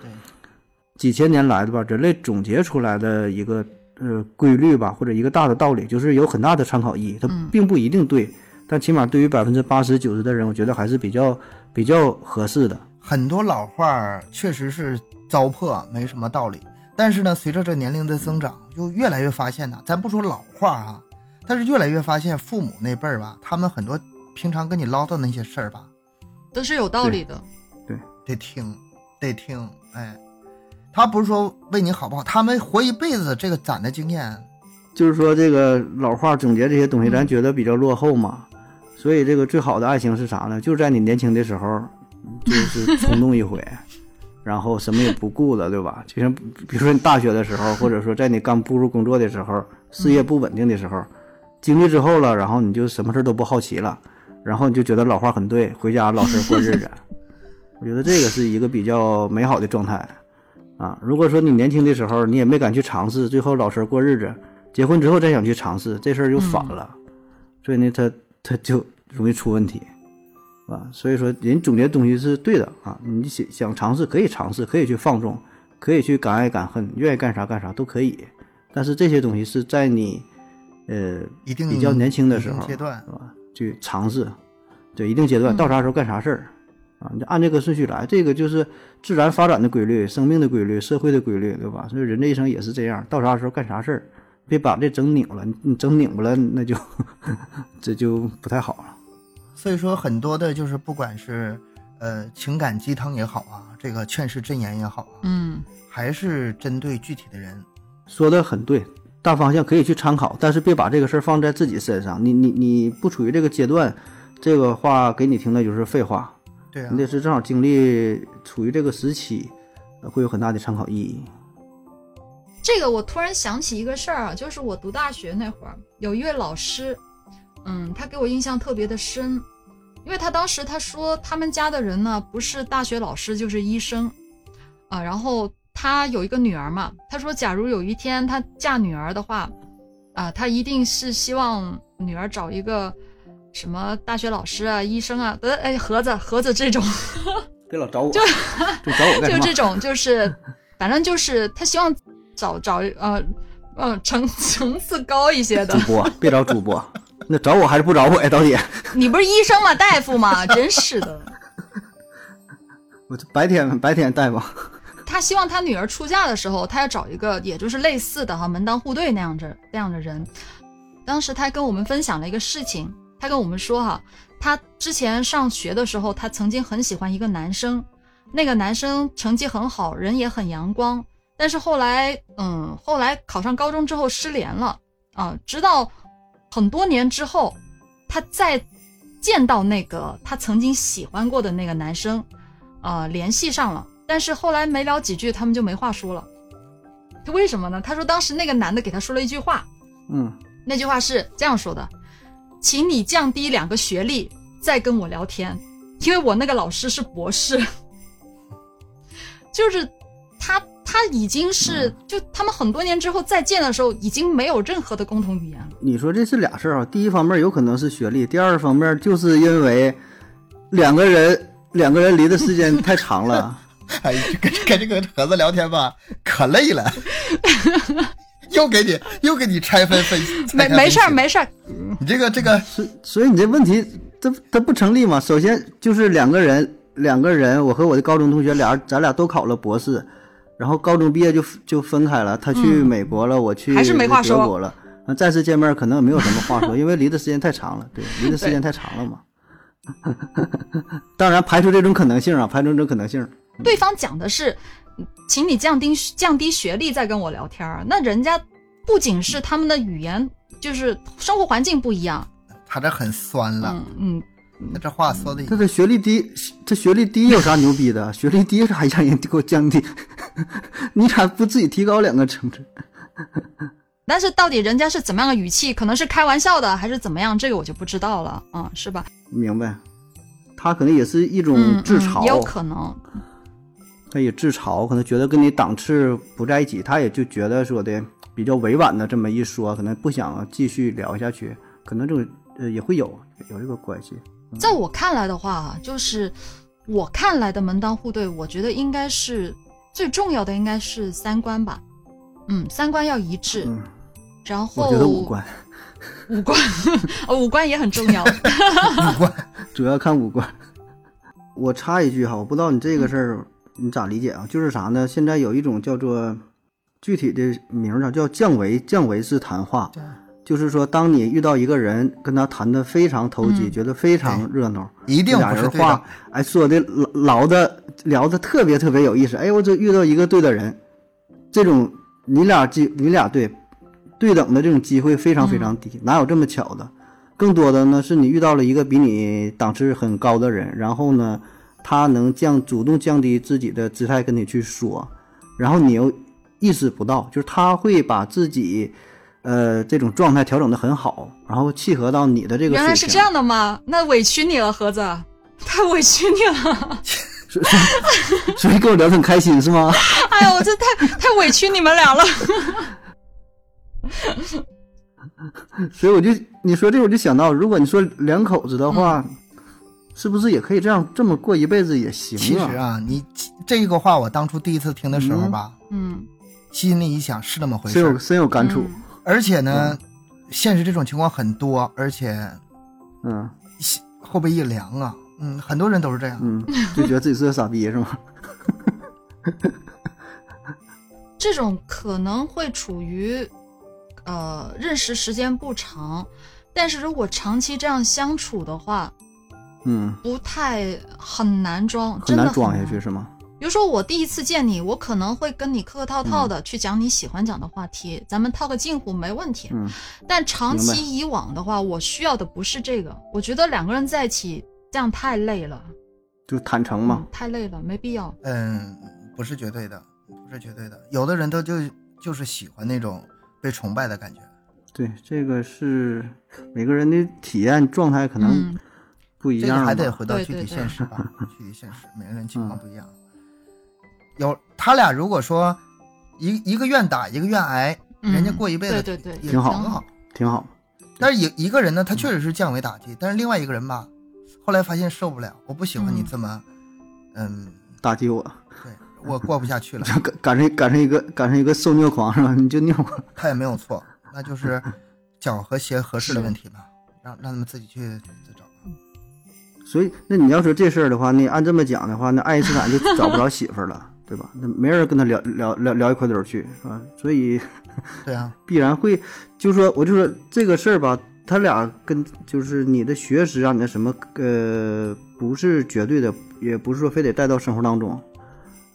[SPEAKER 2] 几千年来的吧，人类总结出来的一个呃规律吧，或者一个大的道理，就是有很大的参考意义。它
[SPEAKER 1] 嗯
[SPEAKER 2] 并不一定对，但起码对于百分之八十九十的人，我觉得还是比较比较合适的。
[SPEAKER 3] 很多老话儿确实是糟粕，没什么道理。但是呢，随着这年龄的增长，就越来越发现呢，咱不说老话啊，但是越来越发现父母那辈儿吧，他们很多平常跟你唠叨那些事儿吧，
[SPEAKER 1] 都是有道理的。
[SPEAKER 3] 对得听，得听，哎，他不是说为你好不好，他们活一辈子这个攒的经验，
[SPEAKER 2] 就是说这个老话总结这些东西，
[SPEAKER 1] 嗯
[SPEAKER 2] 咱觉得比较落后嘛，所以这个最好的爱情是啥呢？就是在你年轻的时候，就是冲动一回，然后什么也不顾了，对吧？就像比如说你大学的时候，或者说在你刚步入工作的时候，事业不稳定的时候，经历之后了，然后你就什么事儿都不好奇了，然后你就觉得老话很对，回家老实过日子。我觉得这个是一个比较美好的状态啊。如果说你年轻的时候你也没敢去尝试，最后老实过日子，结婚之后再想去尝试，这事儿就反了，所以呢，他他就容易出问题，啊，所以说人总结东西是对的啊，你想想尝试可以尝试，可以去放纵，可以去敢爱敢恨，愿意干啥干啥都可以，但是这些东西是在你呃
[SPEAKER 3] 一定
[SPEAKER 2] 比较年轻的时候
[SPEAKER 3] 阶段
[SPEAKER 2] 是吧？去尝试，对一定阶段
[SPEAKER 1] 嗯
[SPEAKER 2] 到啥时候干啥事儿。啊，你就按这个顺序来，这个就是自然发展的规律、生命的规律、社会的规律，对吧？所以人这一生也是这样，到啥时候干啥事儿，别把这整拧了。你你整拧巴了，那就 这就不太好了。
[SPEAKER 3] 所以说很多的就是不管是呃情感鸡汤也好啊，这个劝世箴言也好啊，
[SPEAKER 1] 嗯
[SPEAKER 3] 还是针对具体的人。
[SPEAKER 2] 说的很对，大方向可以去参考，但是别把这个事儿放在自己身上。你你你不处于这个阶段，这个话给你听的就是废话。
[SPEAKER 3] 对啊
[SPEAKER 2] 你，得是正好经历处于这个时期，呃会有很大的参考意义。
[SPEAKER 1] 这个我突然想起一个事儿啊，就是我读大学那会儿，有一位老师，嗯，他给我印象特别的深，因为他当时他说他们家的人呢不是大学老师就是医生，啊，然后他有一个女儿嘛，他说假如有一天他嫁女儿的话，啊，他一定是希望女儿找一个什么大学老师啊、医生啊，呃，哎，盒子盒子这种。
[SPEAKER 2] 别老找我，就找我？
[SPEAKER 1] 就这种，就是反正就是他希望找找呃呃层层次高一些的
[SPEAKER 2] 主。播，别找主播，那找我还是不找我呀？到底
[SPEAKER 1] 你不是医生吗？大夫吗？真是的。
[SPEAKER 2] 我这白天白天带吧。
[SPEAKER 1] 他希望他女儿出嫁的时候，他要找一个也就是类似的哈门当户对那样的那样的人。当时他跟我们分享了一个事情，他跟我们说哈，他之前上学的时候，他曾经很喜欢一个男生，那个男生成绩很好，人也很阳光，但是后来，嗯，后来考上高中之后失联了啊，直到很多年之后，他再见到那个他曾经喜欢过的那个男生，啊，联系上了，但是后来没聊几句，他们就没话说了。他为什么呢？他说当时那个男的给他说了一句话，
[SPEAKER 2] 嗯，
[SPEAKER 1] 那句话是这样说的：“请你降低两个学历再跟我聊天，因为我那个老师是博士。”就是他他他已经是就他们很多年之后再见的时候，已经没有任何的共同语言了。
[SPEAKER 2] 你说这是俩事儿啊，第一方面有可能是学历，第二方面就是因为两个人两个人离的时间太长了。
[SPEAKER 3] 哎，跟跟这个盒子聊天吧，可累了，又给你又给你拆分分析，
[SPEAKER 1] 没没事儿没事儿，
[SPEAKER 3] 你这个这个
[SPEAKER 2] 所所以你这问题这它不成立嘛？首先就是两个人两个人，我和我的高中同学俩咱俩都考了博士，然后高中毕业就就分开了，他去
[SPEAKER 1] 嗯
[SPEAKER 2] 美国了，我去
[SPEAKER 1] 还是没话说
[SPEAKER 2] 德国了。那再次见面可能也没有什么话说，因为离的时间太长了，对，离的时间太长了嘛。当然排除这种可能性啊，排除这种可能性。
[SPEAKER 1] 对方讲的是，请你降低降低学历再跟我聊天儿，那人家不仅是他们的语言，就是生活环境不一样。
[SPEAKER 3] 他这很酸了，
[SPEAKER 1] 嗯嗯，
[SPEAKER 3] 他这话说的
[SPEAKER 2] 他这学历低，这学历低有啥牛逼的？学历低咋让人给我降低？你咋不自己提高两个层次？
[SPEAKER 1] 但是到底人家是怎么样的语气，可能是开玩笑的，还是怎么样，这个我就不知道了啊、是吧？
[SPEAKER 2] 明白？他可能也是一种
[SPEAKER 1] 嗯，
[SPEAKER 2] 自嘲，
[SPEAKER 1] 嗯也有可能。
[SPEAKER 2] 他也自嘲，可能觉得跟你档次不在一起，他也就觉得说的比较委婉的这么一说，可能不想继续聊下去，可能这种呃也会有有这个关系。
[SPEAKER 1] 在我看来的话，就是我看来的门当户对，我觉得应该是最重要的，应该是三观吧。嗯，三观要一致，
[SPEAKER 2] 嗯，
[SPEAKER 1] 然后
[SPEAKER 2] 我觉得五官
[SPEAKER 1] 五官，哦，五官也很重要。
[SPEAKER 3] 五官
[SPEAKER 2] 主要看五官。我插一句哈，我不知道你这个事儿你咋理解啊？就是啥呢？现在有一种叫做具体的名儿啊，叫降维降维式谈话，就是说，当你遇到一个人，跟他谈的非常投机，
[SPEAKER 1] 嗯
[SPEAKER 2] 觉得非常热闹，
[SPEAKER 3] 一定
[SPEAKER 2] 俩
[SPEAKER 3] 不是
[SPEAKER 2] 话，哎，说的老老的聊的特别特别有意思。哎，我这遇到一个对的人，这种你俩机你俩对对等的这种机会非常非常低，哪有这么巧的？更多的呢是你遇到了一个比你档次很高的人，然后呢，他能降主动降低自己的姿态跟你去说，然后你又意识不到，就是他会把自己。呃，这种状态调整的很好，然后契合到你的这个。
[SPEAKER 1] 原来是这样的吗？那委屈你了，盒子，太委屈你了。
[SPEAKER 2] 所以跟我聊得很开心是吗？
[SPEAKER 1] 哎呀，我这太太委屈你们俩了。
[SPEAKER 2] 所以我就你说这，我就想到，如果你说两口子的话，是不是也可以这样这么过一辈子也行
[SPEAKER 3] 其
[SPEAKER 2] 啊？
[SPEAKER 3] 实啊，你这个话我当初第一次听的时候吧，
[SPEAKER 1] 嗯，
[SPEAKER 3] 心里一想是那么回事
[SPEAKER 2] 深有
[SPEAKER 3] 事，
[SPEAKER 2] 深有感触。
[SPEAKER 1] 嗯
[SPEAKER 3] 而且呢，现实这种情况很多，而且
[SPEAKER 2] 嗯
[SPEAKER 3] 后背一凉啊，嗯，很多人都是这样。
[SPEAKER 2] 嗯，就觉得自己是个傻逼是吗？
[SPEAKER 1] 这种可能会处于呃认识时间不长，但是如果长期这样相处的话，
[SPEAKER 2] 嗯，
[SPEAKER 1] 不太很难装，
[SPEAKER 2] 很
[SPEAKER 1] 真的
[SPEAKER 2] 难装下去是吗？
[SPEAKER 1] 比如说我第一次见你，我可能会跟你客客套套的去讲你喜欢讲的话题，咱们套个近乎没问题。
[SPEAKER 2] 嗯
[SPEAKER 1] 但长期以往的话，我需要的不是这个，我觉得两个人在一起这样太累了，
[SPEAKER 2] 就坦诚嘛
[SPEAKER 1] 嗯，。太累了，没必要。
[SPEAKER 3] 嗯，不是绝对的，不是绝对的。有的人他就就是喜欢那种被崇拜的感觉。
[SPEAKER 2] 对，这个是每个人的体验状态可能不一样这个。
[SPEAKER 3] 还得回到具体
[SPEAKER 1] 对对对
[SPEAKER 3] 现实吧，具体现实，每个人情况不一样。有他俩如果说一一个愿打一个愿挨，
[SPEAKER 1] 嗯
[SPEAKER 3] 人家过一辈子
[SPEAKER 1] 对对对
[SPEAKER 3] 也
[SPEAKER 2] 挺好
[SPEAKER 3] 挺好。
[SPEAKER 2] 挺好。
[SPEAKER 3] 但是一一个人呢，他确实是降维打击，但是另外一个人吧，后来发现受不了，我不喜欢你
[SPEAKER 1] 嗯
[SPEAKER 3] 这么，嗯，
[SPEAKER 2] 打击我，
[SPEAKER 3] 对我过不下去了。
[SPEAKER 2] 赶赶上赶上一个赶上一个受虐狂是吧？你就虐我。
[SPEAKER 3] 他也没有错，那就是 脚和鞋合适的问题吧，让让他们自己去自找吧。
[SPEAKER 2] 所以，那你要说这事儿的话，那按这么讲的话，那爱因斯坦就找不着媳妇儿了，对吧？那没人跟他聊聊聊聊一块堆儿去，是吧？所以
[SPEAKER 3] 对啊，
[SPEAKER 2] 必然会，就说我就说这个事儿吧，他俩跟就是你的学识啊，你的什么呃，不是绝对的，也不是说非得带到生活当中，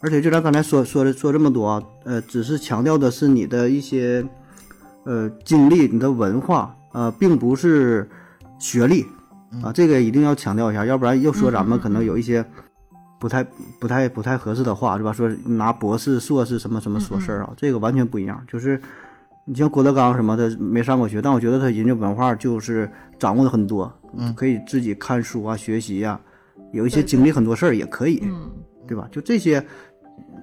[SPEAKER 2] 而且就咱刚才说说的说这么多啊，呃，只是强调的是你的一些呃经历、你的文化，呃，并不是学历啊，这个一定要强调一下，要不然又说咱们可能有一些不太不太不太合适的话，是吧？说拿博士、硕士什么什么说事儿啊，这个完全不一样。就是你像郭德纲什么的没上过学，但我觉得他人家文化就是掌握的很多，
[SPEAKER 3] 嗯
[SPEAKER 2] 可以自己看书啊、学习呀、有一些经历很多事儿也可以，
[SPEAKER 1] 嗯，
[SPEAKER 2] 对吧？就这些，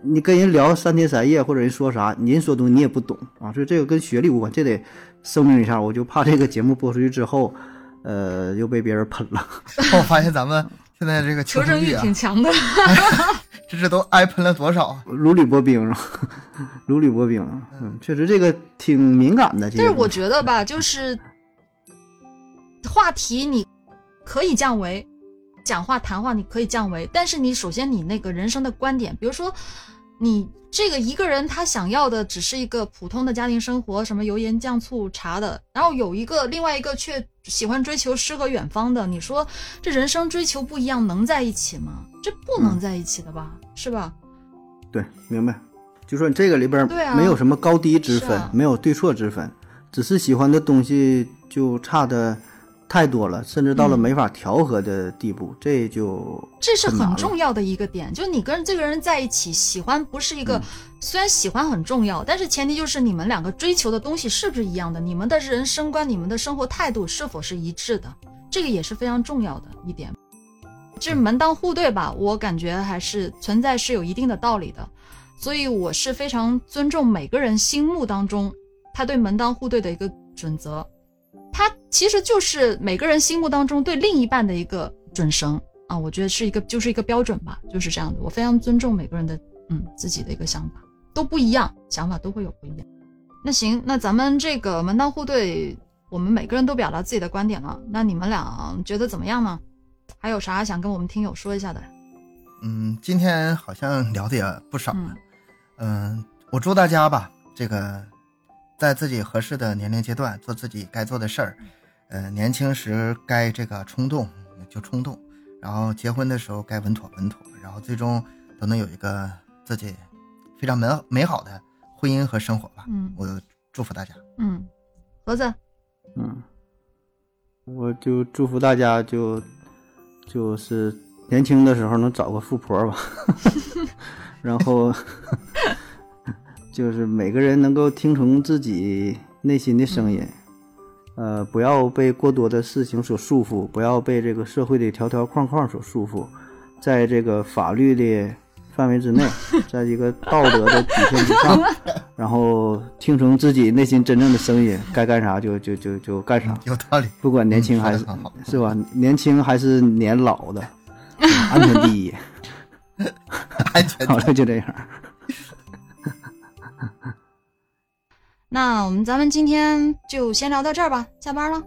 [SPEAKER 2] 你跟人聊三天三夜，或者人说啥，您说东西你也不懂啊，所以这个跟学历无关，这得声明一下，我就怕这个节目播出去之后，呃，又被别人喷了。
[SPEAKER 3] 我发现咱们现在这个求
[SPEAKER 1] 求生欲
[SPEAKER 3] 啊，
[SPEAKER 1] 挺强的。
[SPEAKER 3] 这这都挨喷了多少啊？
[SPEAKER 2] 如履薄冰是吧？如履薄冰，嗯，确实这个挺敏感的。
[SPEAKER 1] 但是我
[SPEAKER 2] 觉
[SPEAKER 1] 觉得吧，就是话题你可以降维，讲话谈话你可以降维，但是你首先你那个人生的观点，比如说你这个一个人他想要的只是一个普通的家庭生活，什么油盐酱醋茶的，然后有一个另外一个却喜欢追求诗和远方的，你说这人生追求不一样能在一起吗？这不能在一起的吧，是吧？
[SPEAKER 2] 对，明白。就说你这个里边没有什么高低之分，没有对错之分，只是喜欢的东西就差的太多了，甚至到了
[SPEAKER 1] 嗯
[SPEAKER 2] 没法调和的地步，这就
[SPEAKER 1] 这是很重要的一个点，就你跟这个人在一起，喜欢不是一个，
[SPEAKER 2] 嗯
[SPEAKER 1] 虽然喜欢很重要，但是前提就是你们两个追求的东西是不是一样的，你们的人生观、你们的生活态度是否是一致的，这个也是非常重要的一点。这门当户对吧？我感觉还是存在是有一定的道理的，所以我是非常尊重每个人心目当中他对门当户对的一个准则。它其实就是每个人心目当中对另一半的一个准绳啊，我觉得是一个就是一个标准吧，就是这样的。我非常尊重每个人的嗯自己的一个想法，都不一样，想法都会有不一样。那行，那咱们这个门当户对，我们每个人都表达自己的观点了，那你们俩觉得怎么样呢？还有啥想跟我们听友说一下的？
[SPEAKER 3] 嗯，今天好像聊的也不少了
[SPEAKER 1] 嗯。
[SPEAKER 3] 嗯，我祝大家吧，这个在自己合适的年龄阶段做自己该做的事儿。呃，年轻时该这个冲动就冲动，然后结婚的时候该稳妥稳妥，然后最终都能有一个自己非常美美好的婚姻和生活吧。
[SPEAKER 1] 嗯
[SPEAKER 3] 我祝福大家。
[SPEAKER 1] 嗯，盒子，
[SPEAKER 2] 嗯，我就祝福大家就就是年轻的时候能找个富婆吧，然后 就是每个人能够听从自己内心的声音，呃，不要被过多的事情所束缚，不要被这个社会的条条框框所束缚，在这个法律的范围之内，在一个道德的底线之上，然后听从自己内心真正的声音，该干啥就就就就干啥，
[SPEAKER 3] 有道理，
[SPEAKER 2] 不管年轻还是是吧？年轻还是年老的，嗯安全第一。
[SPEAKER 3] 安全
[SPEAKER 2] 好了，就这样。
[SPEAKER 1] 那我们咱们今天就先聊到这儿吧，下班了。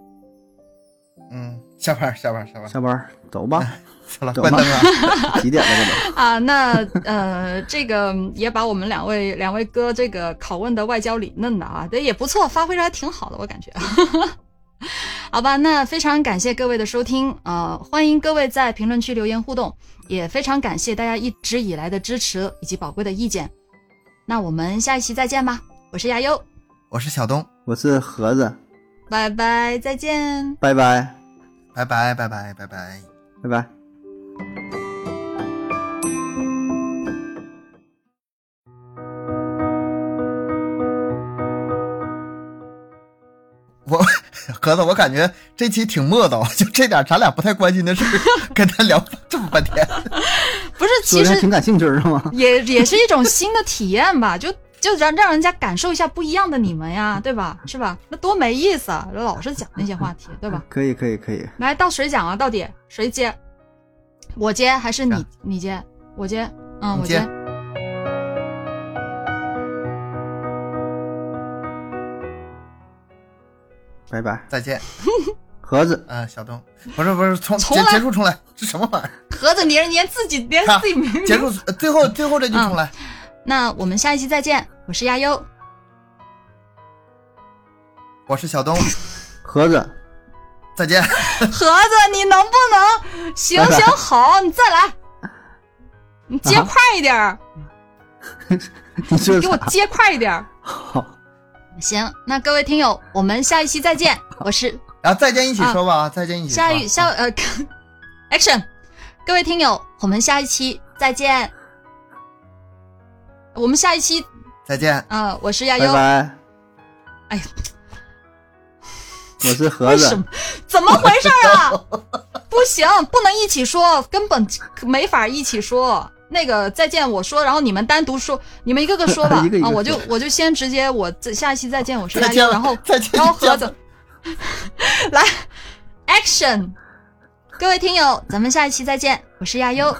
[SPEAKER 3] 嗯，下班下班下班，
[SPEAKER 2] 下班走吧，
[SPEAKER 3] 走了，
[SPEAKER 2] 走吧
[SPEAKER 3] 关灯了。
[SPEAKER 2] 几点了这都？
[SPEAKER 1] 啊，那呃，这个也把我们两位两位哥这个拷问的外焦里嫩的啊，这也不错，发挥的还挺好的，我感觉。好吧，那非常感谢各位的收听，呃，欢迎各位在评论区留言互动，也非常感谢大家一直以来的支持以及宝贵的意见。那我们下一期再见吧，我是亚优，
[SPEAKER 3] 我是小东，
[SPEAKER 2] 我是盒子，
[SPEAKER 1] 拜拜，再见。
[SPEAKER 2] 拜拜，
[SPEAKER 3] 拜拜拜拜拜拜。
[SPEAKER 2] 拜拜。
[SPEAKER 3] 我盒子，我感觉这期挺磨叨，就这点咱俩不太关心的事，跟他聊这么半天。
[SPEAKER 1] 不是，其实
[SPEAKER 2] 挺感兴趣儿是吗？
[SPEAKER 1] 也也是一种新的体验吧，就就让让人家感受一下不一样的你们呀，对吧？是吧？那多没意思啊！老是讲那些话题，对吧？
[SPEAKER 2] 可以，可以，可以。
[SPEAKER 1] 来到谁讲啊？到底谁接？我接还是你
[SPEAKER 3] 啊？
[SPEAKER 1] 你接？我接？嗯，我
[SPEAKER 3] 接
[SPEAKER 1] 接。
[SPEAKER 2] 拜拜，
[SPEAKER 3] 再见，
[SPEAKER 2] 盒子，
[SPEAKER 3] 嗯、小东，不是不是，重
[SPEAKER 1] 重来
[SPEAKER 3] 结结束重来，这什么玩意儿？
[SPEAKER 1] 盒子，你连自己连自己名
[SPEAKER 3] 结束呃最后最后这句重来，
[SPEAKER 1] 那我们下一期再见，我是亚优，
[SPEAKER 3] 我是小东，
[SPEAKER 2] 盒子，
[SPEAKER 3] 再见。
[SPEAKER 1] 盒子，你能不能行行好？你再来，你接
[SPEAKER 2] 啊
[SPEAKER 1] 快一点儿，
[SPEAKER 2] 你说
[SPEAKER 1] 给我？接快一点儿。
[SPEAKER 2] 好，
[SPEAKER 1] 行，那各位听友，我们下一期再见。我是
[SPEAKER 3] 然后再见一起说吧，再见一起说。
[SPEAKER 1] 夏雨下呃，action，各位听友，我们下一期再见。我们下一期
[SPEAKER 3] 再见。
[SPEAKER 1] 啊、我是亚优。
[SPEAKER 2] 拜拜。
[SPEAKER 1] 哎，
[SPEAKER 2] 我是盒子
[SPEAKER 1] 为什么，？怎么回事啊？不行，不能一起说，根本没法一起说。那个再见我说，然后你们单独说，你们一个个说吧 啊，我就我就先直接我这下一期再见，我是亚优，然后然后
[SPEAKER 3] 再见
[SPEAKER 1] 何总来 action，各位听友，咱们下一期再见，我是亚优，